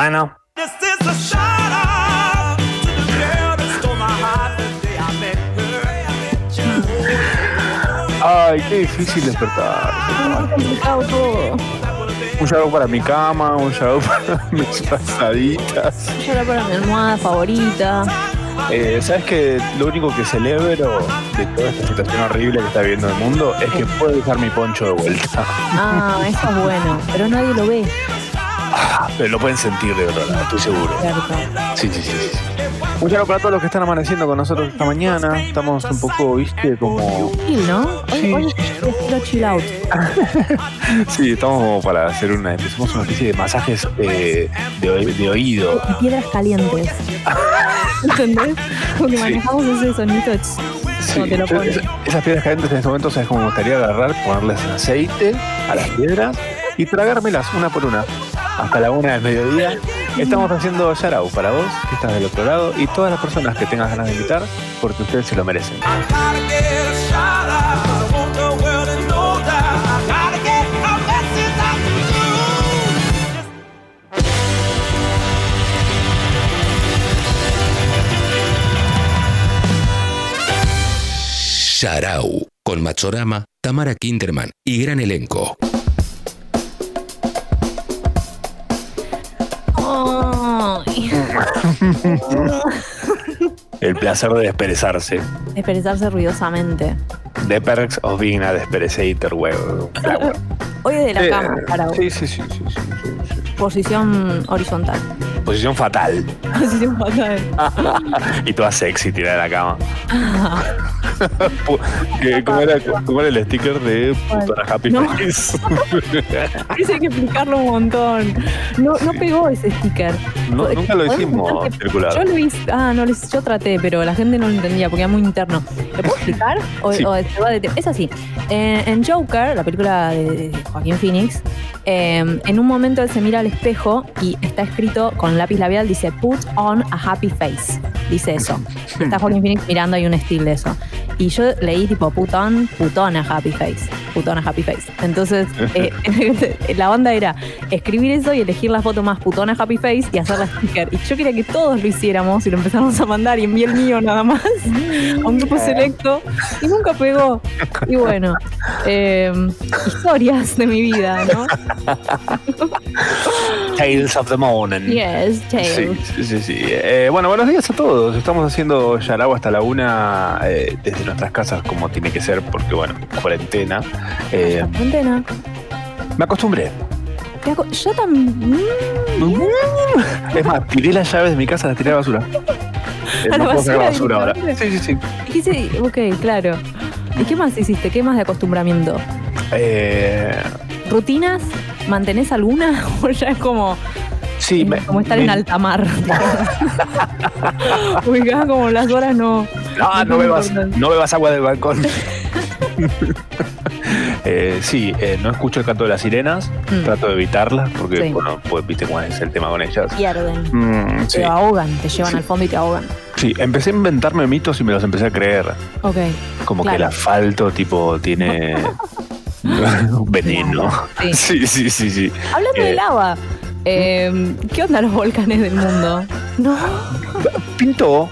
Bueno. Ay, qué difícil despertar. Un show para mi cama, un show para mis pasaditas. Un show para mi almohada favorita. Eh, ¿Sabes que lo único que celebro de toda esta situación horrible que está viviendo el mundo es que puedo dejar mi poncho de vuelta? Ah, eso es bueno, pero nadie lo ve. Pero lo pueden sentir de otro lado, estoy seguro. Sí, sí, sí. sí. Un saludo para todos los que están amaneciendo con nosotros esta mañana. Estamos un poco, viste, como. Chill, ¿no? Hoy, Sí. hoy es estilo chill out. Sí, estamos como para hacer una. Empezamos una especie de masajes eh, de, de oído. Y piedras calientes. ¿Entendés? Porque Sí. manejamos ese sonito. ch, Sí, te lo yo- ponen. esa- esas piedras calientes en este momento, ¿sabes cómo me gustaría agarrar? Ponerles aceite a las piedras y tragármelas una por una. Hasta la una del mediodía. Estamos haciendo Yarau para vos, que estás del otro lado, y todas las personas que tengas ganas de invitar, porque ustedes se lo merecen. Sharau, con Machorama, Tamara Kinderman y gran elenco. El placer de desperezarse. Desperezarse ruidosamente. The perks of being a desperezator, huevo. Hoy desde la Eh, cama, para vos. sí, sí, sí, sí, sí, sí, sí. Posición horizontal. Posición fatal. Posición fatal. y toda sexy tirada de la cama. ¿Cómo era, cómo era el sticker de puta Happy No. Face? Eso hay que explicarlo un montón. No, no pegó ese sticker. No, nunca lo ¿Podemos hicimos circular. Yo lo hice, ah, no, yo traté, pero la gente no lo entendía porque era muy interno. ¿Lo puedo explicar? O, Sí. o se va de- es así. Eh, en Joker, la película de, de Joaquín Phoenix, eh, en un momento él se mira al espejo y está escrito con lápiz labial, dice put on a happy face. Dice eso. Está Joaquín Phoenix mirando y un estilo de eso. Y yo leí tipo put on, put on a happy face. Put on a happy face. Entonces, eh, la onda era escribir eso y elegir la foto más putona happy face y hacer la sticker. Y yo quería que todos lo hiciéramos y lo empezamos a mandar y envié el mío nada más a un grupo selecto y nunca pegó. Y bueno, eh, historias de mi vida, ¿no? Tales of the Morning. Yes, tales. Sí, sí, sí. Eh, bueno, buenos días a todos. Estamos haciendo Yarao hasta la una eh, desde nuestras casas, como tiene que ser, porque, bueno, cuarentena. Eh, cuarentena. me acostumbré. Yo también. Es más, tiré las llaves de mi casa, las tiré a la basura. Eh, ¿A la sacar basura ahora. Sí, sí, sí. Hice, ok, claro. ¿Y qué más hiciste? ¿Qué más de acostumbramiento? Eh, ¿Rutinas? ¿Mantenés alguna? ¿O ya es como, sí, me- como estar me- en alta mar? Ubicás como las horas no. No, no bebas, no bebas agua del balcón. Eh, sí, eh, no escucho el canto de las sirenas, Mm. trato de evitarlas porque, Sí. bueno, pues viste cuál es el tema con ellas. Pierden. Mm, sí, Te ahogan, te llevan Sí. al fondo y te ahogan. sí, empecé a inventarme mitos y me los empecé a creer. Ok. Como que el asfalto, tipo, tiene un veneno. Sí. Sí, sí, sí. Hablando Eh. de lava, eh, ¿qué onda los volcanes del mundo? No, Pintó,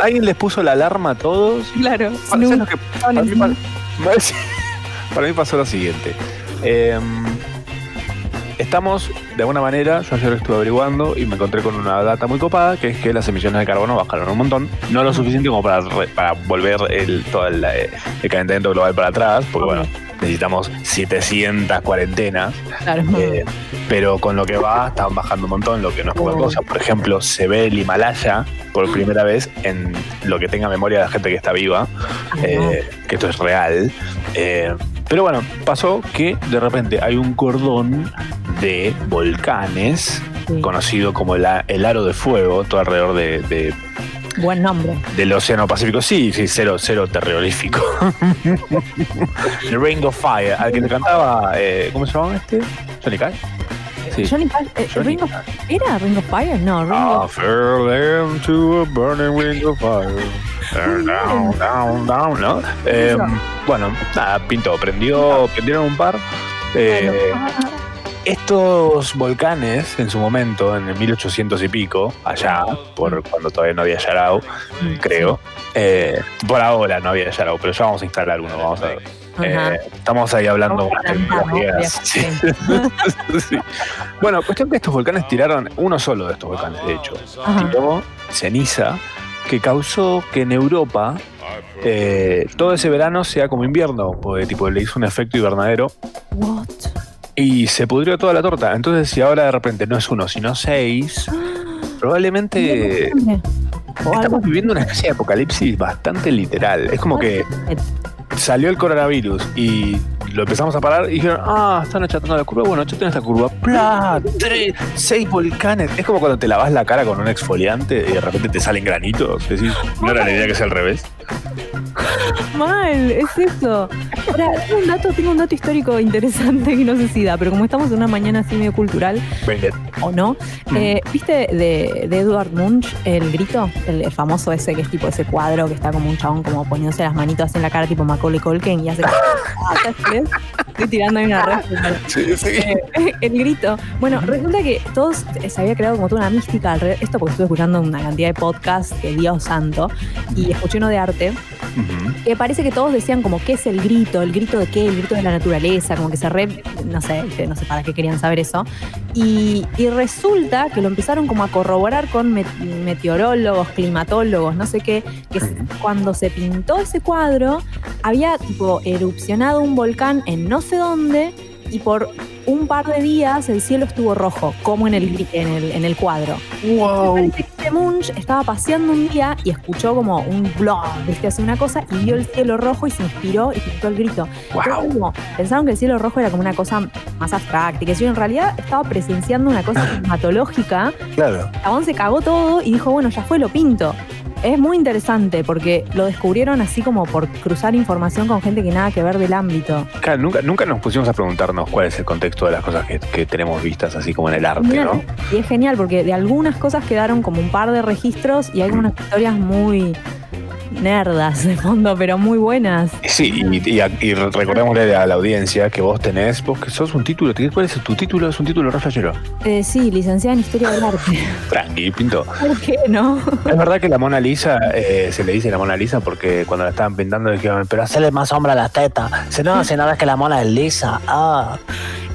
alguien les puso la alarma a todos. claro. ¿Sabes Snoop, lo que- para, mí, pa- para mí pasó lo siguiente. Eh, estamos, de alguna manera, yo ayer estuve averiguando y me encontré con una data muy copada, que es que las emisiones de carbono bajaron un montón. No lo suficiente como para, re- para volver el, todo el, eh, el calentamiento global para atrás, porque bueno, necesitamos 700 cuarentenas. Claro. Eh, pero con lo que va están bajando un montón, lo que no es poca cosa. Por ejemplo, se ve el Himalaya por primera vez en lo que tenga memoria la gente que está viva, eh, que esto es real. Eh, pero bueno, pasó que de repente hay un cordón de volcanes, Sí. conocido como el, a- el aro de fuego, todo alrededor de, de- Buen nombre. del Océano Pacífico. Sí, sí, cero, cero terrorífico. The Ring of Fire, al que le cantaba, eh, ¿cómo se llamaba este? Johnny Cash. Sí. Johnny eh, Johnny Ring of- Cash. ¿Era Ring of Fire? No, Ring I fell into a burning ring of fire. Down, down, down, ¿no? Eh, bueno, nada, pintó, prendió, prendieron un par. Eh, estos volcanes, en su momento, en el 1800 y pico, allá, por cuando todavía no había Yarao, Mm, creo. eh, por ahora no había Yarao, pero ya vamos a instalar uno, vamos a ver. Eh, estamos ahí hablando. Sí. Sí. Bueno, cuestión que estos volcanes tiraron, uno solo de estos volcanes, de hecho, Ajá. tiró ceniza que causó que en Europa eh, todo ese verano sea como invierno, porque tipo le hizo un efecto invernadero What? y se pudrió toda la torta. Entonces, si ahora de repente no es uno, sino seis, probablemente O algo estamos viviendo una especie de apocalipsis bastante literal. Es como que salió el coronavirus y lo empezamos a parar y dijeron, ah, están achatando la curva. Bueno, achaten esta curva. ¡Pla! Tres, seis volcanes. Es como cuando te lavas la cara con un exfoliante y de repente te salen granitos. Decís, no era la idea que sea al revés. Mal, es eso. Ahora, tengo un dato, tengo un dato histórico interesante que no sé si da, pero como estamos en una mañana así medio cultural, o no, eh, ¿viste de, de Edward Munch el grito? El, el famoso ese que es tipo ese cuadro que está como un chabón como poniéndose las manitos así en la cara tipo Macaulay Culkin y hace como, "Ah, ¿sabes cuál es? Estoy tirando ahí una red. Sí, sí. Eh, el grito. Bueno, resulta que todos se había creado como toda una mística alrededor. Esto porque estuve escuchando una cantidad de podcasts que Dios santo y escuché uno de arte que parece que todos decían como qué es el grito, el grito de qué, el grito de la naturaleza, como que se re, no sé, no sé para qué querían saber eso. Y, y resulta que lo empezaron como a corroborar con met- meteorólogos, climatólogos, no sé qué, que cuando se pintó ese cuadro había tipo erupcionado un volcán en no sé dónde y por un par de días el cielo estuvo rojo, como en el, en el, en el cuadro. Wow. Parece que este Munch estaba paseando un día y escuchó como un blog, viste, hace una cosa y vio el cielo rojo y se inspiró y pintó el grito. Wow. como, pensaron que el cielo rojo era como una cosa más abstracta y que yo en realidad estaba presenciando una cosa climatológica. Claro. Chabón se cagó todo y dijo, bueno, ya fue, lo pinto. Es muy interesante porque lo descubrieron así como por cruzar información con gente que nada que ver del ámbito. Claro, nunca, nunca nos pusimos a preguntarnos cuál es el contexto de las cosas que, que tenemos vistas así como en el arte, ¿no? Y es genial porque de algunas cosas quedaron como un par de registros y hay unas historias muy nerdas de fondo, pero muy buenas. Sí, y, y, y recordémosle a la audiencia que vos tenés, vos que sos un título, ¿cuál es tu título? Es un título re flashero. Eh, sí, licenciada en Historia del Arte. Tranqui, pinto. ¿Por qué no? Es verdad que la Mona Lisa, eh, se le dice la Mona Lisa porque cuando la estaban pintando dijeron, pero Hacerle más sombra a las tetas. Si no, no ves que la mona es lisa. Ah.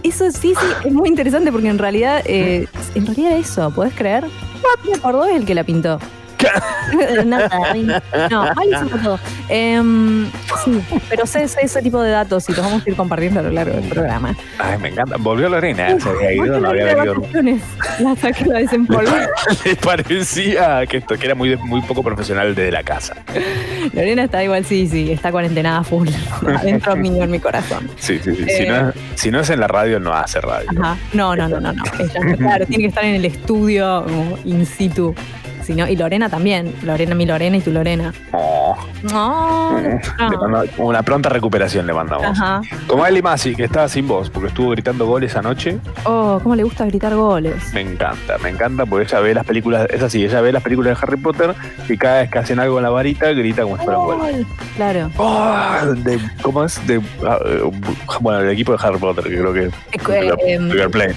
Eso sí, sí, es muy interesante porque en realidad, eh, en realidad era eso, ¿podés creer? Me acordó el que la pintó. Nada, no, malísimo todo. Em, sí, pero sé, sé ese tipo de datos y los vamos a ir compartiendo a lo largo del programa. Ay, me encanta. Volvió Lorena, se había ido, no había venido. La saqué, la desempolvé. Le parecía que esto que era muy, muy poco profesional desde la casa. Lorena está igual, sí, sí, está cuarentenada full. Adentro mío, en mi corazón. Sí, sí, sí. Si, Eh. no, es- si no es en la radio, no hace radio. Ajá. No, no, no, no, no. Ella, claro, tiene que estar en el estudio in situ. No- y Lorena también. Lorena, mi Lorena y tu Lorena. Oh, No, le mando- una pronta recuperación le mandamos. Ajá. Como a Eli Masi, que estaba sin voz, porque estuvo gritando goles anoche. Oh, cómo le gusta gritar goles. Me encanta, me encanta porque ella ve las películas, es así, ella ve las películas de Harry Potter y cada vez que hacen algo en la varita grita como si fuera un gol. Claro. Oh, de- ¿Cómo es? De, ah, eh, bueno, el equipo de Harry Potter, que creo que Eh, River Plate.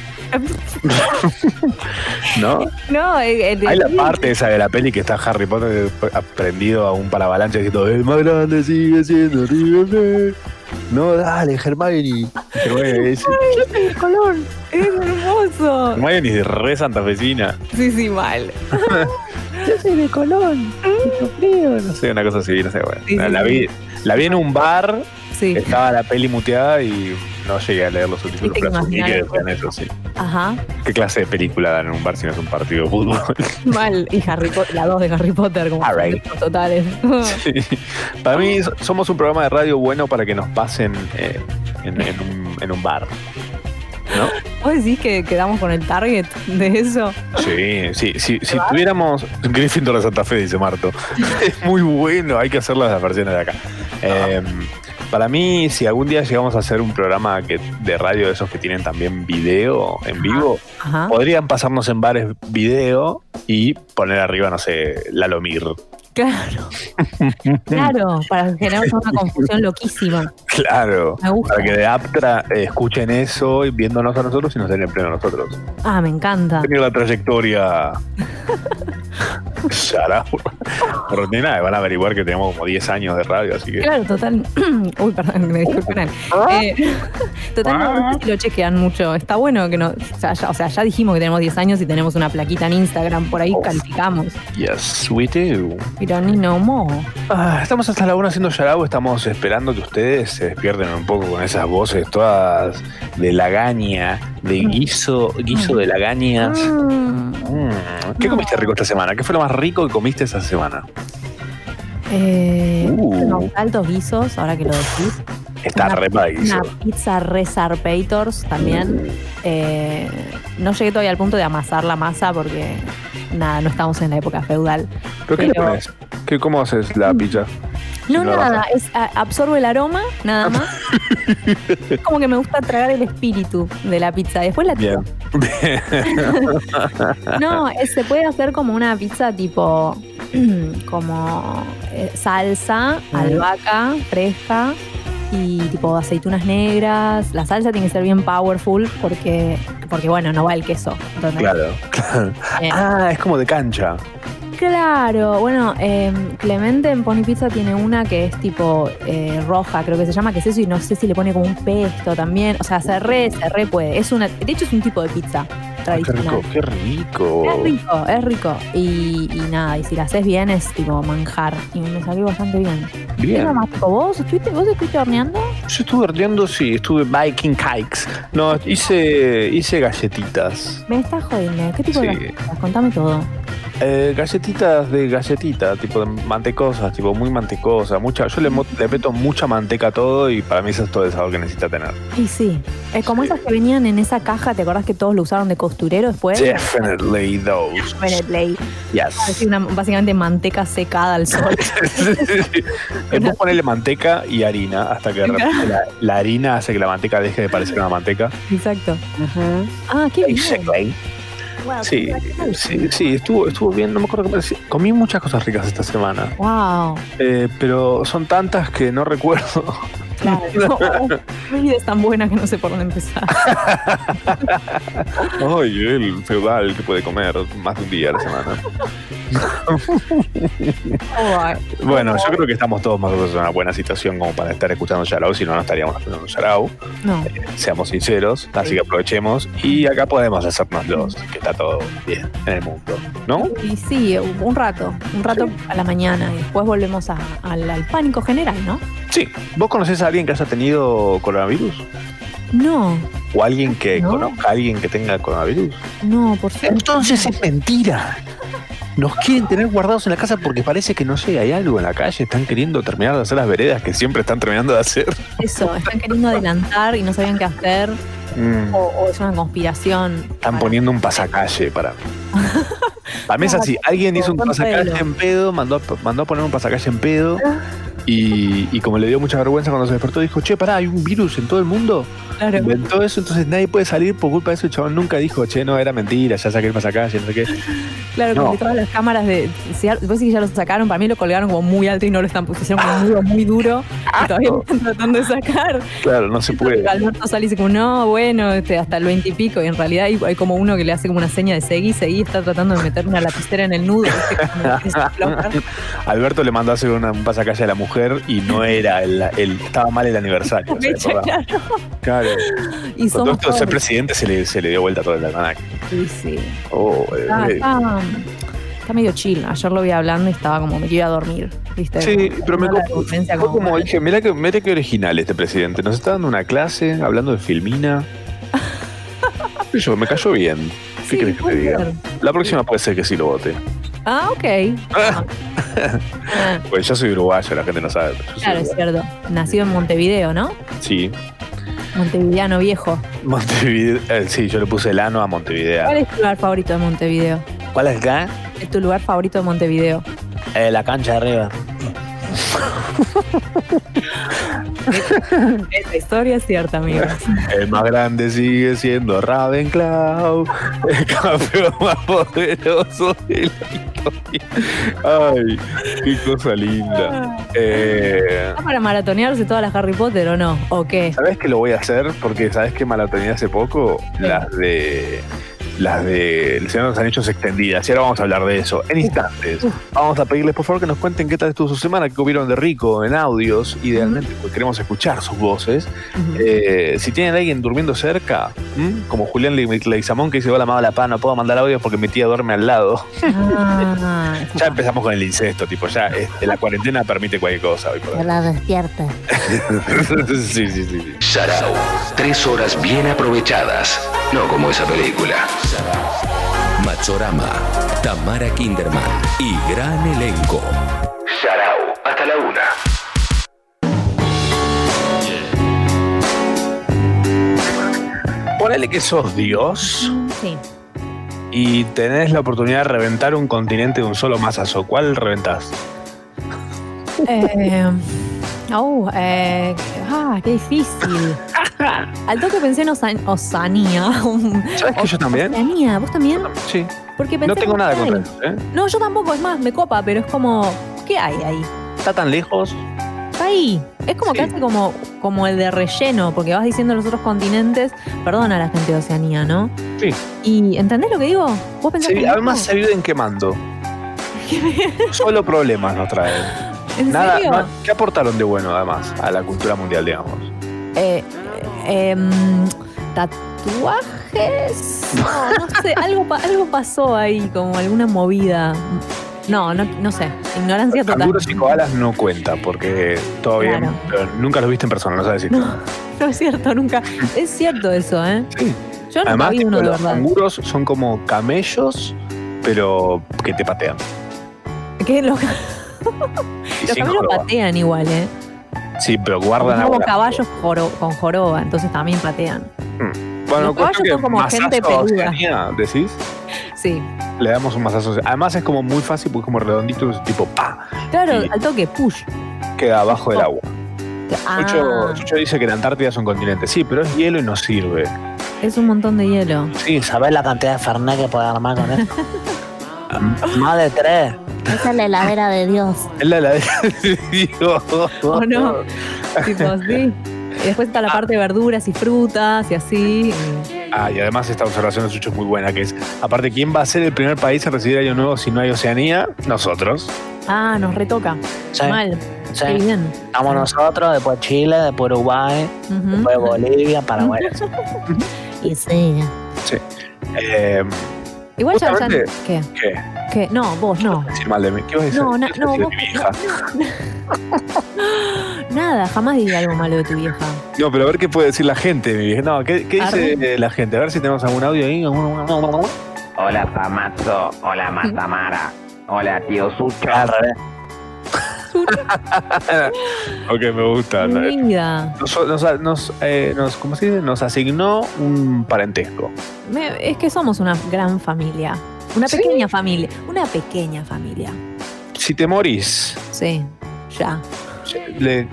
¿No? No, eh, el, Hay la parte esa de la peli que está Harry Potter aprendido a un paravalancha diciendo el más grande sigue siendo River. No, dale, Hermione. Hermione es, el color. Es hermoso. Hermione es re santafesina. Sí, sí, mal. Yo soy de Colón. frío. No sé, una cosa así, no sé. Bueno. Sí, sí, la, sí. vi, la vi en un bar, Sí. estaba la peli muteada y no llegué a leer los subtítulos, pero asumí que decían eso, sí. Ajá. ¿Qué clase de película dan en un bar si no es un partido de fútbol? Mal. Y Harry Potter, la dos de Harry Potter, como right. totales. Sí. Para mí so- somos un programa de radio bueno para que nos pasen eh, en, en un, en un bar. ¿No? ¿Vos decís que quedamos con el target de eso? Sí, sí, sí. Si tuviéramos. Gryffindor de Santa Fe, dice Marto. Es muy bueno, hay que hacer las versiones de acá. Eh, para mí, si algún día llegamos a hacer un programa que, de radio de esos que tienen también video en vivo, Ajá. podrían pasarnos en bares video y poner arriba, no sé, Lalomir. Claro. claro, para generar una confusión loquísima. Claro. Me gusta. Para que de Aptra eh, escuchen eso y viéndonos a nosotros y nos den el premio a nosotros. Ah, me encanta. la trayectoria. Sharau. Por ni nada, van a averiguar que tenemos como 10 años de radio, así que. Claro, total. Uy, perdón, me disculpen. Eh, total, no, no sé si lo chequean mucho. Está bueno que no. O sea, ya, o sea, ya dijimos que tenemos 10 años y tenemos una plaquita en Instagram. Por ahí calificamos. Yes, we do. Pero ni no more. Ah, estamos hasta la una haciendo Yarao, estamos esperando que ustedes se despierten un poco con esas voces todas de lagaña, de guiso, guiso de lagañas. Mm, Mm, ¿Qué No. comiste rico esta semana? ¿Qué fue lo más rico que comiste esta semana? eh, Uh. unos altos guisos, ahora que lo decís. Está Una- re. Una pizza Resarpators también. Eh, no llegué todavía al punto de amasar la masa porque, nada, no estamos en la época feudal. ¿Pero qué le pero- pones? ¿Qué, ¿Cómo haces la pizza? No, No, nada, es, a- absorbo el aroma, nada más. es como que me gusta tragar el espíritu de la pizza. Después la Bien. No, es- se puede hacer como una pizza tipo como eh, salsa, albahaca, fresca y tipo aceitunas negras. La salsa tiene que ser bien powerful porque, porque bueno, no va el queso. ¿entendés? claro, claro. Eh, Ah, es como de cancha. Claro, bueno, eh, Clemente en Pony Pizza tiene una que es tipo eh, roja, creo que se llama, que es eso, y no sé si le pone como un pesto también. O sea, se re, se re puede. Es una, de hecho, es un tipo de pizza Ah, qué rico, qué rico. Es rico, es rico. Y, y nada, y si la haces bien es tipo manjar. Y me salió bastante bien. ¿Qué Bien. ¿Vos estuviste, vos estuviste horneando? Yo estuve horneando, sí, estuve baking cakes. No, hice, hice galletitas. Me estás jodiendo. ¿Qué tipo de galletitas? Contame todo. Eh, galletitas de galletita, tipo de mantecosas, tipo muy mantecosa, mucha, yo le, le meto mucha manteca a todo y para mí eso es todo el sabor que necesita tener. Y sí, es como Sí. esas que venían en esa caja, ¿te acordás que todos lo usaron de costurero después? Definitely those. Definitely. Yes. Parecía una, básicamente manteca secada al sol. Después ponerle manteca y harina hasta que la, la harina hace que la manteca deje de parecer una manteca. Exacto. Ah, qué bien. Basically. Wow, Sí, sí, sí, estuvo, estuvo bien, no me acuerdo qué parecía. Comí muchas cosas ricas esta semana, Wow, eh, pero son tantas que no recuerdo. Claro. Mi vida es tan buena que no sé por dónde empezar. Ay, el feudal que puede comer más de un día a la semana. Oh, Bueno, yo creo que estamos todos más o menos en una buena situación como para estar escuchando Yarao, si no, no estaríamos escuchando Yarao. no. Seamos sinceros, así que aprovechemos. Y acá podemos hacernos los, que está todo bien en el mundo, ¿no? Y sí, un rato, un rato a la mañana y después volvemos a- al, al pánico general, ¿no? Sí. ¿Vos conocés a alguien que haya tenido coronavirus? No, ¿O alguien que No. conozca a alguien que tenga coronavirus? no, por suerte. Entonces es mentira. Nos quieren tener guardados en la casa porque parece que no sé, hay algo en la calle, están queriendo terminar de hacer las veredas que siempre están terminando de hacer. Eso, están queriendo adelantar y no sabían qué hacer, Mm, o, o es una conspiración. están para- poniendo un pasacalle para. Para mí es así, alguien hizo un pasacalle en pedo, mandó, a- mandó a poner un pasacalle en pedo y, y como le dio mucha vergüenza cuando se despertó, dijo, che, pará, hay un virus en todo el mundo. Claro. Inventó eso, entonces nadie puede salir por culpa de eso. El chabón nunca dijo, che, no, era mentira, ya saqué el pasacalle, no sé qué. Claro, como No. que todas las cámaras de. Si, después sí que ya lo sacaron, para mí lo colgaron como muy alto y no lo están pusieron como muy, muy duro. Y todavía lo están tratando de sacar. Claro, no se puede. Alberto sale y dice como, no, bueno, este, hasta el 20 y pico. Y en realidad hay, hay como uno que le hace como una seña de seguí, seguí, está tratando de meter una lapicera en el nudo. Alberto le mandó a hacer una- un pasacalle a la mujer y no era el, el- estaba mal el aniversario. claro. Claro. Y Con todo somos esto de ser presidente se le, se le dio vuelta todo el almanaque. Sí, sí. Oh, eh, Está, eh. está, está medio chill. Ayer lo vi hablando y estaba como me iba a dormir. ¿viste? Sí, Como pero me como, como- dije, mira que, mira qué original este presidente. Nos está dando una clase hablando de filmina. Yo, me cayó bien. ¿Qué Sí, querés que te puede diga? ser. La próxima puede ser que sí lo vote. Ah, ok. Pues yo soy uruguayo, la gente no sabe. pero yo soy claro, es cierto. Nacido en Montevideo, ¿no? Sí. Montevideano viejo. Montevideo. eh, sí, yo le puse el ano a Montevideo. ¿Cuál es tu lugar favorito de Montevideo? ¿Cuál es acá? Es tu lugar favorito de Montevideo. Eh, la cancha de arriba. Esta historia es cierta, amigos. El más grande sigue siendo Ravenclaw, el campeón más poderoso de la historia. Ay, qué cosa linda. Eh, ¿Está para maratonearse todas las Harry Potter o no? ¿O qué? ¿Sabes qué lo voy a hacer? Porque ¿sabes qué malatoné hace poco? Las de. Las de El Señor de los Anillos extendidas. Y ahora vamos a hablar de eso en instantes. Vamos a pedirles por favor que nos cuenten qué tal estuvo su semana, qué comieron de rico en audios. Idealmente, porque queremos escuchar sus voces. Eh, si tienen a alguien durmiendo cerca, ¿m? como Julián Le- Leguizamón que dice: Hola, mamá, la pa, no puedo mandar audios porque mi tía duerme al lado. Ah, Ya empezamos con el incesto, tipo, ya este, la cuarentena permite cualquier cosa hoy por Que hoy. la despierte. sí, sí, sí. sí. Sarau. Tres horas bien aprovechadas. No como esa película. Machorama. Tamara Kinderman. Y gran elenco. Sarau. Hasta la una. Ponele que sos Dios sí. y tenés la oportunidad de reventar un continente de un solo mazazo. ¿Cuál reventás? Eh, oh, eh, ah, qué difícil. Al toque pensé en Osa- Osanía. ¿Sabes que yo también? Oceanía, ¿vos también? Sí. Porque pensé No tengo en nada contra eso, ¿eh? No, yo tampoco, es más, me copa, pero es como, ¿qué hay ahí? Está tan lejos. Está ahí. Es como Sí. hace como, como el de relleno, porque vas diciendo los otros continentes, perdona a la gente de Oceanía, ¿no? Sí. ¿Y entendés lo que digo? ¿Vos pensás Se- además se viven quemando. Solo problemas nos traen. ¿En Nada, serio? no- ¿Qué aportaron de bueno, además, a la cultura mundial, digamos? Eh, eh, em, tatuajes. No, no sé, algo, algo pasó ahí, como alguna movida. No, no, no sé. Ignorancia total. Canguros y koalas no cuenta, porque todo bien, Claro. pero nunca los viste en persona, no sabes decir. No, no es cierto, nunca. Es cierto eso, ¿eh? Sí. Yo nunca Además, vi tipo, uno de los verdad. canguros son como camellos, pero que te patean. Que los, los joroba. patean igual, ¿eh? Sí, pero guardan Como agua. caballos joro- con joroba, entonces también patean. Bueno, los caballos que son como gente peluda. Oceanía, ¿decís? Sí. Le damos un mazazo. Además es como muy fácil porque es como redondito, es tipo pa, Claro, al toque, push. queda abajo del Oh. agua. Ah, dice que la Antártida es un continente. Sí, pero es hielo y no sirve. es un montón de hielo. Sí, ¿Sabes la cantidad de Fernet que puede armar con esto? Más de tres. Esa es la heladera de Dios. es la heladera de Dios. ¿O no? tipo, sí. Y después está la parte de verduras y frutas y así. Ah, y además esta observación de Chucho es muy buena, que es, aparte, ¿quién va a ser el primer país a recibir Año Nuevo si no hay Oceanía? Nosotros. Ah, nos retoca. Sí, Mal. sí. Qué bien. Estamos nosotros, después Chile, después Uruguay, Ujú. después Bolivia, Paraguay. Y sí. Eh, Igual ya, ¿Qué? ¿Qué? ¿Qué? No, vos no. Decir mal de mí. ¿Qué vas a decir? No, na- ¿Qué vas a no, decir de vos- mi vieja? Nada, jamás diría algo malo de tu vieja. No, pero a ver qué puede decir la gente, mi vieja. No, ¿qué, qué dice eh, la gente? A ver si tenemos algún audio ahí. Hola Tamazo, hola Matamara, hola tío Sucho. Ok, me gusta. Vida. Nos, nos, nos, eh, nos- ¿cómo se dice? Nos asignó un parentesco. Me- es que somos una gran familia. Una ¿Sí? pequeña familia. Una pequeña familia. Si te morís, Sí, ya. le-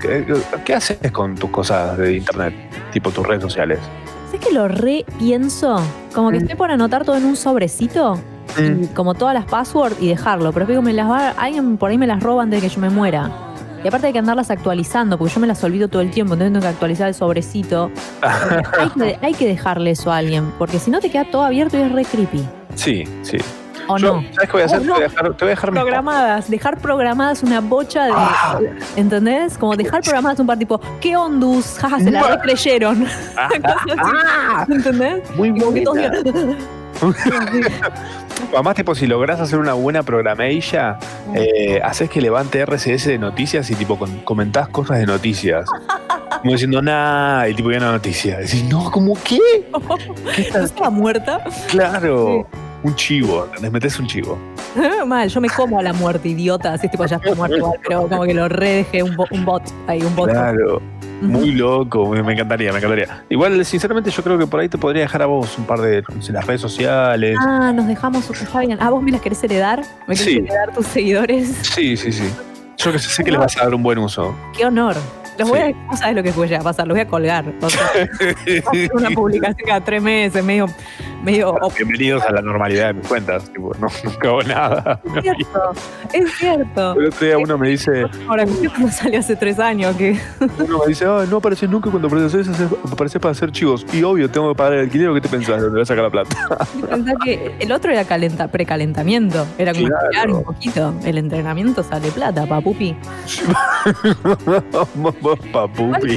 ¿qué haces con tus cosas de internet? Tipo tus redes sociales. ¿Sabes que lo re pienso? Como que Mm. estoy por anotar todo en un sobrecito. Como todas las passwords y dejarlo. Pero digo, me las va, alguien por ahí me las roba antes de que yo me muera. Y aparte hay que andarlas actualizando, porque yo me las olvido todo el tiempo, entonces tengo que actualizar el sobrecito. hay, que, hay que dejarle eso a alguien, porque si no te queda todo abierto y es re creepy. Sí, sí. ¿O Yo, no? ¿Sabes qué voy a hacer? Oh, te, voy a dejar, te voy a dejar mis Programadas, dejar programadas una bocha de. Ah. ¿Entendés? Como dejar programadas un par tipo, ¿qué ondus? Jaja, se la recreyeron. Ah, ¿Entendés? Muy Y Además, tipo, si lográs hacer una buena programella, eh, haces que levante RCS de noticias y tipo comentás cosas de noticias. Como diciendo, nah, y tipo, ya una noticia. Decís, no, ¿cómo qué? ¿Qué estaba muerta? Claro. Un chivo, les metes un chivo. Mal, yo me como a la muerte, idiota. Así tipo, ya estoy muerto pero como que lo redejé un, bo- un bot ahí, un bot. Claro. Muy loco, me me encantaría, me encantaría. Igual, sinceramente, yo creo que por ahí te podría dejar a vos un par de las redes sociales. Ah, nos dejamos, está bien. Ah, vos me las querés heredar, me querés Sí. heredar tus seguidores. Sí, sí, sí. Yo que sé, sé que les vas a dar un buen uso. Qué honor. Los voy a, no sabes lo que llegar a pasar, los voy a colgar. O sea, una publicación cada tres meses, medio, medio Bienvenidos a la normalidad de mis cuentas. Tipo, no, nunca hago nada. Es cierto, es cierto. El otro día uno me dice, Ahora, no salió hace tres años que. uno me dice, "Ay, no apareces nunca cuando apareces, apareces para hacer chivos. Y obvio, tengo que pagar el alquiler, ¿o ¿qué te pensás? ¿Dónde voy a sacar la plata? Pensá que el otro era calenta, precalentamiento. Era como Claro. estirar un poquito. El entrenamiento sale plata, papupi.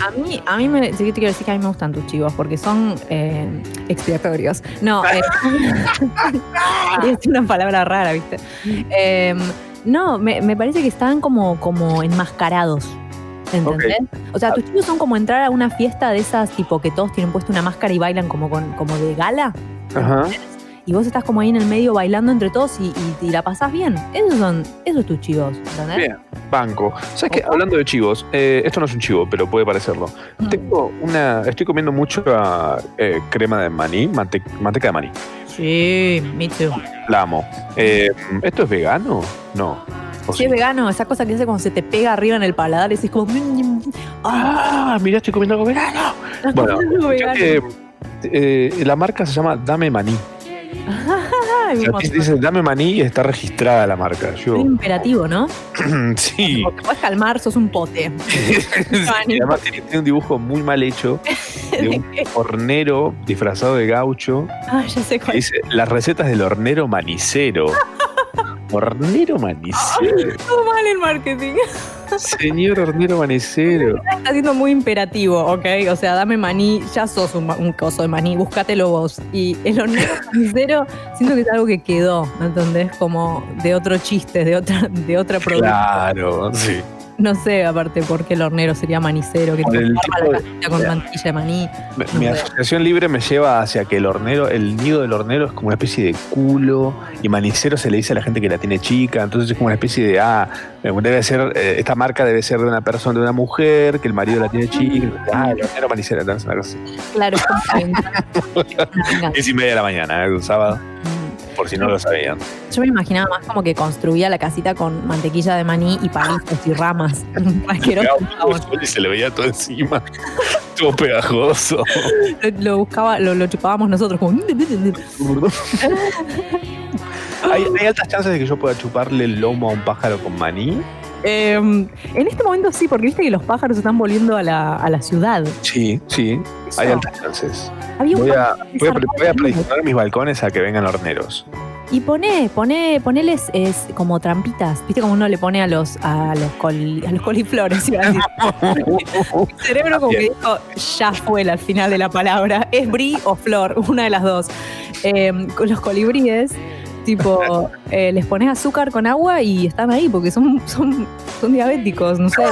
A mí, a mí me, sí que te quiero decir que a mí me gustan tus chivos porque son eh, expiatorios. No, eh, decir una palabra rara, ¿viste? Eh, no, me, me parece que están como, como enmascarados. ¿Entendés? O sea, tus chivos son como entrar a una fiesta de esas, tipo que todos tienen puesto una máscara y bailan como, con, como de gala. Ajá. Y vos estás como ahí en el medio bailando entre todos y, y- y la pasás bien. Esos son, esos tus chivos, ¿entendés? Bien, banco. ¿Sabes qué? Hablando de chivos, eh, esto no es un chivo, pero puede parecerlo. Mm. Tengo una. Estoy comiendo mucho eh, crema de maní, mante- manteca de maní. Sí, me too. La amo. Eh, ¿Esto es vegano? No. ¿O Si sí? es vegano, esa cosa que hace como se te pega arriba en el paladar y decís como. ¡Ah! Mirá, estoy comiendo algo vegano. Bueno, vegano. que, eh, la marca se llama Dame Maní. Dice Dame Maní y está registrada la marca. Yo, Es imperativo, ¿no? sí. Porque puedes calmar, sos un pote. Sí, Además tiene, tiene un dibujo muy mal hecho de un hornero disfrazado de gaucho Ah, ya sé cuál. dice las recetas del hornero manicero. Hornero manicero. Todo mal el marketing. Señor hornero manicero. Está siendo muy imperativo, ¿ok? O sea, dame maní, ya sos un, un coso de maní, búscatelo vos. Y el hornero manicero, siento que es algo que quedó, ¿entendés? Como de otro chiste, de otra, de otra producción. Claro, sí. No sé, aparte, por qué el hornero sería manicero, que el tipo de- con mantilla de maní. Mi- No Mi sé. asociación libre me lleva hacia que el hornero, el nido del hornero es como una especie de culo y manicero se le dice a la gente que la tiene chica, entonces es como una especie de, ah, debe ser, eh, esta marca debe ser de una persona, de una mujer, que el marido la tiene chica, ah, el hornero manicero, entonces una cosa. Claro, es como. Diez y media de la mañana, ¿eh? un sábado, Mm. Por si no lo sabían. Yo me imaginaba más como que construía la casita con mantequilla de maní y palitos y ramas. Y se le veía todo encima, todo pegajoso. Lo, lo buscaba, lo, lo chupábamos nosotros como. ¿Hay, hay altas chances de que yo pueda chuparle el lomo a un pájaro con maní. Eh, en este momento sí, porque viste que los pájaros están volviendo a la, a la ciudad. Sí, sí, hay altas chances. Había Voy a, voy a, voy a predisponer mis balcones a que vengan horneros. Y pone, pone, poneles es, como trampitas. ¿Viste como uno le pone a los, a los, col- a los coliflores? decir. Mi cerebro como que dijo, ya fue al final de la palabra. ¿Es brie o flor? Una de las dos. Eh, con los colibríes, tipo, eh, les pones azúcar con agua y están ahí porque son, son, son diabéticos, no sé.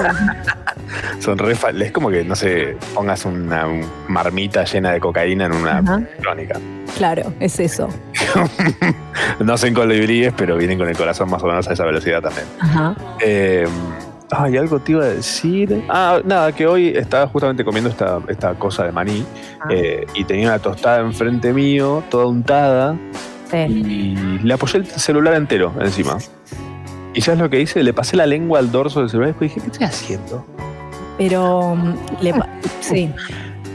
Son re Es como que, no sé, pongas una marmita llena de cocaína en una Ajá. crónica. Claro, es eso. No sé en colibríes, pero vienen con el corazón más o menos a esa velocidad también. Ajá. Eh, ay, algo te iba a decir. Ah, nada, que hoy estaba justamente comiendo esta, esta cosa de maní Ah. eh, y tenía una tostada enfrente mío, toda untada, Sí. y le apoyé el celular entero encima. ¿Y sabes lo que hice? Le pasé la lengua al dorso del celular y después dije, ¿qué estoy haciendo? Pero mm, le sí.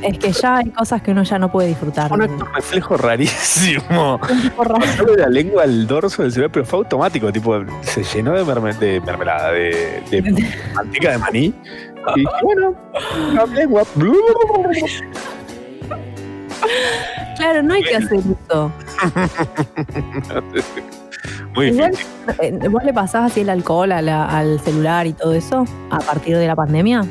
Es que ya hay cosas que uno ya no puede disfrutar. Un reflejo rarísimo. Porra. Pasarle la lengua al dorso del celular, pero fue automático, tipo, se llenó de, merme- de mermelada, de, de manteca de maní. Y dije, bueno, la lengua. Claro, no hay que hacer eso. Muy Igual, difícil. eh, ¿Vos le pasás así el alcohol a la- al celular y todo eso a partir de la pandemia?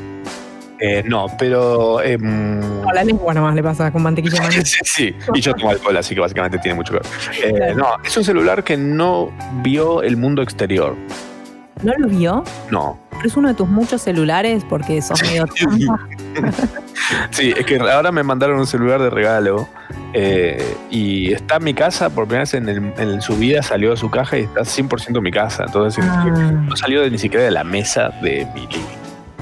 Eh, no, pero. em, No, la lengua nomás le pasa con mantequilla sí, sí. Y yo tomo alcohol, así que básicamente tiene mucho que ver. Eh, Claro. No, es un celular que no vio el mundo exterior. ¿No lo vio? No. Es uno de tus muchos celulares porque sos medio trampa. Sí, es que ahora me mandaron un celular de regalo eh, y está en mi casa, por primera vez en, el- en su vida salió de su caja y está 100% en mi casa. Entonces Ah. no salió de- ni siquiera de la mesa de mi living.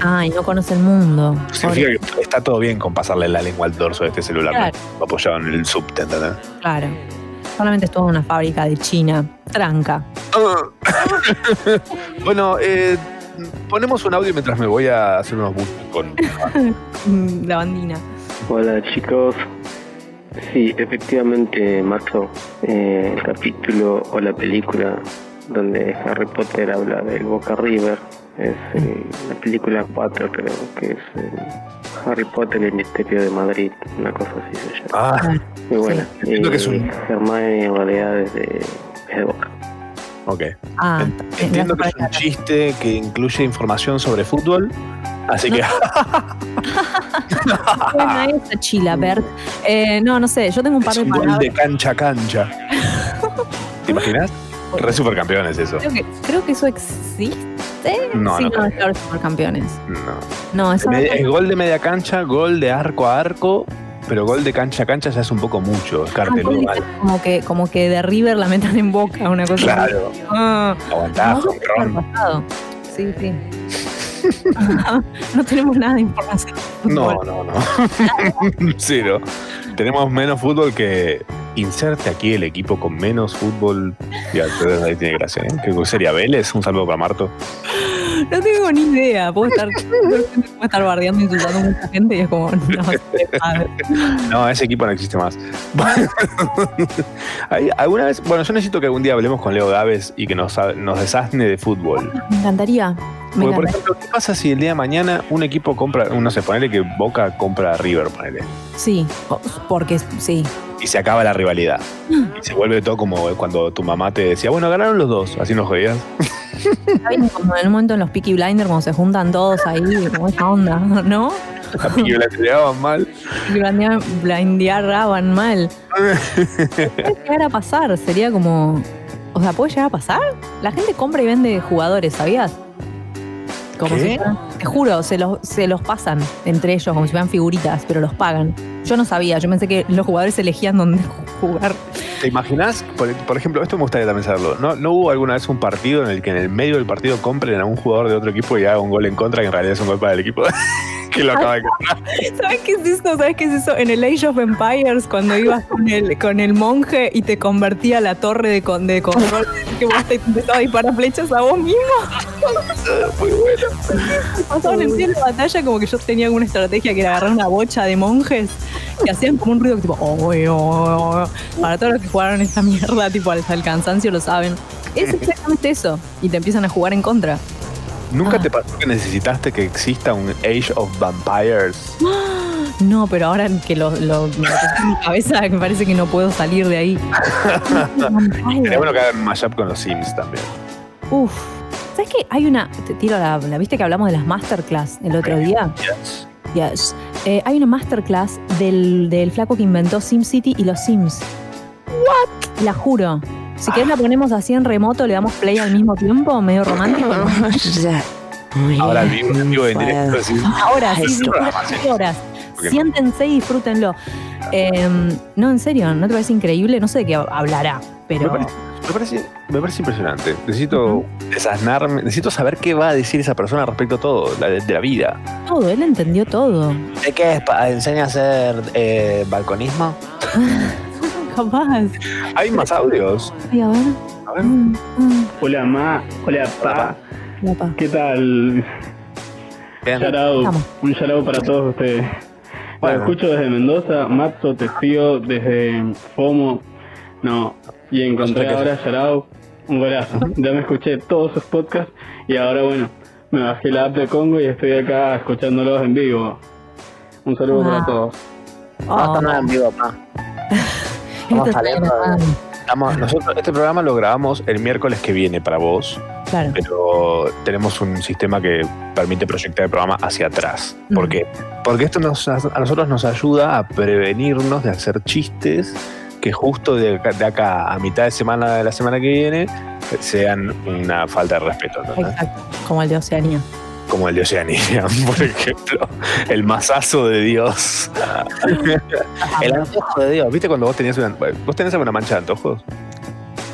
Ay, no conoce el mundo. Significa que está todo bien con pasarle la lengua al dorso de este celular apoyado en el subte, ¿entendés? Claro. Solamente estuvo en una fábrica de China. Tranca. bueno, eh, ponemos un audio mientras me voy a hacer unos buses con. La bandina. Hola chicos. Sí, efectivamente, Maxo, eh, el capítulo o la película donde Harry Potter habla del Boca River es eh, la película 4 creo que es eh, Harry Potter y el misterio de Madrid, una cosa así se llama. Ah, Muy buena. Entiendo que es un- Hermione en realidad es de, es de Boca. ok. Ah, Entiendo que es un chiste que incluye información sobre fútbol. Así que. Buena esa chila, Bert. Eh, no, no sé, yo tengo un par Es de un gol palabras. de cancha a cancha. ¿Te imaginas? Re supercampeones eso. Creo que, creo que eso existe. No, sí, no no, creo. es claro, supercampeones. No. No, eso Me-. Es gol de media cancha, gol de arco a arco, pero gol de cancha a cancha ya es un poco mucho. Es Ah, mal. como que, como que de River la metan en boca, una cosa así. Claro. Ah, Aguantá, no. Sí, sí. no tenemos nada de información. No, no, no. Cero. Tenemos menos fútbol que inserte aquí el equipo con menos fútbol. Ya, pero ahí tiene gracia, ¿eh? ¿Qué sería Vélez? Un saludo para Marto. No tengo ni idea. Puedo estar, puedo estar bardeando, insultando a mucha gente y es como, no. No, ese equipo no existe más. ¿Alguna vez? Bueno, yo necesito que algún día hablemos con Leo Gávez y que nos, nos desasne de fútbol. Me encantaría. Me Porque, por ejemplo, ¿qué pasa si el día de mañana un equipo compra, no sé, ponele que Boca compra a River, ponele, Sí, porque sí. y se acaba la rivalidad? Mm. Y se vuelve todo como cuando tu mamá te decía, bueno, ganaron los dos, así nos jodías. Como en un momento en los Peaky Blinders, cuando se juntan todos ahí, como esa onda, ¿no? A la llevaban mal. Blindeaban mal. Puede llegar a pasar, sería como. O sea, ¿puede llegar a pasar? La gente compra y vende jugadores, ¿sabías? Como ¿Qué? si te juro, se los, se los pasan entre ellos como si fueran figuritas, pero los pagan. Yo no sabía, yo pensé que los jugadores elegían dónde jugar. ¿Te imaginas? Por, por ejemplo, esto me gustaría también saberlo. ¿No, ¿No hubo alguna vez un partido en el que en el medio del partido compren a un jugador de otro equipo y haga un gol en contra que en realidad es un gol para el equipo? que lo acaba de. ¿Sabes qué es eso? ¿Sabes qué es eso? En el Age of Empires, cuando ibas con el, con el monje y te convertía la torre de, con, de control, que vos te empezabas a disparar flechas a vos mismo. Muy bueno. Pasaban en pie de batalla como que yo tenía alguna estrategia que era agarrar una bocha de monjes que hacían como un ruido tipo, "Oh, oh, oh". para todos los que jugaron esta mierda, tipo hasta el cansancio lo saben. Es exactamente eso. Y te empiezan a jugar en contra. ¿Nunca Ah. te pasó que necesitaste que exista un Age of Vampires? No, pero ahora que lo, lo, me en mi cabeza, me parece que no puedo salir de ahí. Sería bueno que hagan mashup con los Sims también. Uf. ¿Sabes qué? Hay una. Te tiro la, la. ¿Viste que hablamos de las masterclass el otro día? Yes. Yes. Eh, hay una masterclass del, del flaco que inventó SimCity y los Sims. ¿What? La juro. Si querés la ponemos así en remoto, le damos play al mismo tiempo, medio romántico. Ahora vivo en vivo en directo. así. Ahora, sí, sí, horas. Siéntense y disfrútenlo. Eh, no, en serio, ¿no te parece increíble? No sé de qué hablará, Me pero. Me, parece, me parece impresionante. Necesito desasnarme, necesito saber qué va a decir esa persona respecto a todo, la de, de la vida. Todo, él entendió todo. ¿De qué es? ¿Enseña a hacer eh, balconismo? Capaz. ¿Hay más audios? Ay, a ver. A ver. Mm, mm. Hola Ma, hola Pa, Ya, pa. ¿qué tal? Bien. Shout un shout out para todos ustedes. Bueno. Lo escucho desde Mendoza, Matzo, te sigo desde FOMO. No, y encontré ahora shout out, un golazo. Ya me escuché todos sus podcasts y ahora bueno, me bajé la app de Congo y estoy acá escuchándolos en vivo. Un saludo Wow. para todos. No, Oh, no en vivo, pa. está saliendo. Estamos- nosotros este programa lo grabamos el miércoles que viene para vos, Claro. pero tenemos un sistema que permite proyectar el programa hacia atrás. ¿Por Mm. qué? Porque esto nos, a nosotros nos ayuda a prevenirnos de hacer chistes que justo de acá, de acá a mitad de semana de la semana que viene sean una falta de respeto. Exacto. Como el de Oceanía. Como el de Oceanía, por ejemplo. El masazo de Dios. el antojo de Dios. ¿Viste cuando vos tenías una, vos tenés alguna mancha de antojos?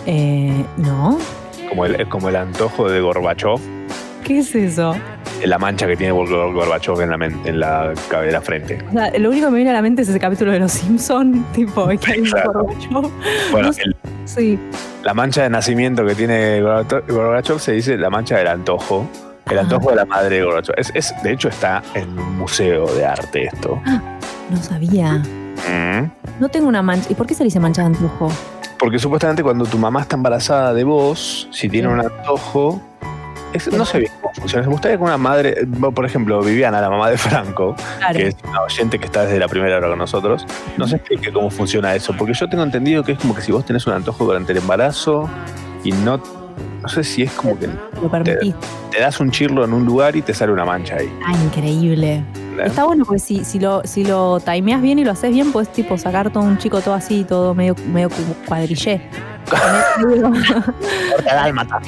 Eh, ¿No? Como el, como el antojo de Gorbachev. ¿Qué es eso? La mancha que tiene Gor- Gorbachev en la, en la, en la frente. O sea, lo único que me viene a la mente es ese capítulo de Los Simpson, tipo, que hay Claro. Gorbachev. Bueno, No sé. el- Sí. la mancha de nacimiento que tiene Gorbachev se dice la mancha del antojo. El antojo de la madre de Gorbachev. Es, es- de hecho, está en un museo de arte esto. No sabía. Mm. No tengo una mancha. ¿Y por qué se le dice mancha de antojo? Porque supuestamente cuando tu mamá está embarazada de vos, si tiene un antojo, es- no sé bien Me gustaría que una madre, por ejemplo, Viviana, la mamá de Franco, Claro. que es una oyente que está desde la primera hora con nosotros, nos explique cómo funciona eso. Porque yo tengo entendido que es como que si vos tenés un antojo durante el embarazo y no, no sé si es como que Lo permitís. te das un chirlo en un lugar y te sale una mancha ahí. Ah, increíble. Está bueno porque si, si lo, si lo timeas bien y lo haces bien, puedes tipo sacar todo un chico todo así, todo medio, medio cu- cuadrillé. Corte dálmata.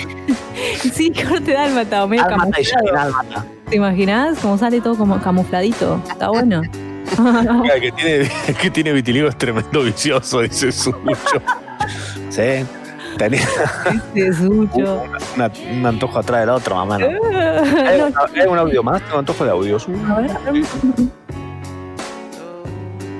sí, corte dálmata o medio Dálmata camuflado. Dálmata. ¿Te imaginas? Como sale todo como camufladito. Está bueno. Mira, que tiene, que tiene vitiligo es tremendo vicioso, dice Sucho. sí, tenía Este sucho. un antojo atrás del otro, mamá. ¿no? ¿Hay, No, una- hay un audio más? Tengo antojo de audios. a ver.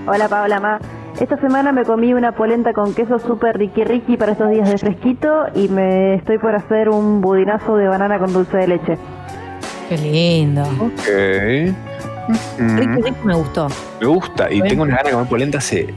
Hola Paola Ma. Esta semana me comí una polenta con queso súper riqui riqui para estos días de fresquito y me estoy por hacer un budinazo de banana con dulce de leche. Qué lindo. Ok. Mm, me gustó. me gusta y Bueno. tengo unas ganas de comer polenta hace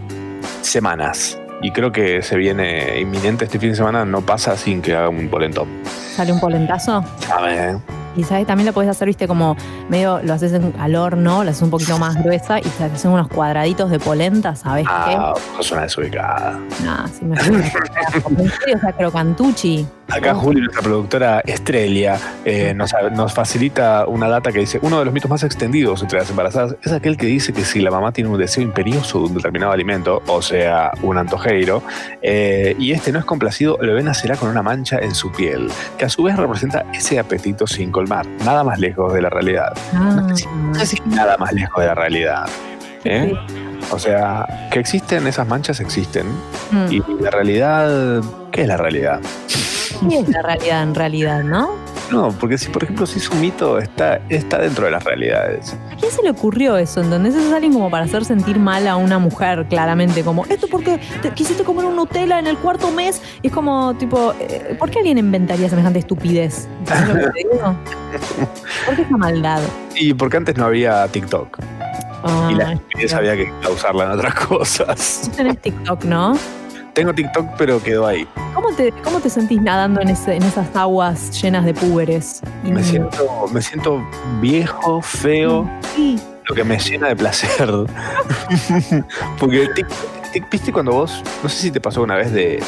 semanas. Y creo que se viene inminente este fin de semana, no pasa sin que haga un polentón. Sale un polentazo. ¿Sabes? Y sabes, también lo puedes hacer, viste, como medio lo haces en- al horno, lo haces un poquito más gruesa y te haces unos cuadraditos de polenta, ¿sabes Ah, sos una desubicada. qué? Nah, sí me o sea, crocantucci. Acá Juli, nuestra productora Estrella, eh, nos, nos facilita una data que dice, uno de los mitos más extendidos entre las embarazadas es aquel que dice que si la mamá tiene un deseo imperioso de un determinado alimento, o sea, un antojeiro, eh, y este no es complacido, el bebé nacerá con una mancha en su piel, que a su vez representa ese apetito sin colmar, nada más lejos de la realidad. Ah, nada más lejos de la realidad. ¿eh? O sea, que existen esas manchas, existen. mm. Y la realidad, ¿qué es la realidad? ¿Qué es la realidad en realidad, no? No, porque si por ejemplo si es un mito, está, está dentro de las realidades. ¿A quién se le ocurrió eso? ¿Entendés? Eso es alguien como para hacer sentir mal a una mujer, claramente. Como, esto porque te quisiste comer un Nutella en el cuarto mes. Y es como, tipo, eh, ¿por qué alguien inventaría semejante estupidez? ¿Entendés lo que te digo? ¿Por qué esa maldad? Y porque antes no había TikTok. y la Ay, estupidez había que usarla en otras cosas. Tenés TikTok, ¿no? Tengo TikTok, pero quedó ahí. ¿Cómo te, cómo te sentís nadando en, ese- en esas aguas llenas de púberes? Me siento, me siento viejo, feo, Sí. lo que me llena de placer. porque TikTok, viste cuando vos, no sé si te pasó una vez de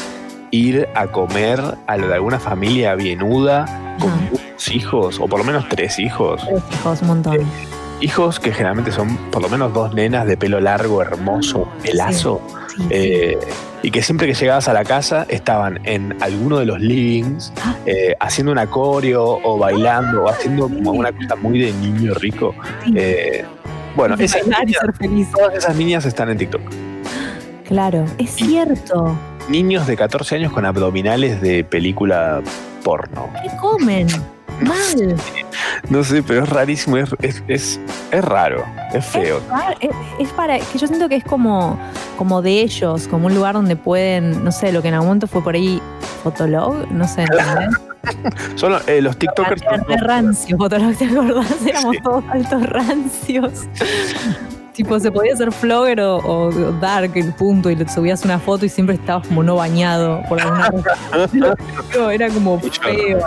ir a comer a lo de alguna familia bienuda con muchos hijos, o por lo menos tres hijos. Tres hijos, un montón. Hijos que generalmente son por lo menos dos nenas de pelo largo, hermoso, pelazo. Sí, sí. eh, y que siempre que llegabas a la casa estaban en alguno de los livings Ah. eh, haciendo un coreo o bailando o haciendo como una cosa muy de niño rico. Eh, bueno, esas niñas, todas esas niñas están en TikTok. Claro, es cierto. Niños de 14 años con abdominales de película porno. ¿Qué comen? Mal. No sé, pero es rarísimo, es, es, es, es raro, es feo. Es, es para que yo siento que es como, como de ellos, como un lugar donde pueden, no sé, lo que en algún momento fue por ahí Fotolog, no sé, ¿entendés? Solo eh, los TikTokers. Era rancio, Fotolog, ¿te acordás? Éramos todos altos rancios. tipo, se podía ser flogger o, o dark, el punto, y le subías una foto y siempre estabas como no bañado por alguna cosa. No, era como feo.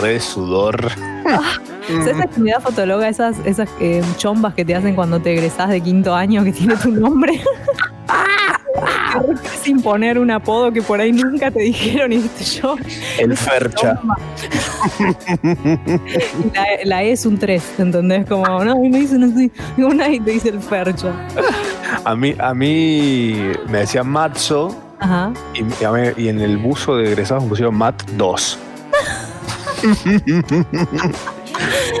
Re sudor. ¿Sabes esa actividad fotóloga, esas, esas eh, chombas que te hacen cuando te egresás de quinto año que tiene tu nombre? Querés imponer un apodo que por ahí nunca te dijeron y yo. El fercha. la, la E es un 3, ¿entendés? Como, no, y me dicen así. Una y te dice el fercha. A mí, a mí me decían Matzo Ajá. y, y y en el buzo de egresados me pusieron Mat 2.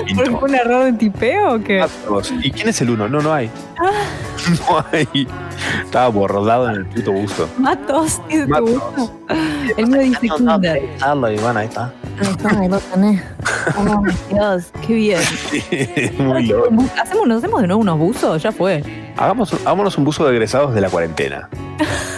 Y ¿Fue no, un error de tipeo o qué? 2. ¿Y quién es el uno? No, no hay. No hay. Estaba bordado en el puto buzo. Matos, dice tu Matos. gusto. El mío dice Kinder. y bueno, ahí está. Ahí está, ahí lo tenés. Oh, Dios, qué bien. Muy loco. ¿Hacemos, ¿Nos hacemos de nuevo unos buzos? Ya fue. Hagamos, hagámonos un buzo de egresados de la cuarentena.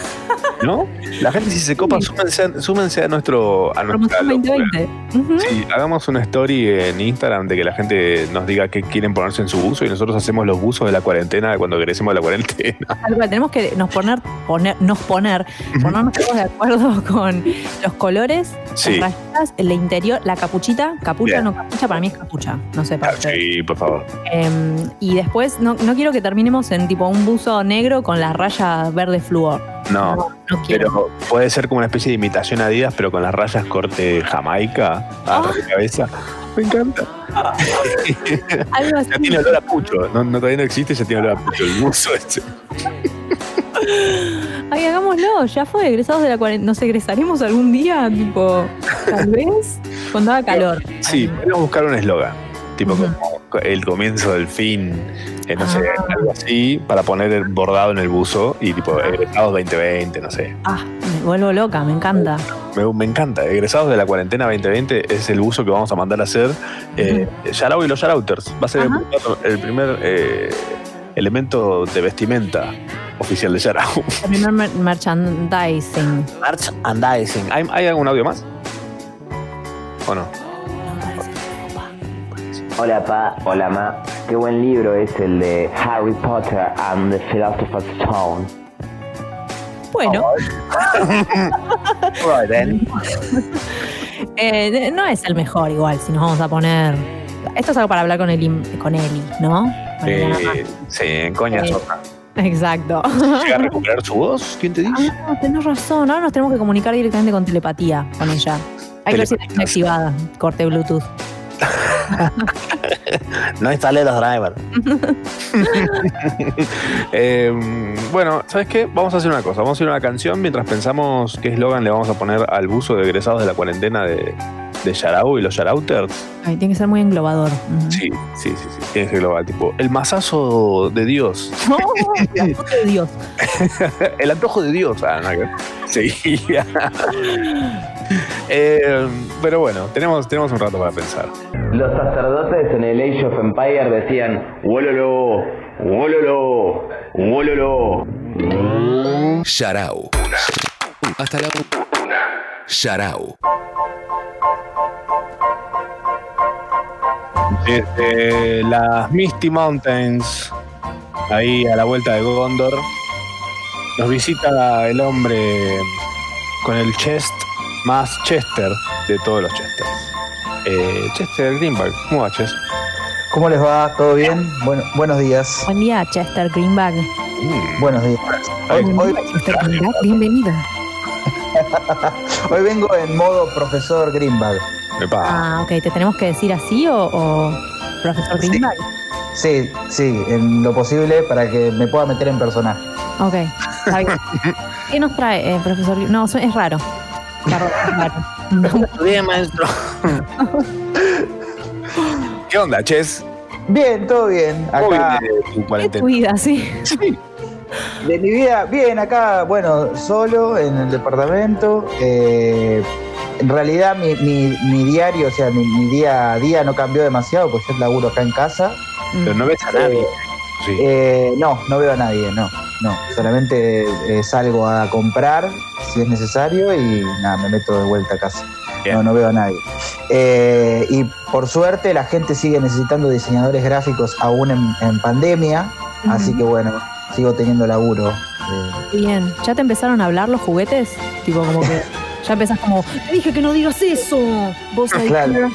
¿No? La gente si se copa, súmense, a- súmense a nuestro a nuestra Promoción locura. 2020. Ujú. Sí, hagamos una story en Instagram de que la gente nos diga qué quieren ponerse en su buzo y nosotros hacemos los buzos de la cuarentena cuando egresemos de la cuarentena. Tal cual, tenemos que nos poner, poner, nos poner, ponernos todos de acuerdo con los colores, Sí. las rayitas, el interior, la capuchita, capucha, Bien. no capucha, para mí es capucha, no sé para Ah, sí, por favor. Em, y después no, no quiero que terminemos en tipo un buzo negro con la raya verde flúor. No, pero puede ser como una especie de imitación a Adidas, pero con las rayas corte Jamaica a Ah. de cabeza. Me encanta. Algo así. Ya tiene olor a pucho. No, no, todavía no existe, ya tiene olor a pucho. El buzo ese. Ay, hagámoslo, ya fue, egresados de la cuarentena. ¿Nos egresaremos algún día? Tipo, tal vez, cuando haga calor. Sí, podemos buscar un eslogan. Tipo como el comienzo del fin, eh, no sé, Ah. algo así, para poner el bordado en el buzo y tipo egresados 2020, no sé. Ah, me vuelvo loca, me encanta. Me, me encanta. Egresados de la cuarentena 2020 es el buzo que vamos a mandar a hacer. Eh, Yarao y los Yarauters. Va a ser el Ajá. primer, el primer, eh, elemento de vestimenta oficial de Yarao. El primer mer- merchandising. Merchandising. ¿Hay, ¿Hay algún audio más? ¿O no? Hola pa, hola ma. Qué buen libro es el de Harry Potter and the Philosopher's Stone. Bueno, Right then. eh, no es el mejor igual, si nos vamos a poner... Esto es algo para hablar con, el, im- con Eli, ¿no? Con sí, en coña Eh. Exacto. ¿Llega a recuperar su voz? ¿Quién te dice? Ah, tenés razón. Ahora nos tenemos que comunicar directamente con telepatía con ella. Hay que ver si la tiene activada. Corte Bluetooth. No instalé los drivers. Eh, bueno, ¿sabes qué? Vamos a hacer una cosa. Vamos a a una canción mientras pensamos qué eslogan le vamos a poner al buzo de egresados de la cuarentena de, de Yarao y los Yarauters. Ay, tiene que ser muy englobador. Sí, sí, sí, sí. Tiene que ser global. Tipo, el mazazo de Dios. No, la foto de Dios. el antojo de Dios. Ah, nada que. Sí. Eh, pero bueno, tenemos, tenemos un rato para pensar. Los sacerdotes en el Age of Empire decían, ¡Wololo! ¡Wololo! ¡Wololo! Yarao. Hasta la una. Yarao. Desde las Misty Mountains, ahí a la vuelta de Gondor, nos visita el hombre con el chest más Chester de todos los Chesters. Eh, Chester Greenberg, ¿cómo va, Chess? ¿Cómo les va? ¿Todo bien? Bueno, buenos días. Buen día, Chester Greenback. Mm, Buenos días. Hoy, Buen hoy- día, Chester Greenback. Bienvenido. hoy vengo en modo profesor Greenbag. epa. Ah, ok. ¿Te tenemos que decir así o, o profesor Sí. Greenback? Sí, sí, en lo posible para que me pueda meter en personaje. Ok. ¿Qué nos trae, eh, profesor? No, es raro. Bien, maestro. ¿Qué onda, Chess? Bien, todo bien. ¿Cómo Acá, ¿Qué cuarentena? tu vida, sí? de mi vida, bien, acá, bueno, solo en el departamento. Eh, en realidad mi, mi- mi diario, o sea, mi, mi día a día no cambió demasiado, pues yo laburo acá en casa. Pero no ves a nadie. Sí. Eh, no, no veo a nadie, no. No, solamente eh, salgo a comprar si es necesario y nada, me meto de vuelta a casa. Bien. No, no veo a nadie. Eh, y por suerte la gente sigue necesitando diseñadores gráficos aún en, en pandemia, así que bueno, sigo teniendo laburo. eh, Bien. ¿Ya te empezaron a hablar los juguetes? Tipo, como que ya empezás como, te dije que no digas eso. Vos ahí. Claro.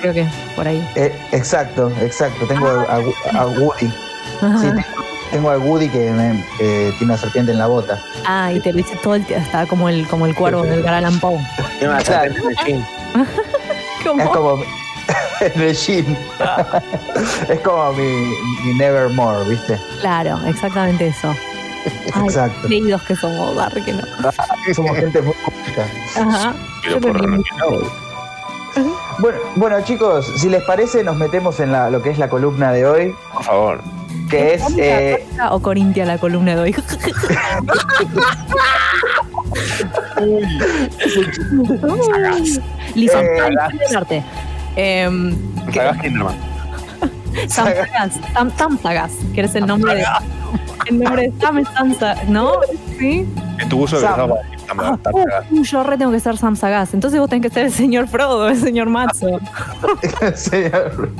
Creo que por ahí. eh, exacto, exacto. Tengo a, a Woody. Sí, tengo, tengo a Woody que, me- que tiene una serpiente en la bota. Ah, y te lo dice todo el tiempo. Está como el, como el cuervo del Edgar Allan Poe. Tiene una Claro. serpiente en el jean. ¿Cómo? Es como en el gym. es como mi, mi Nevermore, ¿viste? Claro, exactamente eso. Ay, Exacto. leídos que somos, que no. Somos gente muy. Ajá. Pero. Bueno, bueno, chicos, si les parece, nos metemos en la, lo que es la columna de hoy, Por favor. Que es. eh, ¿Católica o Corintia la columna de hoy? Lisa, Eh, del arte. Em, ¿qué- Sagas Kinderman. Sam Sagas, Sam, Sam Sagas, que eres el nombre de. El nombre de Sam es Sam Sagas, ¿no? Sí. En tu uso de Sam. Ah, Sam, uh, yo re tengo que ser Sam Sagaz. Entonces vos tenés que ser el señor Frodo, el señor Matzo. Señor.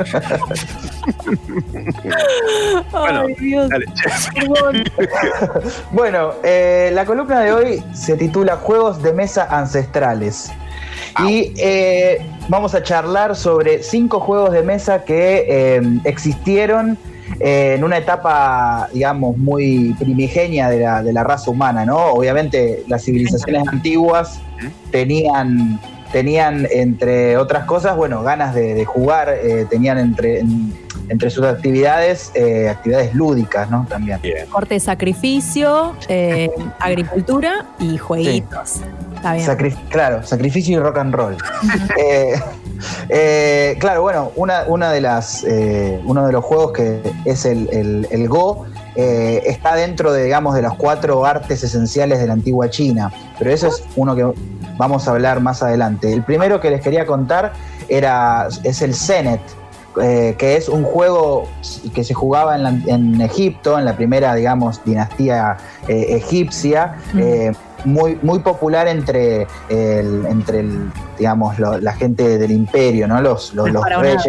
Bueno, Ay, Dios. dale. Bueno, eh, la columna de hoy se titula Juegos de Mesa Ancestrales. Y eh, vamos a charlar sobre cinco juegos de mesa que eh, existieron eh, en una etapa, digamos, muy primigenia de la, de la raza humana, ¿no? Obviamente las civilizaciones antiguas tenían, tenían entre otras cosas, bueno, ganas de, de jugar, eh, tenían entre, en- entre sus actividades, eh, actividades lúdicas, ¿no? También. Bien. Corte de sacrificio, eh, agricultura y jueguitos. Está bien. Sacri- claro, sacrificio y rock and roll. Eh, claro, bueno, una, una de las, eh, uno de los juegos que es el, el- el Go eh, está dentro de, digamos, de los cuatro artes esenciales de la antigua China, pero eso es uno que vamos a hablar más adelante. El primero que les quería contar era, es el Zenet. eh, que es un juego que se jugaba en, la- en Egipto, en la primera, digamos, dinastía eh, egipcia, Mm. Muy, muy popular entre, el, entre el, digamos, lo- la gente del imperio, ¿no? Los, los, reyes.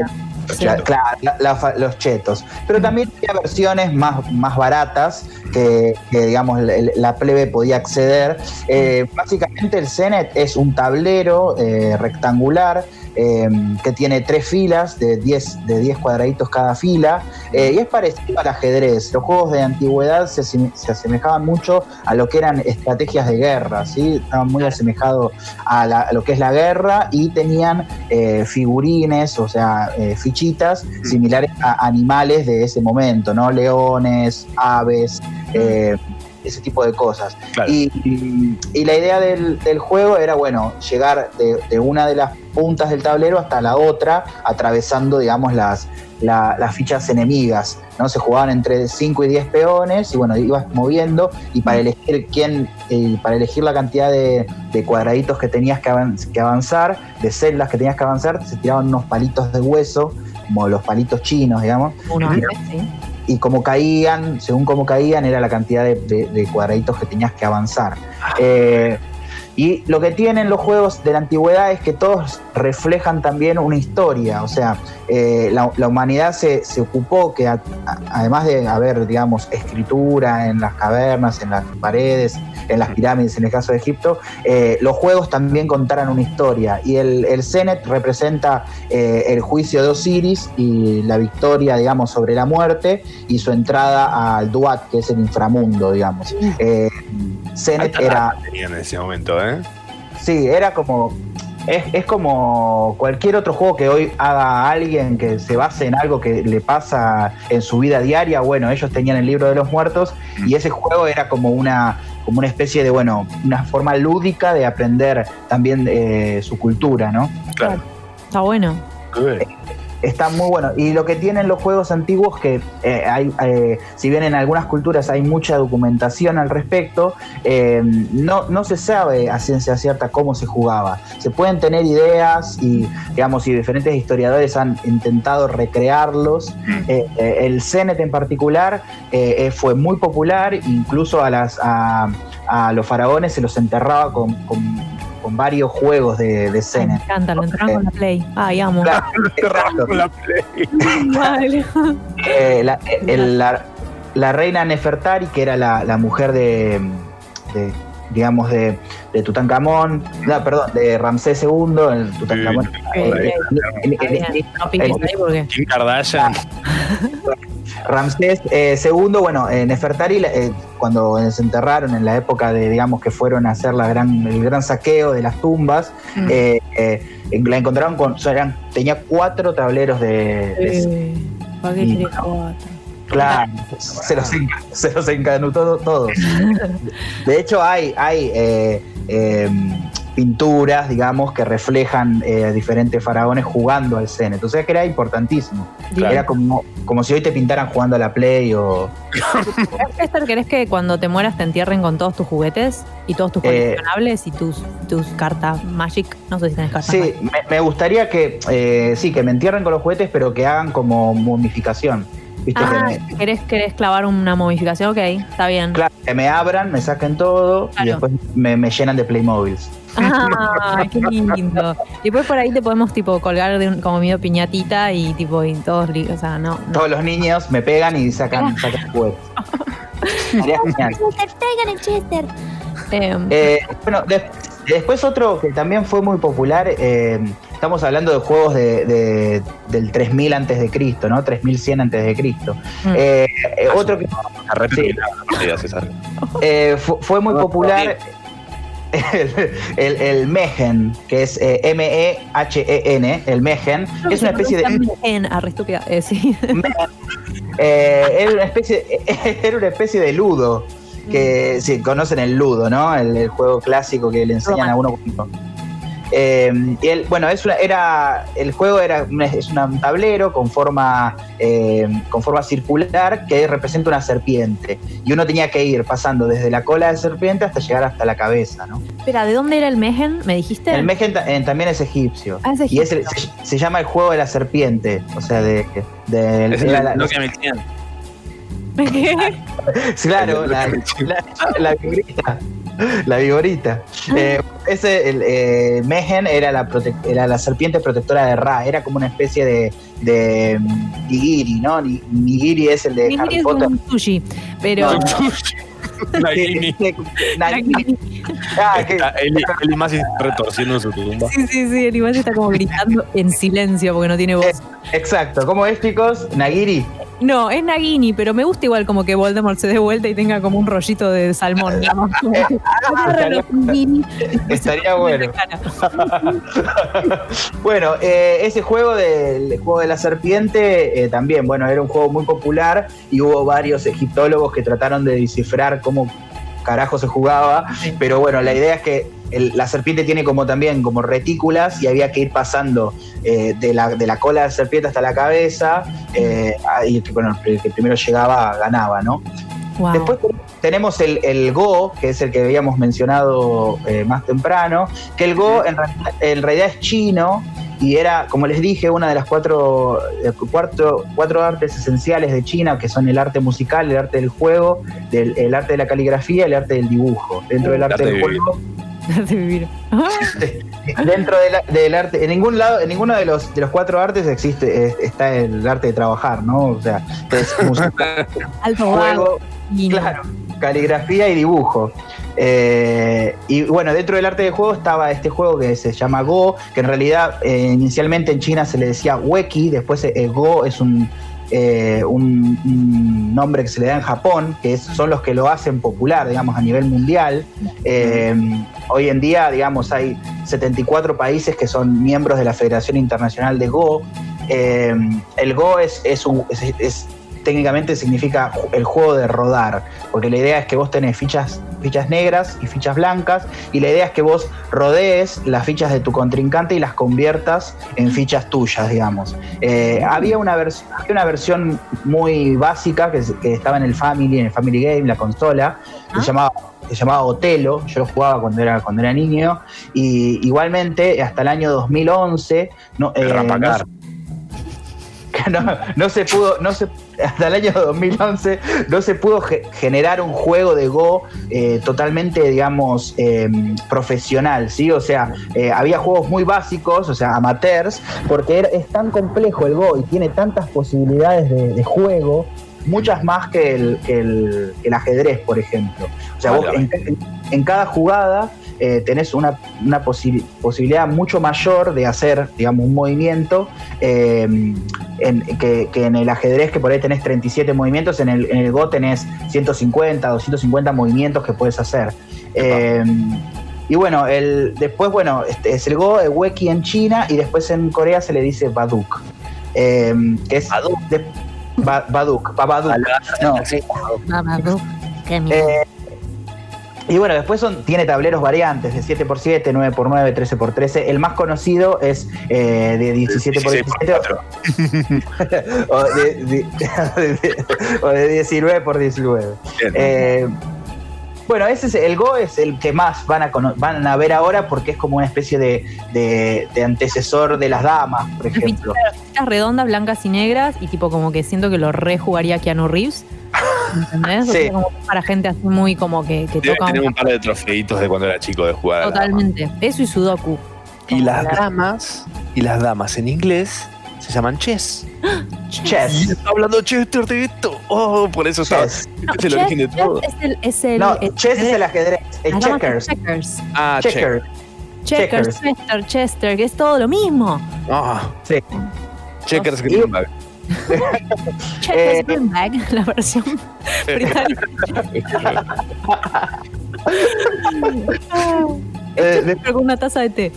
La- claro, la- la fa- los chetos. Pero también había versiones más, más baratas que, que, digamos, la, plebe podía acceder. Eh, básicamente el Zenet es un tablero eh, rectangular eh, que tiene tres filas de 10 de 10 cuadraditos cada fila eh, y es parecido al ajedrez. Los juegos de antigüedad se, se asemejaban mucho a lo que eran estrategias de guerra, ¿sí? estaban muy asemejados a, lo que es la guerra y tenían eh, figurines, o sea, eh, similares a animales de ese momento, ¿no? Leones, aves, eh, ese tipo de cosas. Claro. Y, y- y la idea del, del juego era, bueno, llegar de, de una de las puntas del tablero hasta la otra, atravesando, digamos, las, la- las fichas enemigas, ¿no? Se jugaban entre 5 y 10 peones y, bueno, ibas moviendo y para elegir quién, eh, para elegir la cantidad de, de cuadraditos que tenías que, avan- que avanzar, de celdas que tenías que avanzar, se tiraban unos palitos de hueso, como los palitos chinos, digamos, Uno antes, sí. Y como caían, según cómo caían, era la cantidad de, de- de cuadraditos que tenías que avanzar. Eh, y lo que tienen los juegos de la antigüedad es que todos reflejan también una historia, o sea, eh, la, la humanidad se, se ocupó que a- a- además de haber, digamos, escritura en las cavernas, en las paredes, en las pirámides, en el caso de Egipto, eh, los juegos también contaran una historia. Y el, el Zenet representa eh, el juicio de Osiris y la victoria, digamos, sobre la muerte y su entrada al Duat, que es el inframundo, digamos. Eh, Zenet Alta era, data tenían en ese momento, ¿eh? Sí, era como, es, es como cualquier otro juego que hoy haga alguien que se base en algo que le pasa en su vida diaria. Bueno, ellos tenían el libro de los muertos y ese juego era como una como una especie de, bueno, una forma lúdica de aprender también eh, su cultura, ¿no? Claro. Está bueno. Está muy bueno. Y lo que tienen los juegos antiguos, que eh, hay, eh, si bien en algunas culturas hay mucha documentación al respecto, eh, no, no se sabe a ciencia cierta cómo se jugaba. Se pueden tener ideas y, digamos, y diferentes historiadores han intentado recrearlos. Eh, el Zenet en particular fue muy popular, incluso a, las, a, a los faraones se los enterraba con- con varios juegos de, de Ay, me encanta, lo entraron con la Play. Ay, amo. Claro. Con la Play. Dale. Eh, la, el- la- la reina Nefertari, que era la, la mujer de, de, digamos, de, de Tutankamón, no, perdón, de Ramsés II, el Tutankamón. Eh, eh. Kim Kardashian. Ramsés eh, II, bueno, eh, Nefertari, eh, cuando se enterraron en la época de, digamos, que fueron a hacer la gran, el gran saqueo de las tumbas, Mm. eh, eh, la encontraron con, o sea, eran- tenía cuatro tableros de, de Eh, ¿Para qué cuatro? Claro, se los, se los encanutó todos. De hecho, hay, hay eh, eh, pinturas, digamos, que reflejan eh, a diferentes faraones jugando al sea que era importantísimo. Claro. Era como, como si hoy te pintaran jugando a la Play o. Esther, ¿querés que cuando te mueras te entierren con todos tus juguetes y todos tus Eh, coleccionables y tus, tus cartas Magic? No sé si tenés cartas Sí, Magic. me, me gustaría que, eh, sí, que me entierren con los juguetes, pero que hagan como momificación. ¿Viste? Ah, Que me- ¿querés, querés clavar una modificación? Ok, está bien. claro, que me abran, me saquen todo y después me, me llenan de Playmobiles. Ah, qué lindo. Y después por ahí te podemos tipo colgar de un, como medio piñatita y tipo y todos, o sea, no, no. Todos los niños me pegan y sacan, sacan juguetes. El Chester. Eh, Eh, bueno, de- después otro que también fue muy popular, eh, estamos hablando de juegos de, de- del 3000 antes de Cristo, ¿no? 3100 antes de Cristo. Mm. Eh, eh, otro que César. eh, fu- fue muy popular, el, el, el Mehen, que es eh, M-E-H-E-N, el Mehen, es una especie de... En arre estúpida. Eh, sí. Era una especie era una especie de ludo que si conocen el ludo no el, el juego clásico que le enseñan a uno Eh, y el- bueno es una- era el juego era es un tablero con forma eh, con forma circular que representa una serpiente y uno tenía que ir pasando desde la cola de serpiente hasta llegar hasta la cabeza no Espera, ¿de dónde era el Mehen? ¿Me dijiste? el Mehen eh, también es egipcio Ah, es y es el- se, se llama el juego de la serpiente o sea de, de- Es el la- 1100. Sí, Claro, la, la, la. La vigorita. Eh, ese, el, eh, Mehen era la, era la serpiente protectora de Ra, era como una especie de, de mm, Nigiri, ¿no? Ni- Nigiri es el de Nigiri Harry es Potter. un sushi, pero... No, Nagini. Sí, sí, Nagini. Ah, Está Eli, Eli Masi retorciendo su tumba. Sí, sí, sí, el Iván está como gritando en silencio porque no tiene voz. Exacto, ¿cómo es, chicos? Nagiri. No, es Nagini, pero me gusta igual como que Voldemort se dé vuelta y tenga como un rollito de salmón. digamos. Estaría bueno. Bueno, eh, ese juego del juego de la serpiente eh, también, bueno, era un juego muy popular y hubo varios egiptólogos que trataron de descifrar cómo carajo se jugaba, pero bueno, la idea es que el- la serpiente tiene como también como retículas y había que ir pasando eh, de, la, de la cola de la serpiente hasta la cabeza eh, y que, bueno, el que primero llegaba ganaba, ¿no? Wow. Después tenemos el, el Go, que es el que habíamos mencionado eh, más temprano, que el Go en, realidad- en realidad es chino y era, como les dije, una de las cuatro, eh, cuatro, cuatro artes esenciales de China, que son el arte musical, el arte del juego, del- el arte de la caligrafía y el arte del dibujo. Dentro del El arte arte del juego, de vivir. dentro de la- del arte, en ningún lado, en ninguno de los, de los cuatro artes existe, está el arte de trabajar, ¿no? O sea, es música, juego. Claro, caligrafía y dibujo. Eh, y bueno, dentro del arte de juego estaba este juego que se llama Go, que en realidad eh, inicialmente en China se le decía Weki, después eh, Go es un, eh, un, nombre que se le da en Japón, que son los que lo hacen popular, digamos, a nivel mundial. Eh, hoy en día, digamos, hay 74 países que son miembros de la Federación Internacional de Go. Eh, el Go es, un- es- técnicamente significa el juego de rodar, porque la idea es que vos tenés fichas, fichas negras y fichas blancas, y la idea es que vos rodees las fichas de tu contrincante y las conviertas en fichas tuyas, digamos. Eh, había, una había una versión muy básica que, estaba en el Family, en el Family Game, la consola, que se llamaba se llamaba Otelo, yo lo jugaba cuando era, cuando era niño, y igualmente hasta el año 2011 no, El eh, no no, no se pudo, no se, hasta el año 2011 no se pudo ge- generar un juego de Go eh, totalmente, digamos, eh, profesional, ¿sí? O sea, eh, había juegos muy básicos, o sea, amateurs, porque es tan complejo el Go y tiene tantas posibilidades de, de juego, muchas más que el, ajedrez, por ejemplo. O sea, vos en, en cada jugada eh, tenés una, una posi- posibilidad mucho mayor de hacer, digamos, un movimiento eh, en- que, que en el ajedrez, que por ahí tenés 37 movimientos, en el, en el Go tenés 150, 250 movimientos que puedes hacer. Eh, y bueno, el, después, bueno, este, es el Go, el Weki en China, y después en Corea se le dice Baduk. Eh, que es de- Ba- Baduk. No, Babadook. Qué miedo. Y bueno, después son, tiene tableros variantes de 7x7, 9x9, 13x13. El más conocido es eh, de 17x17 o de, de- o de 19x19. Bien. Eh, Bueno, ese es el Go es el que más van a, cono- van a ver ahora porque es como una especie de, de- de antecesor de las damas, por ejemplo. fichitas, redondas, blancas y negras, y tipo como que siento que lo rejugaría Keanu Reeves. ¿Entendés? O Sí. sea, como para gente así muy como que, que Debe toca tener un- un par de trofeitos de cuando era chico de jugar. a la dama. totalmente. Eso y Sudoku. Y las damas, y las damas en inglés se llaman chess. Chess. Está hablando Chester de esto. Oh, por eso está- Chess. No, es el chess- origen de chess todo. Es el, es el, No, el- chess es el ajedrez, el damas checkers. checkers. Ah, check. Checker. Checkers, Checkers. Chester, Chester, que es todo lo mismo. Ah, Sí. checkers Y- Greenback. Checkers Eh, Green Bag, la versión británica. Eh, con una taza de té.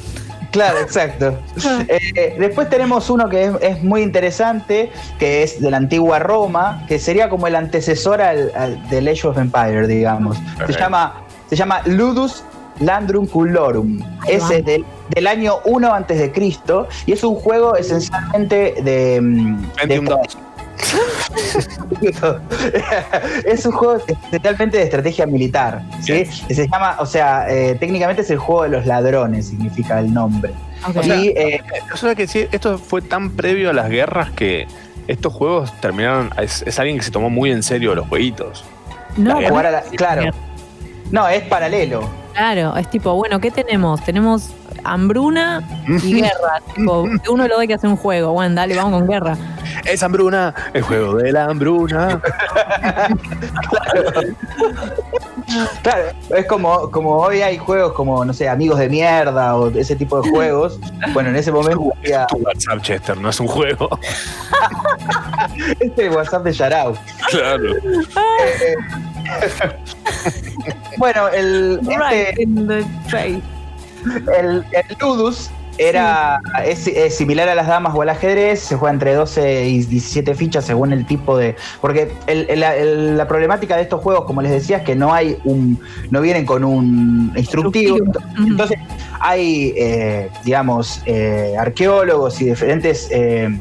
Claro, exacto. Eh, después tenemos uno que es, es muy interesante, que es de la antigua Roma, que sería como el antecesor al, al del Age of Empire, digamos. Se llama, se llama Ludus Landrum Culorum. Ahí Es eh, del, del año 1 antes de Cristo y es un juego esencialmente de, mm, de Pentium 2. es un juego esencialmente de estrategia militar. ¿sí? Se llama, o sea, eh, técnicamente es el juego de los ladrones, significa el nombre. Ok. Y, eh, hay que decir, esto fue tan previo a las guerras que estos juegos terminaron. Es, es alguien que se tomó muy en serio los jueguitos. no, la jugar a la- claro. No, es paralelo. Claro, es tipo, bueno, ¿qué tenemos? Tenemos hambruna y guerra. tipo, uno dos hay que hacer un juego. Bueno, dale, vamos con guerra. Es hambruna, el juego de la hambruna. Claro, es como, como hoy hay juegos como, no sé, amigos de mierda o ese tipo de juegos. Bueno, en ese momento había Tu WhatsApp, Chester, no es un juego. este WhatsApp de Yarao. claro. Eh, bueno, el, este- Right in the face. el, el Ludus era, es, es similar a las damas o al ajedrez, se juega entre 12 y 17 fichas según el tipo de... Porque el- el- el- la problemática de estos juegos, como les decía, es que no hay un... no vienen con un instructivo. Entonces hay, eh, digamos, eh, arqueólogos y diferentes... eh,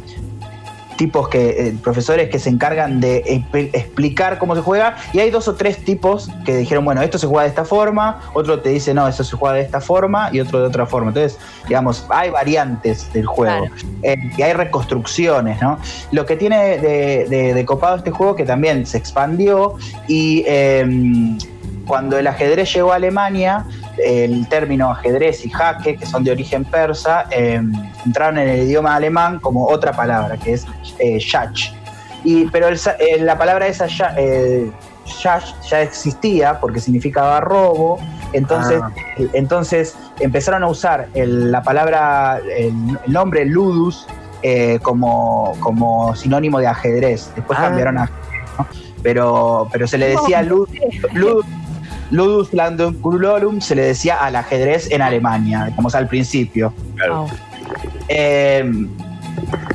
tipos que, eh, profesores que se encargan de explicar cómo se juega, y hay dos o tres tipos que dijeron, bueno, esto se juega de esta forma, otro te dice, no, eso se juega de esta forma, y otro de otra forma. Entonces, digamos, hay variantes del juego, eh, y hay reconstrucciones, ¿no? Lo que tiene de, de- de copado este juego, que también se expandió, y eh, cuando el ajedrez llegó a Alemania, el término ajedrez y jaque, que son de origen persa, eh, entraron en el idioma alemán como otra palabra, que es eh, Schach. Y, pero el eh, la palabra esa ya, eh, ya existía porque significaba robo, entonces, Ah. entonces empezaron a usar el- la palabra, el, el nombre Ludus eh, como, como sinónimo de ajedrez. Después Ah. cambiaron a ajedrez, ¿no? pero, pero se le decía Ludus, Ludus, Ludus Landunculorum, se le decía al ajedrez en Alemania, digamos al principio. Claro. Eh,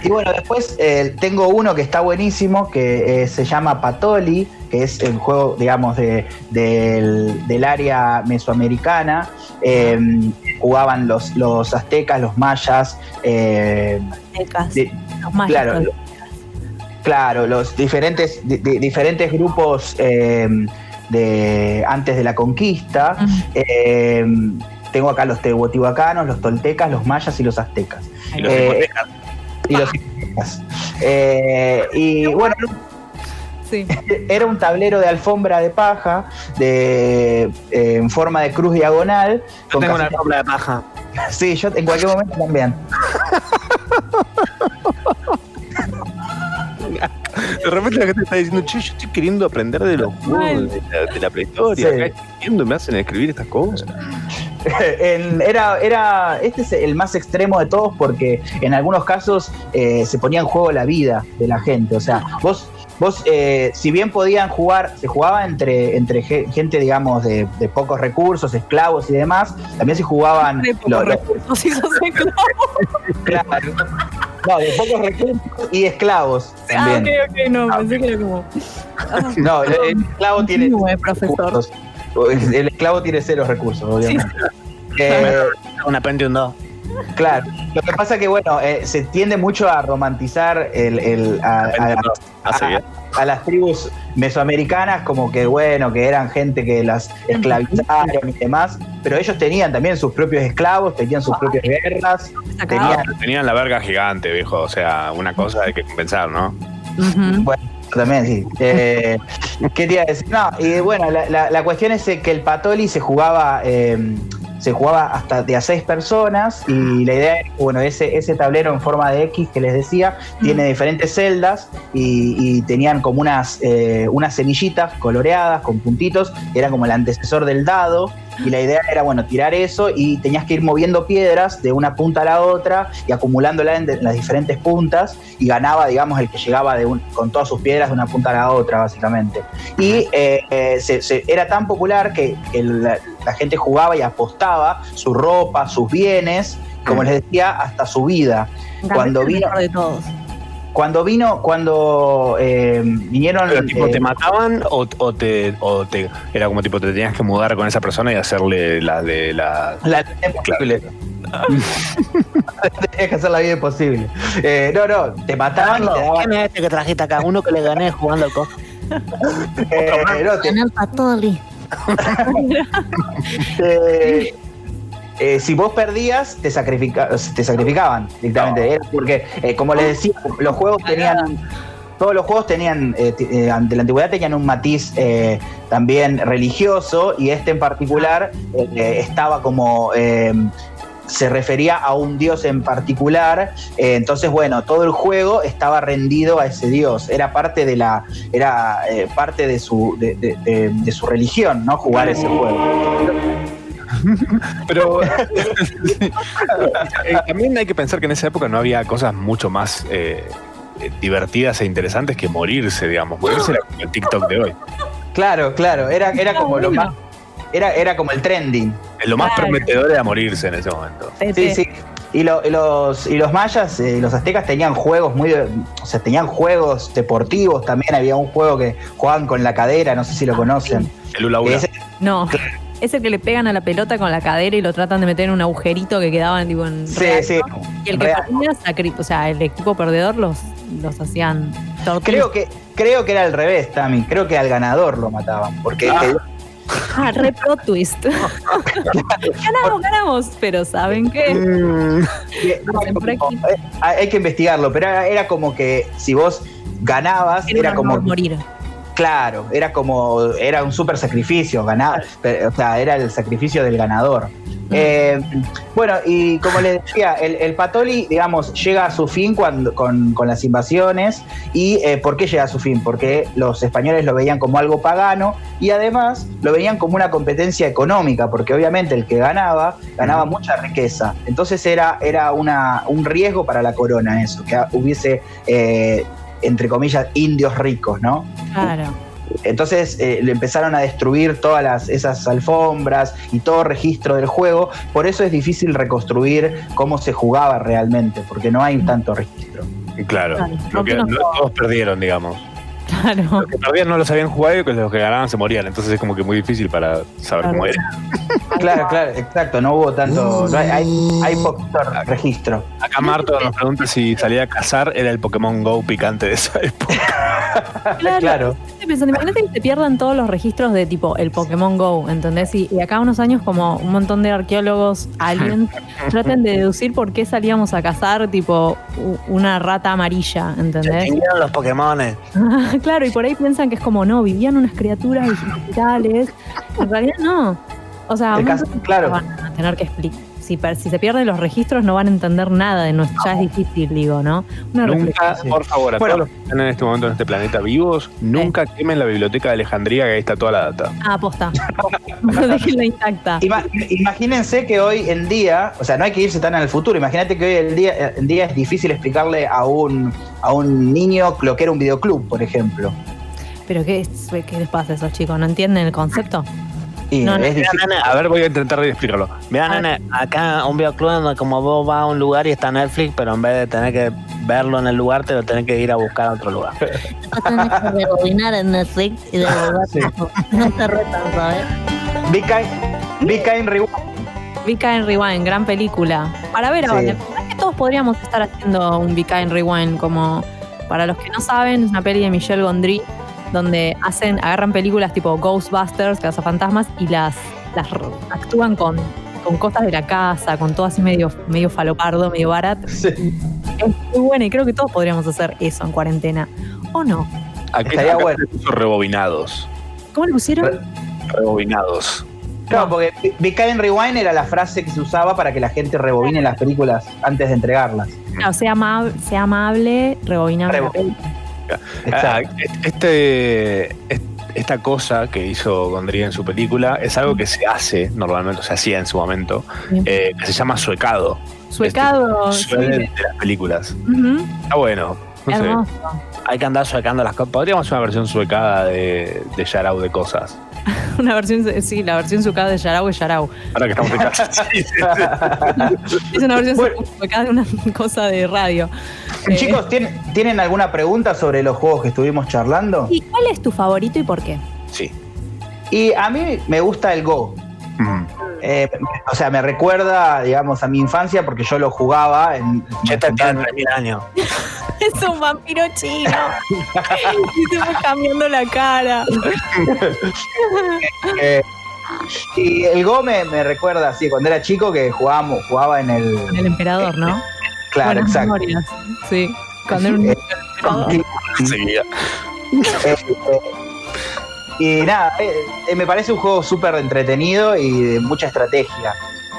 y bueno, después eh, tengo uno que está buenísimo, que eh, se llama Patoli, que es el juego, digamos, de, del, del área mesoamericana. Eh, jugaban los, los aztecas, los mayas, eh, Aztecas, de- los mayas, claro, todos. claro, los diferentes, di- di- diferentes grupos eh, de, antes de la conquista. Eh, tengo acá los teotihuacanos, los toltecas, los mayas y los aztecas. Y los Eh, y los. Eh, y bueno, Sí. era un tablero de alfombra de paja de, eh, en forma de cruz diagonal. Yo tengo una alfombra de paja. Sí, yo en cualquier momento también. De repente la gente está diciendo, che, yo estoy queriendo aprender de los juegos de la, de la prehistoria. Sí. Acá escribiendo me hacen escribir estas cosas. En- era, era, este es el más extremo de todos porque en algunos casos eh, se ponía en juego la vida de la gente. O sea, vos, vos eh, si bien podían jugar, se jugaba entre, entre ge- gente, digamos, de, de pocos recursos, esclavos y demás, también se jugaban Re pocos lo- lo- recursos y sos esclavo. claro, no, de pocos recursos y esclavos Ah, también. ok, ok, no, pensé que era como. Ah, No, el, el esclavo tiene profesor. El esclavo tiene cero recursos, obviamente. Eh, Una Pentium 2. Claro. Lo que pasa que, bueno, eh, se tiende mucho a romantizar el, el- a, a- a- a las tribus mesoamericanas como que, bueno, que eran gente que las esclavizaron y demás, pero ellos tenían también sus propios esclavos, tenían sus propias guerras, tenían... Tenían la verga gigante, viejo. O sea, una cosa hay que compensar, ¿no? Bueno, también sí. Eh, ¿Qué te iba a decir? No, y bueno, la, la- la cuestión es que el Patoli se jugaba, eh, se jugaba hasta de a seis personas y la idea es, bueno, ese, ese tablero en forma de X que les decía, tiene diferentes celdas y, y tenían como unas, eh, unas semillitas coloreadas con puntitos, era como el antecesor del dado. Y la idea era, bueno, tirar eso y tenías que ir moviendo piedras de una punta a la otra y acumulándola en, de- en las diferentes puntas y ganaba, digamos, el que llegaba de un- con todas sus piedras de una punta a la otra, básicamente. Y eh, eh, se- se- era tan popular que, que la, gente jugaba y apostaba su ropa, sus bienes, como les decía, hasta su vida. Cuando el vino, mejor de todos. cuando vino, cuando eh, vinieron... Pero, tipo, eh, ¿te mataban o, o te, o te. Era como tipo, te tenías que mudar con esa persona y hacerle la de la. La posible. Tenías que hacer la vida imposible. Eh, no, no, te mataban y te daban. ¿Quién es este que trajiste acá? Uno que le gané jugando al co. eh, no, te-. Eh, eh, si vos perdías, te, sacrifica- te sacrificaban directamente. Era porque, eh, como les decía, los juegos tenían. Todos los juegos tenían, ante la antigüedad tenían un matiz también religioso y este en particular estaba como se refería a un dios en particular, eh, entonces bueno, todo el juego estaba rendido a ese dios, era parte de la, era eh, parte de su, de, de- de- de su religión, ¿no? Jugar ese juego. Pero eh, también hay que pensar que en esa época no había cosas mucho más eh, divertidas e interesantes que morirse, digamos. Morirse era como el TikTok de hoy. Claro, claro, era, era como lo más, era, era como el trending. Lo más Claro. prometedor era morirse en ese momento. Sí, sí. Y, lo- y los, y los mayas eh, y los aztecas tenían juegos muy. O sea, tenían juegos deportivos también. Había un juego que jugaban con la cadera, no sé si lo conocen. El hula hula. Ese- No. Es el que le pegan a la pelota con la cadera y lo tratan de meter en un agujerito que quedaban tipo en Sí, real, sí. ¿no? Y el que real. perdía, o sea, el equipo perdedor los, los hacían. Creo que, creo que era al revés, Tami. Creo que al ganador lo mataban. Porque eh, Ah, re plot twist. ganamos, ganamos. Pero ¿saben qué? Mm. Aquí. eh, hay que investigarlo, pero era, como que si vos ganabas, Era era como. morir. Claro, era como. Era un super sacrificio, ganar. pero, O sea, era el sacrificio del ganador. Eh, bueno, y como les decía, el, el Patoli, digamos, llega a su fin cuando, con, con las invasiones. ¿Y eh, por qué llega a su fin? Porque los españoles lo veían como algo pagano y además lo veían como una competencia económica, porque obviamente el que ganaba, ganaba mucha riqueza. Entonces era, era una, un riesgo para la corona eso, que hubiese, eh, entre comillas, indios ricos, ¿no? Claro. Entonces eh, le empezaron a destruir todas las, esas alfombras y todo registro del juego. Por eso es difícil reconstruir cómo se jugaba realmente, porque no hay tanto registro. Claro. Claro, Lo que, no- todo. todos perdieron, digamos. Claro. Los que perdían no lo sabían jugar y los que ganaban se morían. Entonces es como que muy difícil para saber cómo era. Claro, claro, exacto. No hubo tanto. no hay, hay, hay poquito registro. Acá Marto nos pregunta si salía a cazar era el Pokémon Go picante de esa época. Claro. Claro. Estoy pensando, imagínate que se pierdan todos los registros de tipo el Pokémon Go, ¿entendés? Y, y acá unos años como un montón de arqueólogos aliens traten de deducir por qué salíamos a cazar tipo una rata amarilla, Se ¿entendés? extinguieron los Pokémones. Claro, y por ahí piensan que es como, no, vivían unas criaturas digitales. En realidad no. O sea, caso- claro. van a tener que explicar. Si, se pierden los registros no van a entender nada de nuestro. Ya es difícil, digo, ¿no? Una Nunca, reflexión. por favor, a Bueno. todos los que están en este momento en este planeta vivos, nunca quemen la biblioteca de Alejandría, que ahí está toda la data. Ah, aposta. Déjenla intacta. Ima- imagínense que hoy en día, o sea, no hay que irse tan al futuro. Imagínate que hoy en día, en día es difícil explicarle a un, a un niño lo que era un videoclub, por ejemplo. ¿Pero qué, es- qué les pasa a esos chicos? ¿No entienden el concepto? Y No, no, es difícil. A ver, voy a intentar explicarlo. Mira, nene, acá un videoclub donde como vos vas a un lugar y está Netflix, pero en vez de tener que verlo en el lugar, te lo tenés que ir a buscar a otro lugar. Tener que rebobinar en Netflix y devolver Sí. todo. No te retan, ¿sabes? Big Kind, Big Kind Rewind. Vika en Rewind, gran película. Para ver Sí. ahora, es que todos podríamos estar haciendo un Be Kind Rewind, como para los que no saben, es una peli de Michelle Gondry, donde hacen, agarran películas tipo Ghostbusters, Fantasmas, y las, las actúan con, con cosas de la casa, con todo así medio, medio falopardo, medio barat. Sí. Es muy buena y creo que todos podríamos hacer eso en cuarentena. ¿O no? Aquí Estaría acá bueno. rebobinados. ¿Cómo le pusieron? Rebobinados. Claro, porque Be Kind Rewind era la frase que se usaba para que la gente rebobine las películas antes de entregarlas. Claro, sea, amable, sea amable, rebobiname la Rebo- Ah, Exacto. este, est- esta cosa que hizo Gondry en su película es algo que se hace normalmente, se hacía en su momento, eh, que se llama suecado. Suecado. Este, sí. de las películas. Está bueno. No sé. Hermoso. Hay que andar suecando las cosas. Podríamos hacer una versión suecada de, de Yarao de cosas. Una versión, sí, la versión suecada de Yarao es Yarao. Ahora que estamos en casa. Sí, sí, sí. Es una versión Bueno. suecada de una cosa de radio. Eh, Chicos, ¿tienen, ¿tienen alguna pregunta sobre los juegos que estuvimos charlando? ¿Y cuál es tu favorito y por qué? Sí. Y a mí me gusta el Go. Mm. Eh, o sea, me recuerda, digamos, a mi infancia porque yo lo jugaba en. Chester tiene 3000 años. Es un vampiro chino. y se fue cambiando la cara. Eh, y el Go me, me recuerda así, cuando era chico que jugábamos, jugaba en el. Con el emperador, ¿no? Claro, Buenas exacto. memorias. Sí. Cuando era un Eh, y nada, eh, eh, me parece un juego súper entretenido y de mucha estrategia.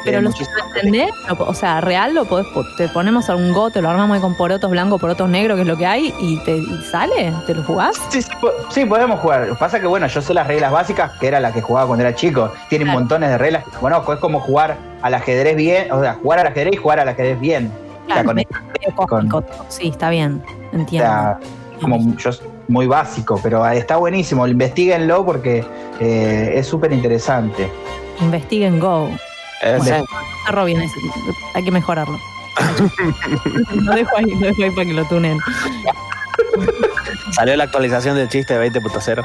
Pero lo entendés, o sea, real lo podés, po- te ponemos a un go, te lo armamos ahí con porotos blancos, porotos negros, que es lo que hay, y te y sale, te lo jugás. Sí, sí, po- sí, podemos jugar. Lo que Pasa que, bueno, yo sé las reglas básicas, que era la que jugaba cuando era chico. Tienen Claro. montones de reglas que conozco. Es como jugar al ajedrez bien, o sea, jugar al ajedrez y jugar al ajedrez bien. O sea, Claro, con- medio cósmico. Sí, está bien, o entiendo. sea, como yo muy básico, pero está buenísimo. Investíguenlo porque eh, es súper interesante. Investiguen Go. Bien, ese, hay que mejorarlo. lo dejo ahí, lo dejo ahí para que lo tunen. Salió la actualización del chiste 20.0.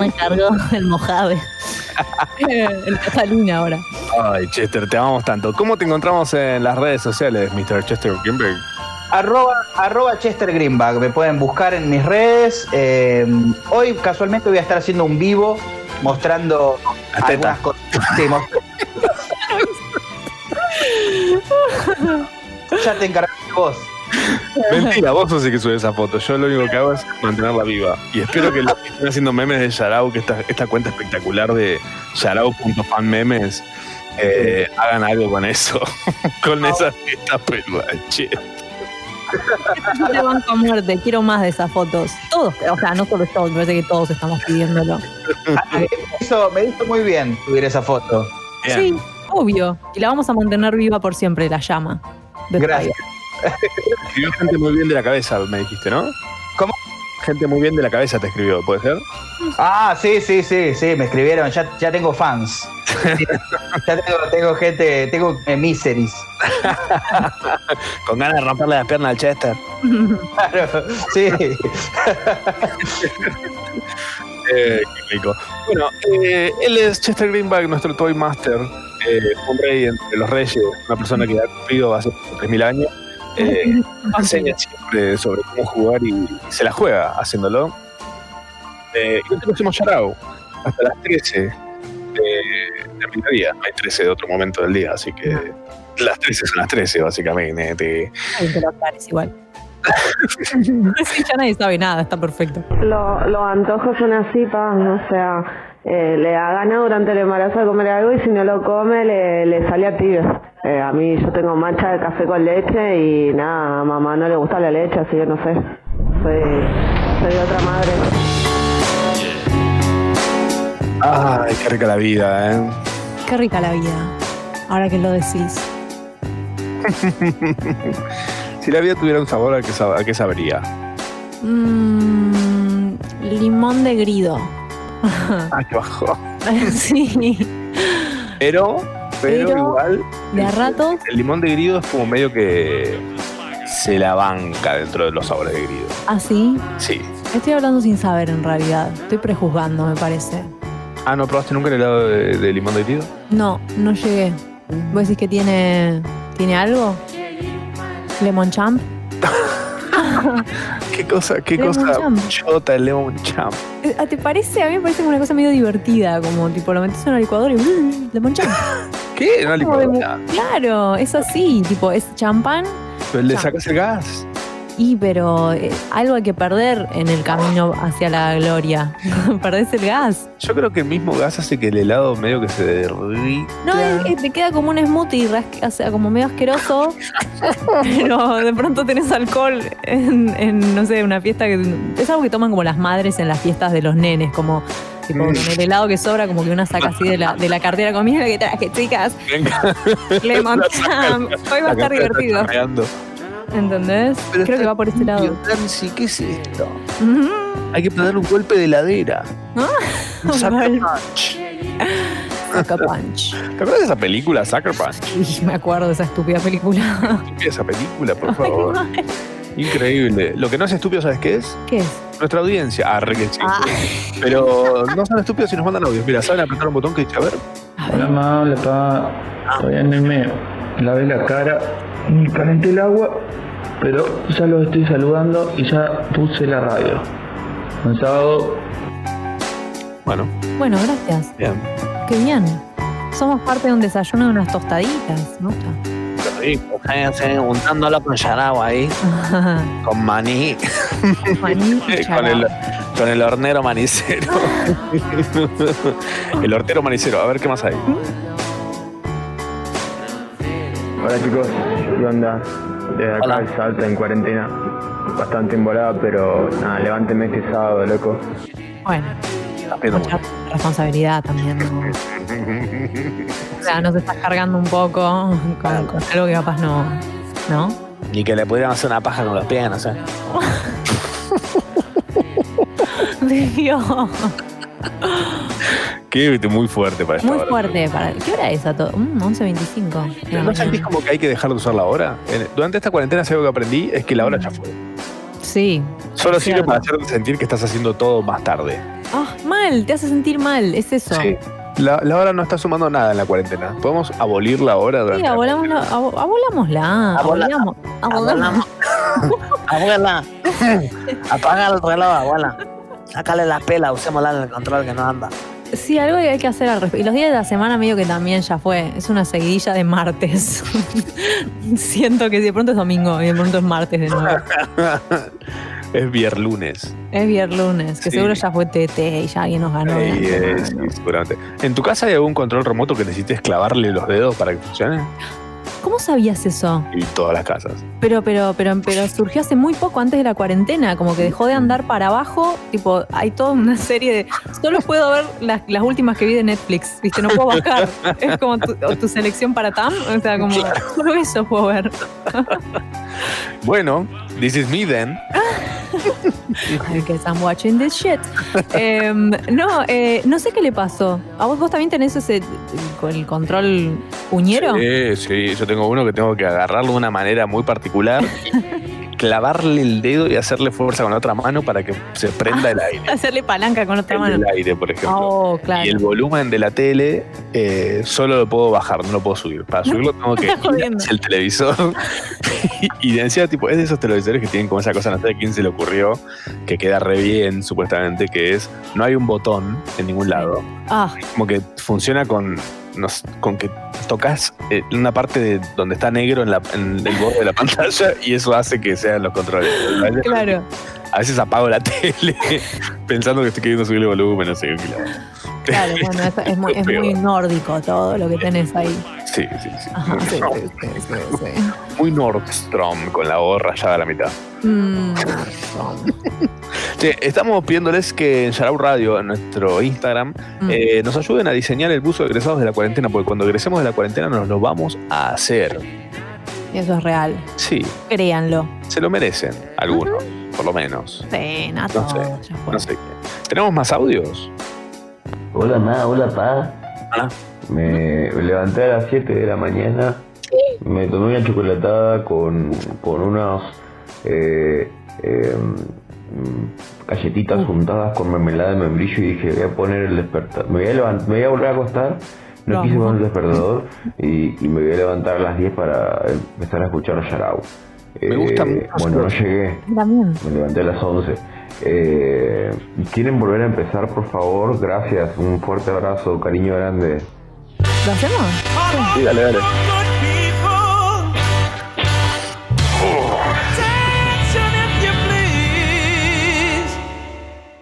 Me encargó el Mojave. El Catalina ahora. Ay, Chester, te amamos tanto. ¿Cómo te encontramos en las redes sociales, Mr. Chester Greenberg? Arroba, arroba Chester Greenback, me pueden buscar en mis redes. Eh, hoy casualmente voy a estar haciendo un vivo mostrando algunas cosas. Sí, ya te encargaste vos. Mentira, vos sos el que sube esa foto. Yo lo único que hago es mantenerla viva. Y espero que los que estén haciendo memes de Yarao, que esta, esta cuenta espectacular de yarao.fanmemes, eh, hagan algo con eso. con esas tetas peludas. Yo te banco a muerte, quiero más de esas fotos. Todos, o sea, no solo yo, me parece que todos estamos pidiéndolo. Me hizo, me hizo muy bien subir esa foto. Bien. Sí, obvio. Y la vamos a mantener viva por siempre, la llama. de Gracias. Escribió gente muy bien de la cabeza, me dijiste, ¿no? ¿Cómo? Gente muy bien de la cabeza te escribió, ¿puede ser? Ah, sí, sí, sí, sí, me escribieron, ya, ya tengo fans. ya tengo, tengo gente, tengo miseries. Con ganas de romperle las piernas al Chester. Claro, sí. Eh, qué rico. Bueno, eh, él es Chester Greenback, nuestro Toy Master, eh, un rey entre los reyes, una persona que ha cumplido hace 3.000 años. Eh, enseña siempre sobre cómo jugar y, y se la juega haciéndolo. Eh, y nosotros hacemos Yarao hasta las 13 de, de mediodía. No hay 13 de otro momento del día, así que las 13 son las 13, básicamente. Ay, lo aclares igual. sí, ya nadie sabe nada, está perfecto. Lo- los antojos son así, pa, o sea, eh, le da ganas durante el embarazo de comer algo y si no lo come le, le sale a tibios. Eh, a mí yo tengo mancha de café con leche y nada, a mamá no le gusta la leche, así que no sé, soy, soy de otra madre. Ay, qué rica la vida, ¿eh? Qué rica la vida, ahora que lo decís. si la vida tuviera un sabor, ¿a qué, sab- a qué sabría? Mm, limón de grido. Ah, qué bajo. sí, Pero, pero, Pero- igual, de a ratos. el limón de grido es como medio que se la banca dentro de los sabores de grido. Así. Sí. Estoy hablando sin saber en realidad. Estoy prejuzgando, me parece. Ah, ¿no probaste nunca el helado de, de limón de grido? No, no llegué. ¿Vos decís que tiene, tiene algo? ¿Lemon Champ? ¿Qué cosa, qué Lemon cosa Champ. chota el Lemon Champ? Eh, ¿Te parece? A mí me parece como una cosa medio divertida, como tipo lo metes en una licuadora y ¡uh! Lemon Champ. ¿Qué? De mu- licuadora. Claro, es así, tipo, es champán Pero le Champ. sacas el gas. Y pero eh, algo hay que perder en el camino hacia la gloria. Perdés el gas. Yo creo que el mismo gas hace que el helado medio que se derrita. No, es que te queda como un smoothie, o sea, como medio asqueroso, pero de pronto tenés alcohol en, en, no sé, una fiesta que es algo que toman como las madres en las fiestas de los nenes, como tipo con el helado que sobra, como que una saca así de la, de la cartera con mira que traje, chicas, Venga. Champ, hoy va a estar divertido. ¿Entendés? Creo que va por este lado. Nancy, ¿qué es esto? Ujú. Hay que ponerle un golpe de heladera. Un Sucker Mal. Punch. Sucker Punch. ¿Te acuerdas de esa película, Sucker Punch? Y me acuerdo de esa estúpida película. Esa película, por favor. Increíble. Lo que no es estúpido, ¿sabes qué es? ¿Qué es? Nuestra audiencia. Ah, re que sí. Ah. Pero no son estúpidos si nos mandan audios. Mira, saben apretar un botón que dice, a ver. Hola mamá, hola papá. Todavía no me lavé la cara ni calenté el agua, pero ya los estoy saludando y ya puse la radio. Un sábado. Bueno, Bueno, gracias. bien. Qué bien. Somos parte de un desayuno de unas tostaditas, ¿no? Fíjense, untándolo con yaragua ahí, con maní, Maní y con, el, con el hornero manicero. el hortero manicero. A ver qué más hay. Hola chicos, ¿qué onda? Desde acá Hola. el Salta en cuarentena. Bastante embolada, pero nada, levánteme este sábado, loco. Bueno, Pero mucha responsabilidad también. ¿no? O sea, nos estás cargando un poco con, con algo que capaz no. ¿No? y que le pudieran hacer una paja con los pies, no sé. Dios. Qué muy fuerte para esta Muy hora. fuerte. Para... ¿Qué hora es a todo? Mm, 11.25. ¿No sentís como que hay que dejar de usar la hora? Durante esta cuarentena, si algo que aprendí es que la hora ya fue. Sí. Solo sirve para hacerte sentir que estás haciendo todo más tarde. Ah, mal, te hace sentir mal, es eso. Sí. La, la hora no está sumando nada en la cuarentena. ¿Podemos abolir la hora durante Sí, la abolámosla, abo- abolámosla. Abola- Abolamos. Abolamos. Abuela, apaga el reloj, abuela. Sácale la pela, usémosla en el control que no anda. Sí, algo que hay que hacer al respecto. Y los días de la semana medio que también ya fue. Es una seguidilla de martes. Siento que de pronto es domingo y de pronto es martes de nuevo. es vierlunes. Es viernes, que Sí. seguro ya fue TT y ya alguien nos ganó. Es, sí, seguramente. ¿En tu casa hay algún control remoto que necesites clavarle los dedos para que funcione? ¿Cómo sabías eso? Y todas las casas. Pero, pero, pero, pero surgió hace muy poco antes de la cuarentena, como que dejó de andar para abajo. Tipo, hay toda una serie de. Solo puedo ver las, las últimas que vi de Netflix, ¿viste? No puedo bajar. Es como tu, tu selección para TAM. O sea, como. Solo eso puedo ver. Bueno, this is me then. I guess I'm watching this shit. Em, no, eh, no sé qué le pasó. ¿A vos, vos también tenés ese con el control puñero? Sí, sí, yo tengo uno que tengo que agarrarlo de una manera muy particular, clavarle el dedo y hacerle fuerza con la otra mano para que se prenda el aire. Hacerle palanca con otra El mano. del aire, por ejemplo. Oh, claro. Y el volumen de la tele eh, solo lo puedo bajar, no lo puedo subir. Para subirlo tengo que ir hacia el televisor. y decía, tipo, es de esos televisores que tienen como esa cosa, no sé a quién se le ocurrió, que queda re bien, supuestamente, que es, no hay un botón en ningún lado. Ah, Como que funciona con, no sé, con que tocas eh, una parte de donde está negro en, la, en el borde de la pantalla y eso hace que sean los controles. Claro. A veces apago la tele pensando que estoy queriendo subir el volumen, no sé. Claro, bueno, es, es muy, es muy nórdico todo lo que tenés ahí. Sí, sí, sí. Ajá. Muy Nordstrom con la O rayada a la mitad. Mm, estamos pidiéndoles que en Yarau Radio, en nuestro Instagram, Mm. eh, nos ayuden a diseñar el buzo de egresados de la cuarentena, porque cuando egresemos de la cuarentena nos lo vamos a hacer. eso es real. Sí, Créanlo. se lo merecen, algunos, por lo menos. Sí, no sé, no sé qué. ¿Tenemos más audios? Hola, ma, hola, pa. Hola. Me levanté a las 7 de la mañana. Me tomé una chocolatada con, con unos eh, eh, mm, galletitas juntadas con mermelada de membrillo y dije, voy a poner el despertar. Me voy a, levant- me voy a volver a acostar No quise poner un despertador y, y me voy a levantar a las 10 para empezar a escuchar Yarao. Me gusta mucho Bueno, no llegué, También. me levanté a las 11. Eh, ¿Quieren volver a empezar, por favor? Gracias, un fuerte abrazo, cariño grande. ¿Lo hacemos? Sí, dale, dale.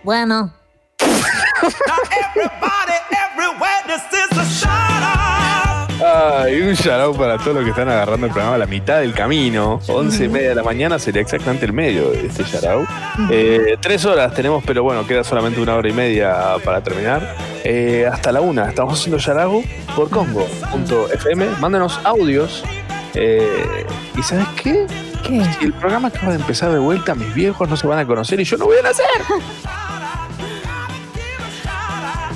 Bueno, Ay, un shout para todos los que están agarrando el programa a la mitad del camino. Once y media de la mañana sería exactamente el medio de este shout. Eh, tres horas tenemos, pero bueno, queda solamente una hora y media para terminar. Eh, hasta la una estamos haciendo Yarau por Congo.fm. Mándenos audios. Eh, ¿Y sabes qué? ¿Qué? Si el programa acaba de empezar de vuelta, mis viejos no se van a conocer y yo no voy a nacer.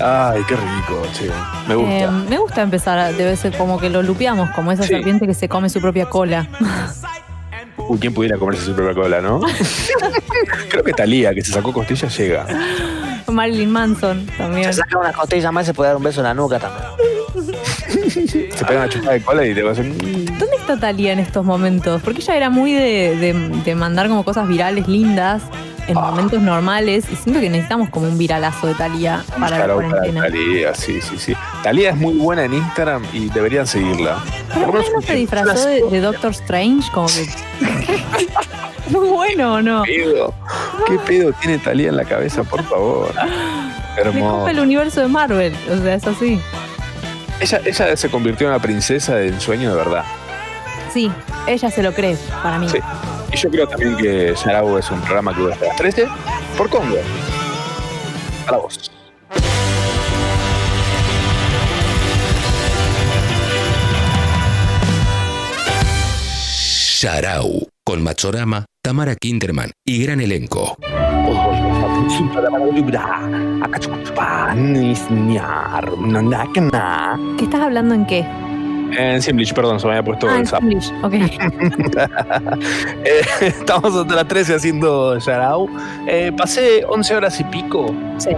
Ay, qué rico, che. Me gusta. Eh, me gusta empezar, a- debe ser como que lo lupeamos, como esa Sí. serpiente que se come su propia cola. Uy, ¿quién pudiera comerse su propia cola, no? Creo que Talía, que se sacó costillas, llega. Marilyn Manson también. Se saca una costilla más y se puede dar un beso en la nuca también. Se pega una chupada de cola y te va a hacer. "Mm". ¿Dónde está Talía en estos momentos? Porque ella era muy de, de- de mandar como cosas virales lindas en Ah. momentos normales y siento que necesitamos como un viralazo de Talía para la cuarentena. Talía, sí, sí, sí. Talía es muy buena en Instagram y deberían seguirla. Pero Por lo ¿por qué menos no se disfrazó de, de Doctor Strange? Como que. Muy bueno, ¿o no? ¿Qué pedo? ¿Qué pedo tiene Talía en la cabeza, por favor? Hermoso. el universo de Marvel. O sea, es así. Ella, ella se convirtió en una princesa de ensueño de verdad. Sí, ella se lo cree, para mí. Sí. Y yo creo también que Yarau es un programa que dura hasta las 13 por Congo. Para vos. Sharau, con Machorama, Tamara Kinderman y gran elenco. ¿Qué estás hablando en qué? En Simlish, perdón, se me había puesto ah, el zap. English. Ok. Eh, estamos hasta las 13 haciendo Yarau. Eh, pasé 11 horas y pico Sí.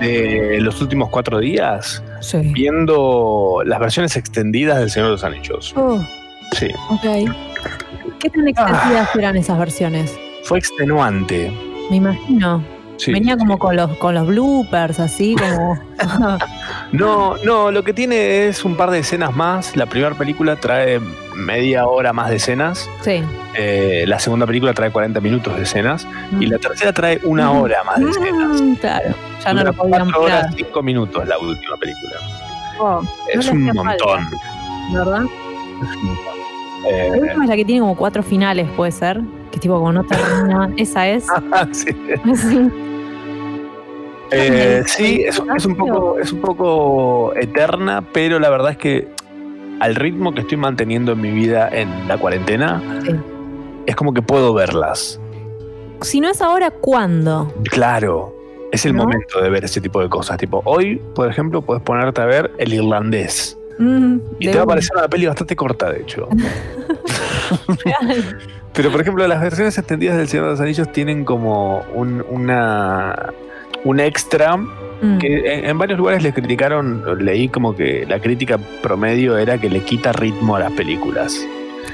de los últimos cuatro días Sí. viendo las versiones extendidas del Señor de los Anillos. Oh, Sí, ok. ¿Qué tan extensivas eran esas versiones? fue extenuante. Me imagino. Sí. Venía como con los, con los bloopers, así como. No, no, lo que tiene es un par de escenas más. La primera película trae media hora más de escenas. sí. Eh, la segunda película trae 40 minutos de escenas. Y la tercera trae una hora más de escenas. Mm, claro. Ya no Dura lo podían cuatro horas, cinco minutos la última película. Oh, Es un montón. falta, ¿Verdad? Eh, La última es la que tiene como cuatro finales, puede ser. Que tipo como no termina. Esa es. sí. Sí. Eh, sí, es, es un poco, es un poco eterna, pero la verdad es que al ritmo que estoy manteniendo en mi vida en la cuarentena, Sí. es como que puedo verlas. Si no es ahora, ¿cuándo? Claro, es el ¿No? momento de ver ese tipo de cosas. Tipo, hoy, por ejemplo, puedes ponerte a ver El Irlandés. Mm, Y te va a parecer una peli bastante corta, de hecho. Pero, por ejemplo, las versiones extendidas del Señor de los Anillos tienen como un, una, un extra Mm. que en, en varios lugares les criticaron, leí como que la crítica promedio era que le quita ritmo a las películas.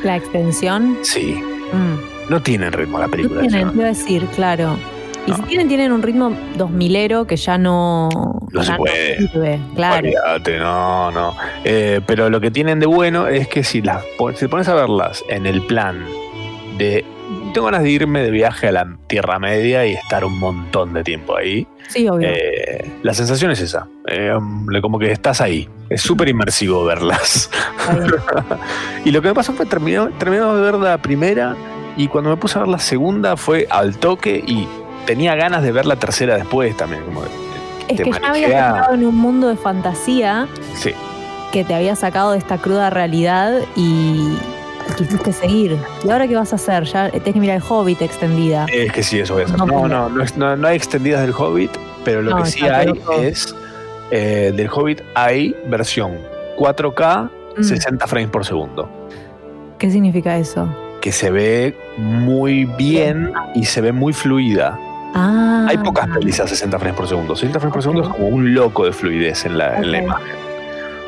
La extensión. Sí, mm. no tienen ritmo las No películas. tienen, ¿no? iba a decir, claro. Y No. si tienen, tienen un ritmo dos milero que ya no. No se puede. sirve, claro. Olvídate, no, no. Eh, pero lo que tienen de bueno es que si las si pones a verlas en el plan de tengo ganas de irme de viaje a la Tierra Media y estar un montón de tiempo ahí, Sí, obvio. eh, la sensación es esa. Eh, hombre, como que estás ahí. Es súper inmersivo verlas. Y lo que me pasó fue terminó, terminamos de ver la primera y cuando me puse a ver la segunda fue al toque y tenía ganas de ver la tercera después también. Como, Es que ya habías manijea. estado en un mundo de fantasía sí. que te había sacado de esta cruda realidad y, y quisiste seguir. ¿Y ahora qué vas a hacer? Ya tenés que mirar el Hobbit extendida. Es que sí, eso voy a hacer. No, No, no, no, no, no hay extendidas del Hobbit, pero lo que sí hay es eh, del Hobbit hay versión 4K, Mm. 60 frames por segundo, ¿Qué significa eso? que se ve muy bien y se ve muy fluida. Ah. Hay pocas pelis a 60 frames por segundo. 60 frames por segundo es como un loco de fluidez en la, en la imagen.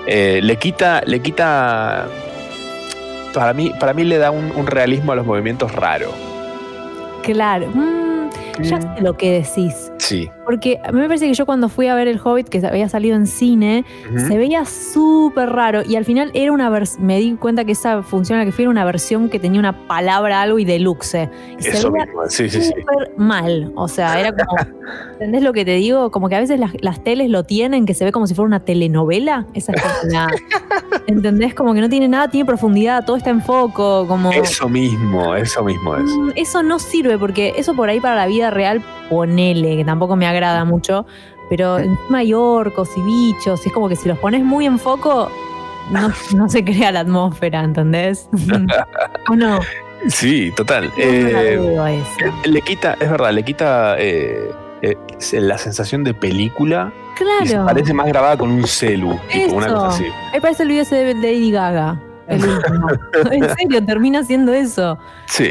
Eh, le quita, le quita. Para mí, para mí le da un, un realismo a los movimientos raro. Claro. Mm, ya sé lo que decís. Sí. Porque a mí me parece que yo cuando fui a ver El Hobbit, que había salido en cine, se veía súper raro. Y al final era una me di cuenta que esa función a la que fui era una versión que tenía una palabra algo y deluxe. Y se Eso veía mismo, sí, sí, sí. mal. O sea, era como. ¿Entendés lo que te digo? Como que a veces las, las teles lo tienen, que se ve como si fuera una telenovela. Esa es la. ¿Entendés? Como que no tiene nada, tiene profundidad, todo está en foco. Como. Eso mismo, eso mismo es. Mm, Eso no sirve porque eso por ahí para la vida real, ponele, que tampoco me agrada mucho, pero encima hay orcos y bichos, y es como que si los pones muy en foco, no, no se crea la atmósfera, ¿entendés? ¿O no? Sí, total. No Eh, le quita, es verdad, le quita eh, eh, la sensación de película y se Claro. parece más grabada con un celu, tipo una cosa así. Ahí parece el video ese de Lady Gaga. El último. en serio, termina siendo eso. Sí,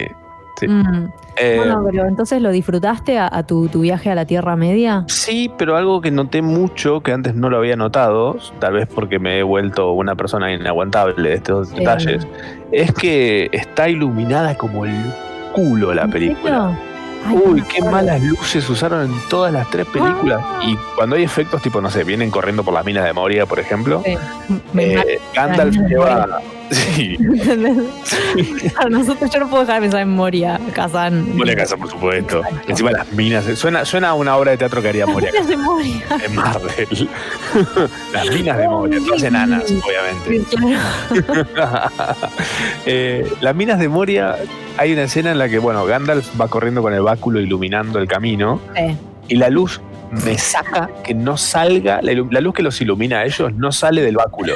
sí. Mm. Eh, bueno, pero entonces lo disfrutaste a, a tu, tu viaje a la Tierra Media. Sí, pero algo que noté mucho, que antes no lo había notado, tal vez porque me he vuelto una persona inaguantable de estos detalles, es que está iluminada como el culo la película. Ay, Uy, qué malas luces usaron en todas las tres películas. Ah. Y cuando hay efectos, tipo, no sé, vienen corriendo por las minas de Moria, por ejemplo. Sí. Eh, Gandalf lleva. Sí, A nosotros yo no puedo dejar de pensar en Moria, Kazan. Moria Casa, por supuesto. Encima las minas. Suena, suena a una obra de teatro que haría Moria Minas de Moria. en Marvel. las minas de Moria, todas enanas, obviamente. Sí, claro. Eh, las minas de Moria, hay una escena en la que, bueno, Gandalf va corriendo con el báculo iluminando el camino Sí. y la luz me saca que no salga, la, la luz que los ilumina a ellos no sale del báculo.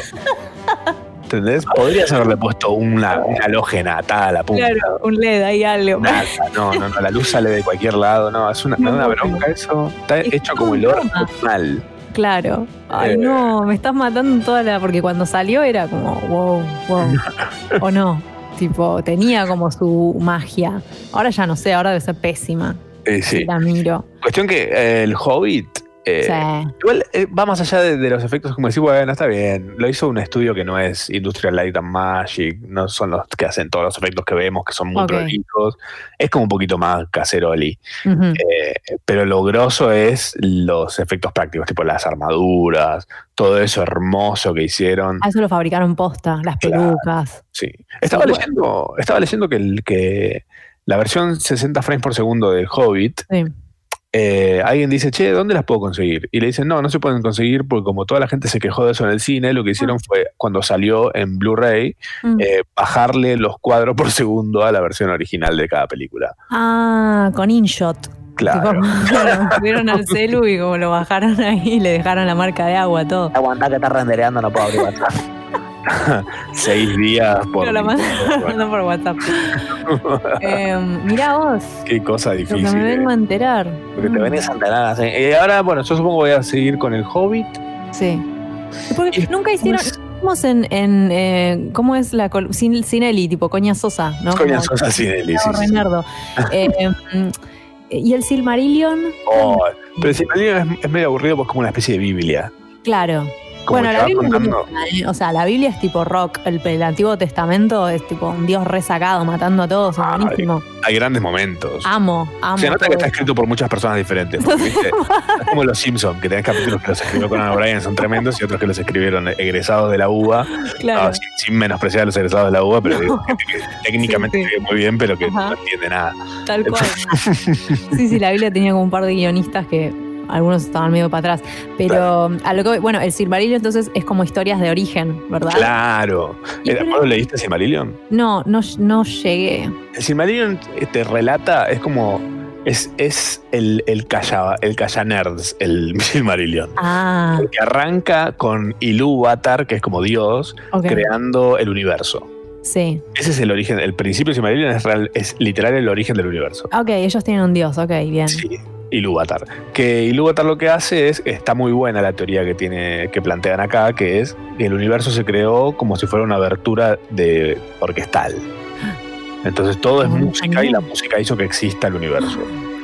¿Entendés? Podrías haberle puesto una, una halógena atada a la punta. Claro, un LED, hay algo. Nada, no, no, no, la luz sale de cualquier lado, no, es una, bronca eso. Está hecho como el orco mal. Claro. Ay, Eh. no, me estás matando toda la. Porque cuando salió era como, wow, wow. o no. Tipo, tenía como su magia. Ahora ya no sé, ahora debe ser pésima. Eh, sí. La miro. Cuestión que eh, el Hobbit. Eh, Sí. Igual eh, va más allá de, de los efectos, como decir, bueno, está bien. Lo hizo un estudio que no es Industrial Light and Magic, no son los que hacen todos los efectos que vemos, que son muy Ok. prolijos. Es como un poquito más caseroli. Eh, pero lo grosso es los efectos prácticos, tipo las armaduras, todo eso hermoso que hicieron. A eso lo fabricaron posta, las Claro. pelucas. Sí. Estaba, leyendo, estaba leyendo que, el, que la versión 60 frames por segundo del Hobbit, Sí. Eh, alguien dice, che, ¿dónde las puedo conseguir? Y le dicen, no, no se pueden conseguir porque como toda la gente se quejó de eso en el cine, lo que hicieron fue, cuando salió en Blu-ray, Ah. Mm. eh, bajarle los cuadros por segundo a la versión original de cada película. Ah, con InShot. Claro. Subieron al celu y como lo bajaron ahí, le dejaron la marca de agua, todo. Aguantá que está rendereando, no puedo abrir WhatsApp. Seis días por... Pero por WhatsApp. Eh, mira vos, Qué cosa lo que difícil. me eh. vengo a enterar. Porque te Mm, venís a enterar así. Y ahora, bueno, yo supongo que voy a seguir con el Hobbit. Sí. Porque nunca hicieron. Estamos en. en eh, ¿Cómo es la. Sin, Sinelli, tipo Coña Sosa, ¿no? Coña Sosa Sinelli, sí, sí. Eh, y el Silmarillion, Oh, pero el Silmarillion es, es medio aburrido porque es como una especie de Biblia. claro. Como bueno, la Biblia, contando- es- o sea, la Biblia es tipo rock. El, el Antiguo Testamento es tipo un Dios resacado matando a todos. Es Ah, buenísimo. Hay grandes momentos. Amo, amo. Se nota que está escrito por muchas personas diferentes. es como los Simpsons, que tenés capítulos que los escribió Conan O'Brien, son tremendos, y otros que los escribieron egresados de la UBA. Claro. No, sin, sin menospreciar a los egresados de la UBA, pero gente que técnicamente escribe muy bien, pero que Ajá. no entiende nada. Tal cual. Sí, sí, la Biblia tenía como un par de guionistas que algunos estaban medio para atrás. Pero a lo que bueno, el Silmarillion entonces es como historias de origen, ¿verdad? Claro. Eh, ¿Vos leíste Silmarillion? No, no, no llegué. El Silmarillion te relata, es como. Es, es el, el calla, el calla nerds, el Silmarillion. Ah, Porque arranca con Ilúvatar, que es como Dios, creando el universo. Sí. Ese es el origen. El principio de Silmarillion es, real- es literal el origen del universo. Ok, ellos tienen un dios, ok, bien. Ilúvatar. Que Ilúvatar lo que hace es, está muy buena la teoría que tiene, que plantean acá, que es que el universo se creó como si fuera una abertura de orquestal. Entonces todo es música y la música hizo que exista el universo.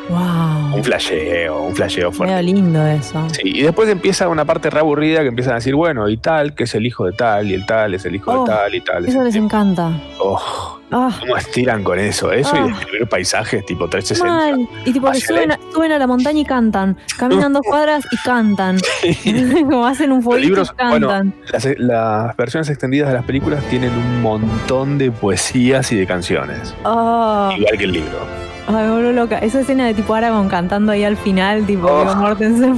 Wow. Un flasheo, un flasheo fuerte. Medio lindo eso. Sí, y después empieza una parte re aburrida que empiezan a decir, bueno, y tal, que es el hijo de tal, y el tal es el hijo Oh, de tal, y tal. es Eso les tipo. encanta. Oh, Ah, ¿Cómo estiran con eso? Eso Ah. y describir paisajes tipo 360. mal. Y tipo que suben a, suben a la montaña y cantan. Caminan dos cuadras y cantan. Como hacen un libros, y cantan. bueno, las, las versiones extendidas de las películas tienen un montón de poesías y de canciones. Oh, Igual que el libro. Ay, me loca. Esa escena de tipo Aragorn cantando ahí al final, tipo Oh. Viggo Mortensen.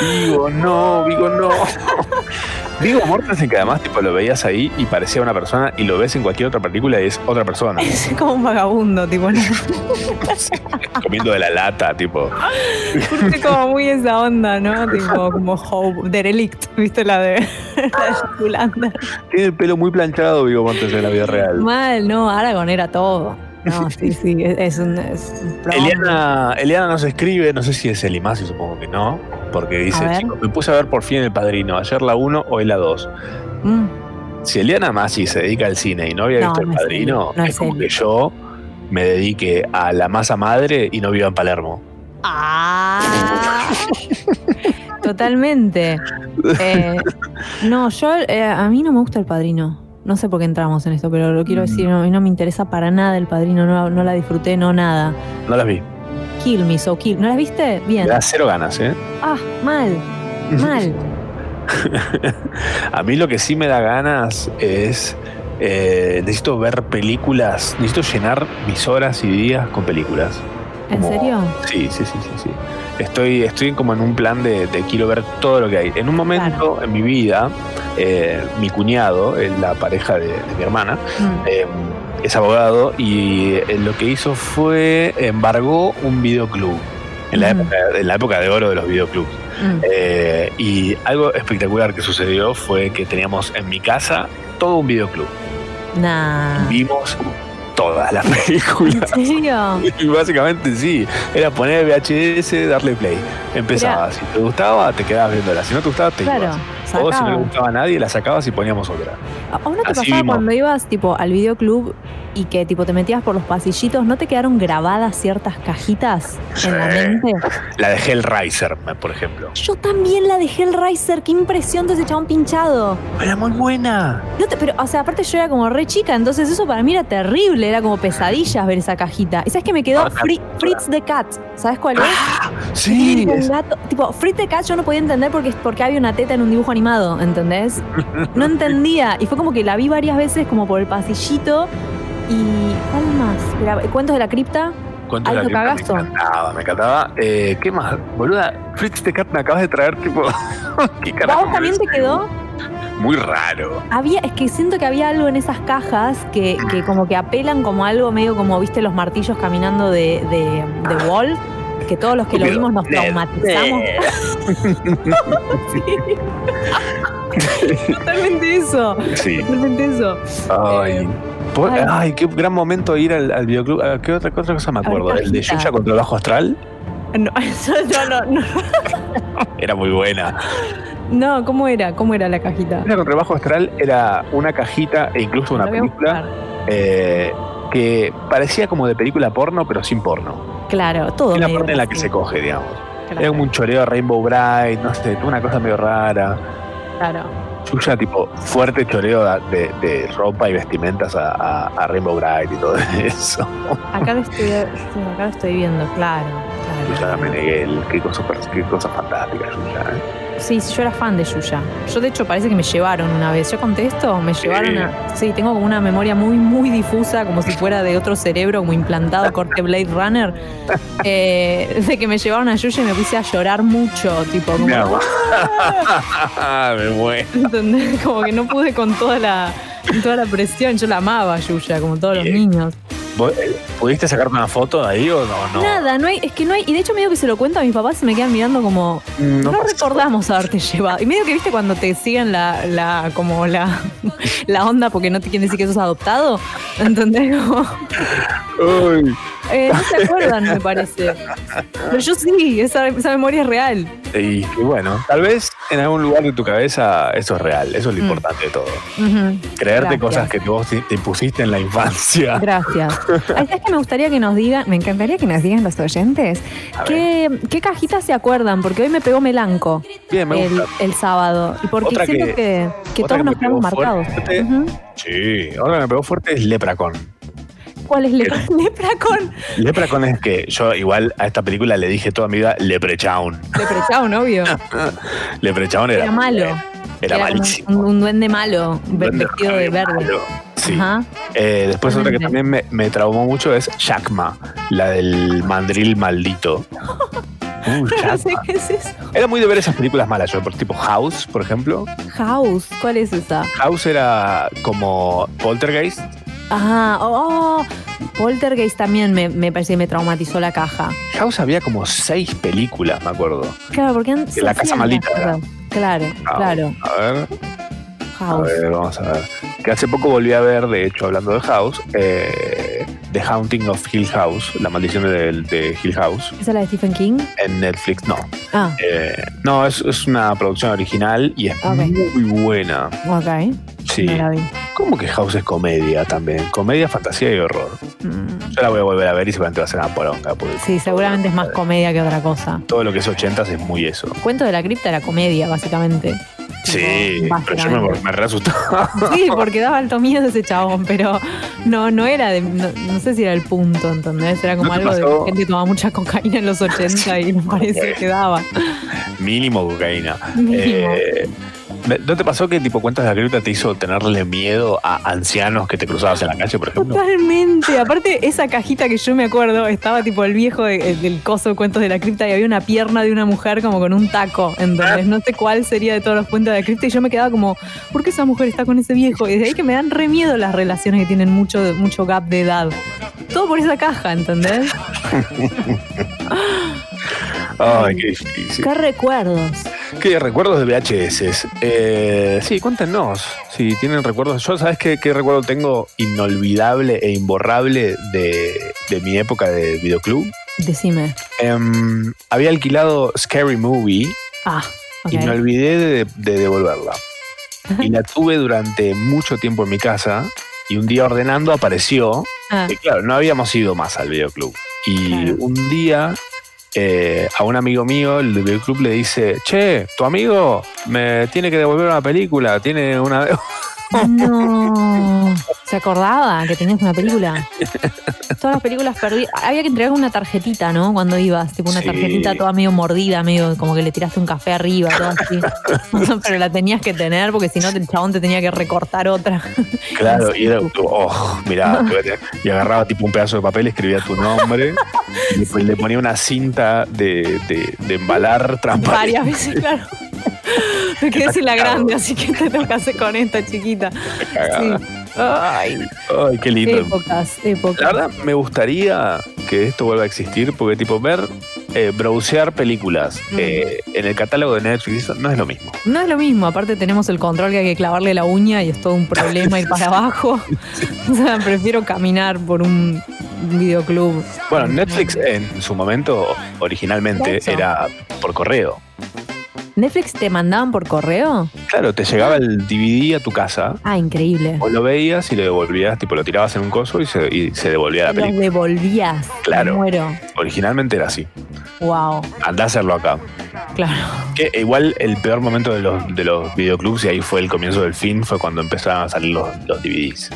Vigo, no, Vigo, no. Vigo Mortensen, que además tipo, lo veías ahí y parecía una persona, y lo ves en cualquier otra película y es otra persona. Es como un vagabundo, tipo. ¿no? comiendo de la lata, tipo. Curte como muy esa onda, ¿no? Tipo como Hope, Derelict, ¿viste la de, la de? Tiene el pelo muy planchado, Vigo Mortensen, en la vida real. Mal, no, Aragorn era todo. No, sí, sí, es, un, es un Eliana, Eliana nos escribe, no sé si es el Imasi, supongo que no, porque dice, chicos, me puse a ver por fin El Padrino, ayer la 1, hoy la 2. Mm, Si Eliana Masi se dedica al cine y no había No, visto El no Padrino, no es, es como que yo me dedique a la masa madre y no viva en Palermo. Ah, totalmente. Eh, no, yo, eh, a mí no me gusta el padrino. No sé por qué entramos en esto, pero lo quiero decir, no, no me interesa para nada el padrino, no, no la disfruté, no nada. No las vi. Kill me, so kill. ¿No la viste? Bien. Me da cero ganas, ¿eh? Ah, mal, mal. A mí lo que sí me da ganas es. eh, necesito ver películas, necesito llenar mis horas y días con películas. ¿En serio? Sí, sí, sí, sí, sí. Estoy, estoy como en un plan de, de quiero ver todo lo que hay. En un momento en mi vida, eh, mi cuñado, eh, la pareja de, de mi hermana, Mm. eh, es abogado y lo que hizo fue embargó un videoclub. En la, Mm. época, en la época de oro de los videoclubs. Mm. Eh, y algo espectacular que sucedió fue que teníamos en mi casa todo un videoclub. Nah. Vimos todas las películas. ¿En serio? Y básicamente sí, era poner VHS, darle play. Empezaba, si te gustaba, te quedabas viéndola. Si no te gustaba, te Claro, ibas. O si no le gustaba a nadie, la sacabas y poníamos otra. ¿A vos no te Así pasaba vimos. cuando ibas tipo al videoclub y que tipo te metías por los pasillitos, ¿no te quedaron grabadas ciertas cajitas en la Sí. mente? La de Hellraiser, por ejemplo. Yo también la de Hellraiser, qué impresión de ese chabón pinchado. Era muy buena. No te- pero, o sea, aparte yo era como re chica, entonces eso para mí era terrible, era como pesadillas ver esa cajita. ¿Y sabes que me quedó Ah, Fri- Fritz the Cat? ¿Sabes cuál es? Sí, es- gato. Tipo, Fritz the Cat yo no podía entender porque, porque había una teta en un dibujo animado, ¿entendés? No entendía. Y fue como que la vi varias veces como por el pasillito. ¿Y cuál más? ¿Cuentos de la cripta? Cuento de la cripta, cagazo. Me encantaba, me encantaba. Eh, ¿Qué más? Boluda, Fritz the Cat me acabas de traer, tipo. ¿Qué ¿A carajo vos también te quedó? Muy raro. Había, es que siento que había algo en esas cajas que, que como que apelan como algo medio como, viste, los martillos caminando de, de, de Wall, que todos los que lo vimos nos traumatizamos. Sí. Totalmente eso. Sí. Totalmente eso. Ay. Ay. Ay, qué gran momento ir al, al videoclub. Ah, ¿Qué otra, qué otra cosa me acuerdo? El de. Yuya contra el Bajo Astral. No, eso yo no, no. Era muy buena. No, ¿cómo era? ¿Cómo era la cajita? Yuya contra el Bajo Astral era una cajita e incluso una película eh, que parecía como de película porno, pero sin porno. Claro, todo Es la medio parte en la que se coge, digamos. Claro. Era como un choreo de Rainbow Bright, no sé, una cosa medio rara. Claro. Yuya, tipo, fuerte choreo de, de ropa y vestimentas a, a- a Rainbow Bright y todo eso. Acá lo estoy, sí, acá lo estoy viendo, claro. claro, Yuya claro. Meneghel, qué cosa, qué cosa fantástica, Yuya. ¿eh? Sí, sí, yo era fan de Yuya. Yo, de hecho, parece que me llevaron una vez. Yo conté esto, me llevaron a. Sí, tengo como una memoria muy, muy difusa, como si fuera de otro cerebro, como implantado, corte Blade Runner. eh, de que me llevaron a Yuya y me puse a llorar mucho, tipo, como. Me hago. Me muero. ¿entendés? Como que no pude con toda la, toda la presión. Yo la amaba a Yuya, como todos los Bien. niños. ¿Vos, eh, ¿Pudiste sacarte una foto de ahí o no? no? Nada, no hay, es que no hay, y de hecho medio que se lo cuento a mis papás y se me quedan mirando como, No no, recordamos haberte llevado. Y medio que viste cuando te siguen la, la, como la, la onda porque no te quieren decir que sos adoptado, ¿entendés? Ay, Eh, no se acuerdan, me parece. Pero yo sí, esa, esa memoria es real. Y, bueno, tal vez en algún lugar de tu cabeza eso es real, eso es lo Mm. importante de todo. Creerte Gracias. cosas que vos te, te impusiste en la infancia. Gracias. Ay, ¿Sabes que me gustaría que nos digan, me encantaría que nos digan los oyentes, A ¿qué, qué cajitas se acuerdan? Porque hoy me pegó Melanco Bien, me el, gusta. el sábado. Y porque Otra siento que- que, todos que nos quedamos marcados. fuerte. Ujú. Sí, ahora me pegó fuerte es Lepracon. ¿Cuál es lepra, Lepracon? Lepracon es que yo igual a esta película le dije toda mi vida Leprechaun. Leprechaun, obvio. Leprechaun era, Era malo. Era, malísimo. Un, un duende malo, Duende vestido de verde. malo. Sí. Ajá. Eh, después otra que también me, me traumó mucho es Shakma, la del mandril maldito. Uh, No sé Shakma. qué es eso. Era muy de ver esas películas malas, yo, por tipo House, por ejemplo. House, ¿cuál es esa? House era como Poltergeist. Ah, oh, oh. Poltergeist también me, me parece que me traumatizó la caja. House había como seis películas, me acuerdo. Claro, porque antes. La casa maldita era. Claro, Ah, claro. A ver, a House. ver, vamos a ver. Que hace poco volví a ver, de hecho, hablando de House, eh, The Haunting of Hill House, La maldición de, de Hill House, ¿Esa es la de Stephen King? en Netflix. No, Ah, Eh, no, es, es una producción original y es muy buena. ok. Sí. No la vi. ¿Cómo que House es comedia también? Comedia, fantasía y horror. Mm, Yo la voy a volver a ver y seguramente va a ser una poronga. Sí, seguramente es más comedia que otra cosa. todo lo que es 80 es muy eso. Cuento de la cripta era comedia, básicamente. Sí, pero yo me, me re. Sí, porque daba alto miedo ese chabón, pero no, no era de. No, no sé si era el punto, ¿entendés? Era como ¿No te algo de pasó? gente que tomaba mucha cocaína en los 80 y me parece que daba. Mínimo cocaína. Mínimo. Eh, ¿No te pasó que tipo cuentas de la cripta te hizo tenerle miedo a ancianos que te cruzabas en la calle, por ejemplo? Totalmente. Aparte, esa cajita que yo me acuerdo, estaba tipo el viejo de- el del coso de cuentos de la cripta y había una pierna de una mujer como con un taco. Entonces, no sé cuál sería de todos los cuentos de la cripta. Y yo me quedaba como, ¿por qué esa mujer está con ese viejo? Y desde ahí que me dan re miedo las relaciones que tienen mucho, mucho gap de edad. Todo por esa caja, ¿entendés? Ay, qué difícil. ¿Qué recuerdos? ¿Qué recuerdos de VHS? Eh, sí, cuéntenos. Si tienen recuerdos. Yo, ¿sabes qué, qué recuerdo tengo inolvidable e imborrable de, de mi época de videoclub? Decime. Em, había alquilado Scary Movie Ah, ok. y me olvidé de, de devolverla. Y la tuve durante mucho tiempo en mi casa y un día ordenando apareció. Ah, Y claro, no habíamos ido más al videoclub. Y Claro. un día eh, a un amigo mío, el videoclub, le dice, che, tu amigo me tiene que devolver una película, tiene una... No. ¿Se acordaba que tenías una película? Todas las películas perdidas. Había que entregar una tarjetita, ¿no? Cuando ibas, tipo una Sí. tarjetita toda medio mordida, medio como que le tiraste un café arriba, todo así. Pero la tenías que tener porque si no el chabón te tenía que recortar otra. Claro, y era, oh, mirá, y agarraba tipo un pedazo de papel, escribía tu nombre, y después le ponía una cinta de, de- de embalar transparente. Varias veces, claro. Me quedé sin la grande, así que te hacer con esta chiquita. Sí. Ay, Ay, qué lindo. épocas, épocas. La verdad, me gustaría que esto vuelva a existir, porque tipo ver, eh, browsear películas Mm. eh, en el catálogo de Netflix no es lo mismo. No es lo mismo, aparte tenemos el control que hay que clavarle la uña y es todo un problema ir para abajo. O sea, prefiero caminar por un videoclub. Bueno, Netflix en su momento, originalmente, era por correo. ¿Netflix te mandaban por correo? Claro, te llegaba el DVD a tu casa, Ah, increíble. vos lo veías y lo devolvías, tipo lo tirabas en un coso y se, y se devolvía la Los película. devolvías. Claro. Me muero. Originalmente era así. Wow, Andá a hacerlo acá. claro. Que igual el peor momento de los, de los videoclubs, y ahí fue el comienzo del fin, fue cuando empezaron a salir los, los DVDs.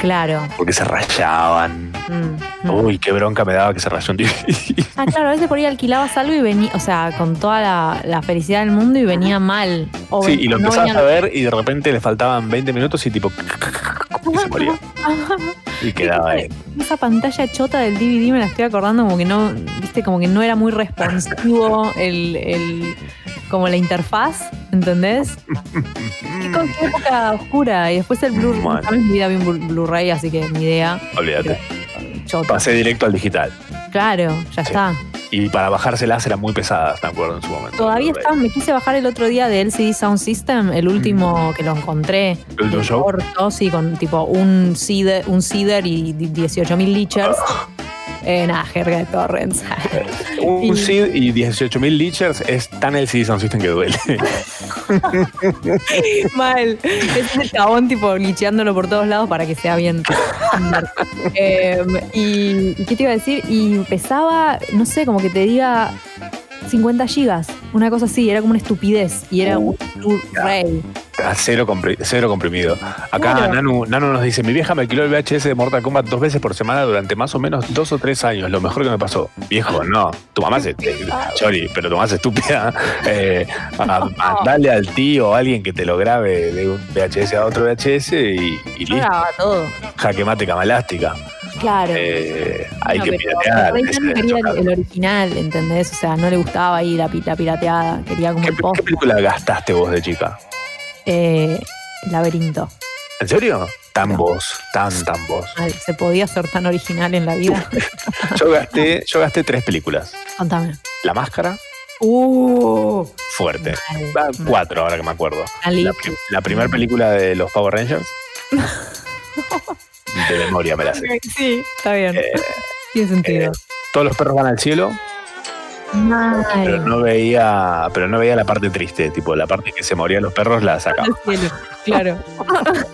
Claro. Porque se rayaban. Mm, mm. Uy, qué bronca me daba que se rayó un DVD. Ah, claro, a veces por ahí alquilabas algo y venía, o sea, con toda la, la felicidad del mundo y venía mal. O Sí, ven- y lo no empezabas a ver y de repente le faltaban 20 minutos y tipo y se moría. Y quedaba ahí. Esa pantalla chota del DVD me la estoy acordando como que no, viste, como que no era muy responsivo el, el- como la interfaz, ¿entendés? Qué, co- qué época oscura. Y después el Blu-ray, también mi vida vi un Blu- Blu-ray, así que ni idea. Olvídate. Pasé directo al digital. Claro, ya Sí. está. Y para bajárselas eran muy pesadas, me acuerdo en su momento. Todavía está, me quise bajar el otro día de LCD Sound System, el último que lo encontré. ¿El corto, sí, con tipo un cider, un cider y 18.000 lichers. Eh, nada, jerga de torrents. Un, un SID y 18.000 lichers es tan el CD Sound System que duele. Mal. Es el chabón tipo licheándolo por todos lados para que sea bien. Eh, y, ¿y qué te iba a decir? Y pesaba, no sé, como que te diga 50 gigas. Una cosa así, era como una estupidez. Y era un Blu-ray. A cero, compri- cero comprimido. Acá Claro. Nanu, Nanu nos dice, mi vieja me alquiló el VHS de Mortal Kombat dos veces por semana durante más o menos dos o tres años. Lo mejor que me pasó. Viejo, no. Tu mamá se... Chori, pero tu mamá es estúpida. Eh, mandale al tío o a alguien que te lo grabe de un VHS a otro VHS y, y listo. todo. Jaque mate cama elástica. Claro. Eh, hay No, que piratear. Quería el, el original, ¿entendés? O sea, no le gustaba ahí la, la pirateada, quería como el post. ¿Qué película gastaste vos de chica? Eh, laberinto. ¿En serio? Tan vos, tan, tan vos. ¿Se podía ser tan original en la vida? Yo gasté, yo gasté tres películas. Contame. La Máscara, Uh, fuerte. Va, Cuatro, ahora que me acuerdo. La, la primera película de los Power Rangers. De memoria me la sé. Sí, está bien. Tiene sentido. Todos los perros van al cielo, Mal. pero no veía, pero no veía la parte triste, tipo la parte que se morían los perros la sacaba. Al cielo, Claro.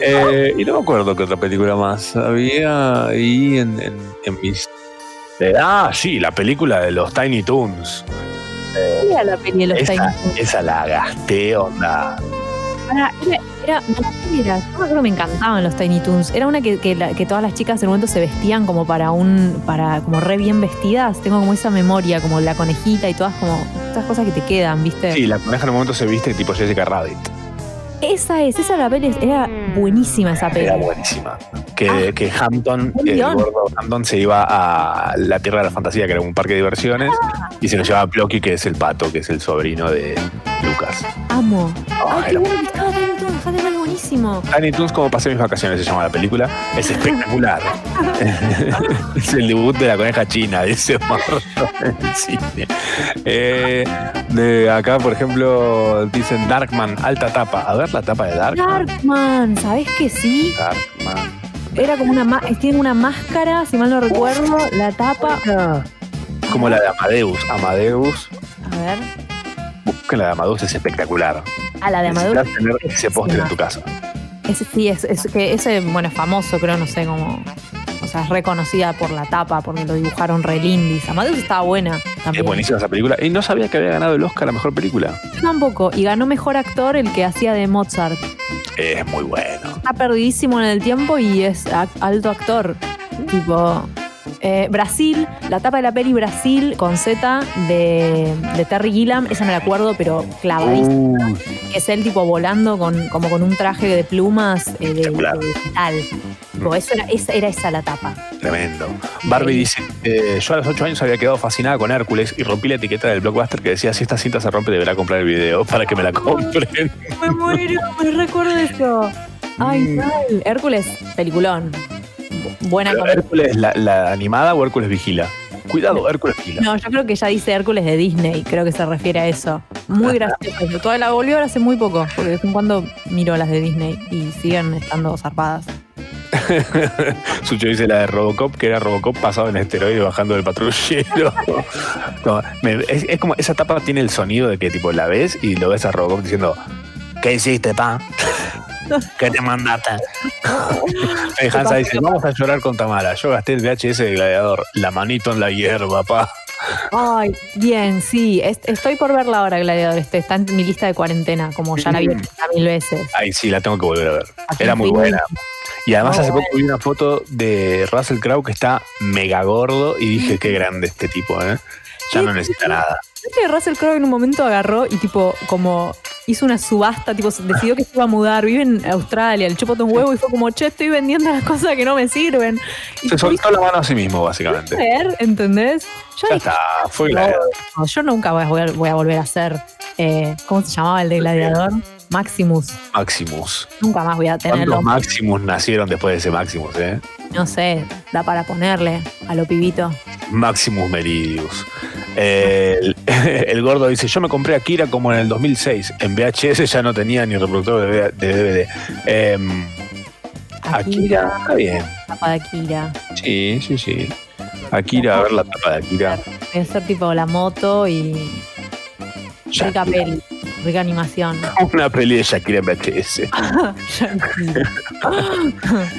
Eh, y no me acuerdo qué otra película más había ahí en, en, en mis. eh, ah, sí, la película de los Tiny Toons. ¿Cuál era la peli de los Tiny Esa, Toons? esa la gasté, onda. Era, era, no, ¿cuál era? Yo me acuerdo que me encantaban los Tiny Toons. Era una que, que, que todas las chicas en un momento se vestían como para un, para como re bien vestidas. Tengo como esa memoria, como la conejita y todas como, estas cosas que te quedan, ¿viste? Sí, la coneja en un momento se viste tipo Jessica Rabbit. Esa es, esa peli, era buenísima esa peli. Era buenísima. Que, que Hampton, el gordo Hampton, se iba a la Tierra de la Fantasía, que era un parque de diversiones, y se lo llevaba a Plocky, que es el pato, que es el sobrino de Lucas. Amo. Ah, Ay, qué bueno que estaba Tiny de ver, buenísimo. Tiny Toons, como pasé mis vacaciones, se llama la película. Es espectacular. es el debut de la coneja china, dice Marro en el cine. Eh, de acá, por ejemplo, dicen Darkman, alta tapa. A ver la tapa de Darkman. Darkman, ¿sabés que sí? Darkman. Era como una, tiene una máscara, si mal no recuerdo, la tapa. Como la de Amadeus. Amadeus. A ver. Busquen la de Amadeus, es espectacular. A la de Amadeus. Tener ese póster en tu casa. Sí, es, es que ese, bueno, es famoso, creo, no sé cómo. O sea, es reconocida por la tapa, porque lo dibujaron re lindis. Amadeus estaba buena Es buenísima esa película. Y no sabía que había ganado el Oscar a Mejor Película. Tampoco. Y ganó mejor actor el que hacía de Mozart. Es muy bueno. Está perdidísimo en el tiempo y es alto actor. Tipo. Eh, Brasil, la tapa de la peli Brasil con Z de, de Terry Gilliam, esa me la acuerdo, pero clavadísimo. Uh, que es él tipo volando con, como con un traje de plumas eh, de, metal. Tipo, eso era, esa, era esa la tapa. Tremendo. Barbie dice, eh, yo a los 8 años había quedado fascinada con Hércules y rompí la etiqueta del blockbuster que decía, si esta cinta se rompe deberá comprar el video para que me la compren. Me muero, me recuerdo eso. Ay, mal. Hércules, peliculón. Bu- Buena. ¿Hércules la, la animada o Hércules vigila? Cuidado, Hércules vigila. No, yo creo que ya dice Hércules de Disney, creo que se refiere a eso. Muy gracioso. Toda la volvió hace muy poco, porque de vez en cuando miro las de Disney y siguen estando zarpadas. Sucho dice la de Robocop, que era Robocop pasado en esteroide bajando del patrullero. No, me- es, es como, esa tapa tiene el sonido de que tipo la ves y lo ves a Robocop diciendo, ¿qué hiciste, pa? ¿Qué te mandaste? Eh, Hansa dice, vamos a llorar con Tamara. Yo gasté el VHS de Gladiador, la manito en la hierba, pa. Ay, bien, sí. es- estoy por verla ahora, Gladiador. Este, está en mi lista de cuarentena, como ya la vi 80 mil veces. Ay, sí, la tengo que volver a ver. Era muy buena. Y además hace poco vi una foto de Russell Crowe que está mega gordo y dije, qué grande este tipo, ¿eh? Ya no necesita nada. ¿Viste que Russell Crowe en un momento agarró y tipo como hizo una subasta, tipo, decidió que se iba a mudar, vive en Australia, el chupó un huevo y fue como, che, estoy vendiendo las cosas que no me sirven. Y Se soltó la mano a sí mismo, básicamente. ver, ¿entendés? Yo Ya dije, está, fue no, gladiador. no, yo nunca voy a, voy a- voy a volver a ser, eh, ¿cómo se llamaba el de gladiador? Maximus. Maximus. Nunca más voy a tenerlo. ¿Cuántos Maximus nacieron después de ese Maximus, eh? No sé, da para ponerle a lo pibito. Maximus Meridius. El, el gordo dice, yo me compré Akira como en el 2006. En VHS ya no tenía ni reproductor de, DVD. Em, Akira, está bien. Tapa de Akira. Sí, sí, sí. Akira, a ver la tapa de Akira. Debe ser tipo la moto y. Rica peli, rica animación. Una peli de Shakira en VHS.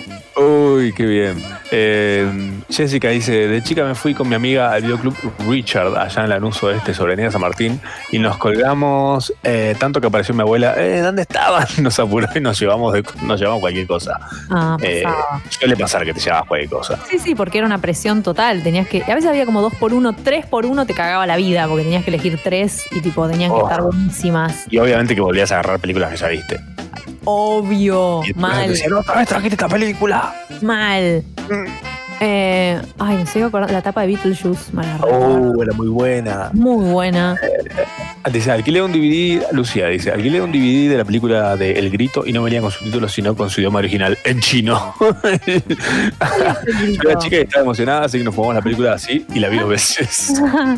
Uy, qué bien. Eh, Jessica dice, de chica me fui con mi amiga al videoclub Richard, allá en Lanús Oeste, sobre Avenida San Martín, y nos colgamos eh, tanto que apareció mi abuela, eh, ¿dónde estaban? Nos apuró y nos llevamos, de- nos llevamos cualquier cosa. Ah, Eh, suele pasar que te llevas cualquier cosa. Sí, sí, porque era una presión total. Tenías que. A veces había como dos por uno, tres por uno te cagaba la vida, porque tenías que elegir tres y tipo tenían que Oh. estar buenísimas. Y obviamente que volvías a agarrar películas que ya viste. Obvio. Mal. decían, otra vez trajiste esta película. Mal. Eh, ay, me sigo acordando. La tapa de Beetlejuice, me la. Oh, era muy buena. Muy buena. Dice, alquilé un DVD, Lucía dice, alquilé un DVD de la película de El Grito y no venía con subtítulos, sino con su idioma original, en chino. Yo era chica estaba emocionada, así que nos fumamos la película así y la vi dos veces.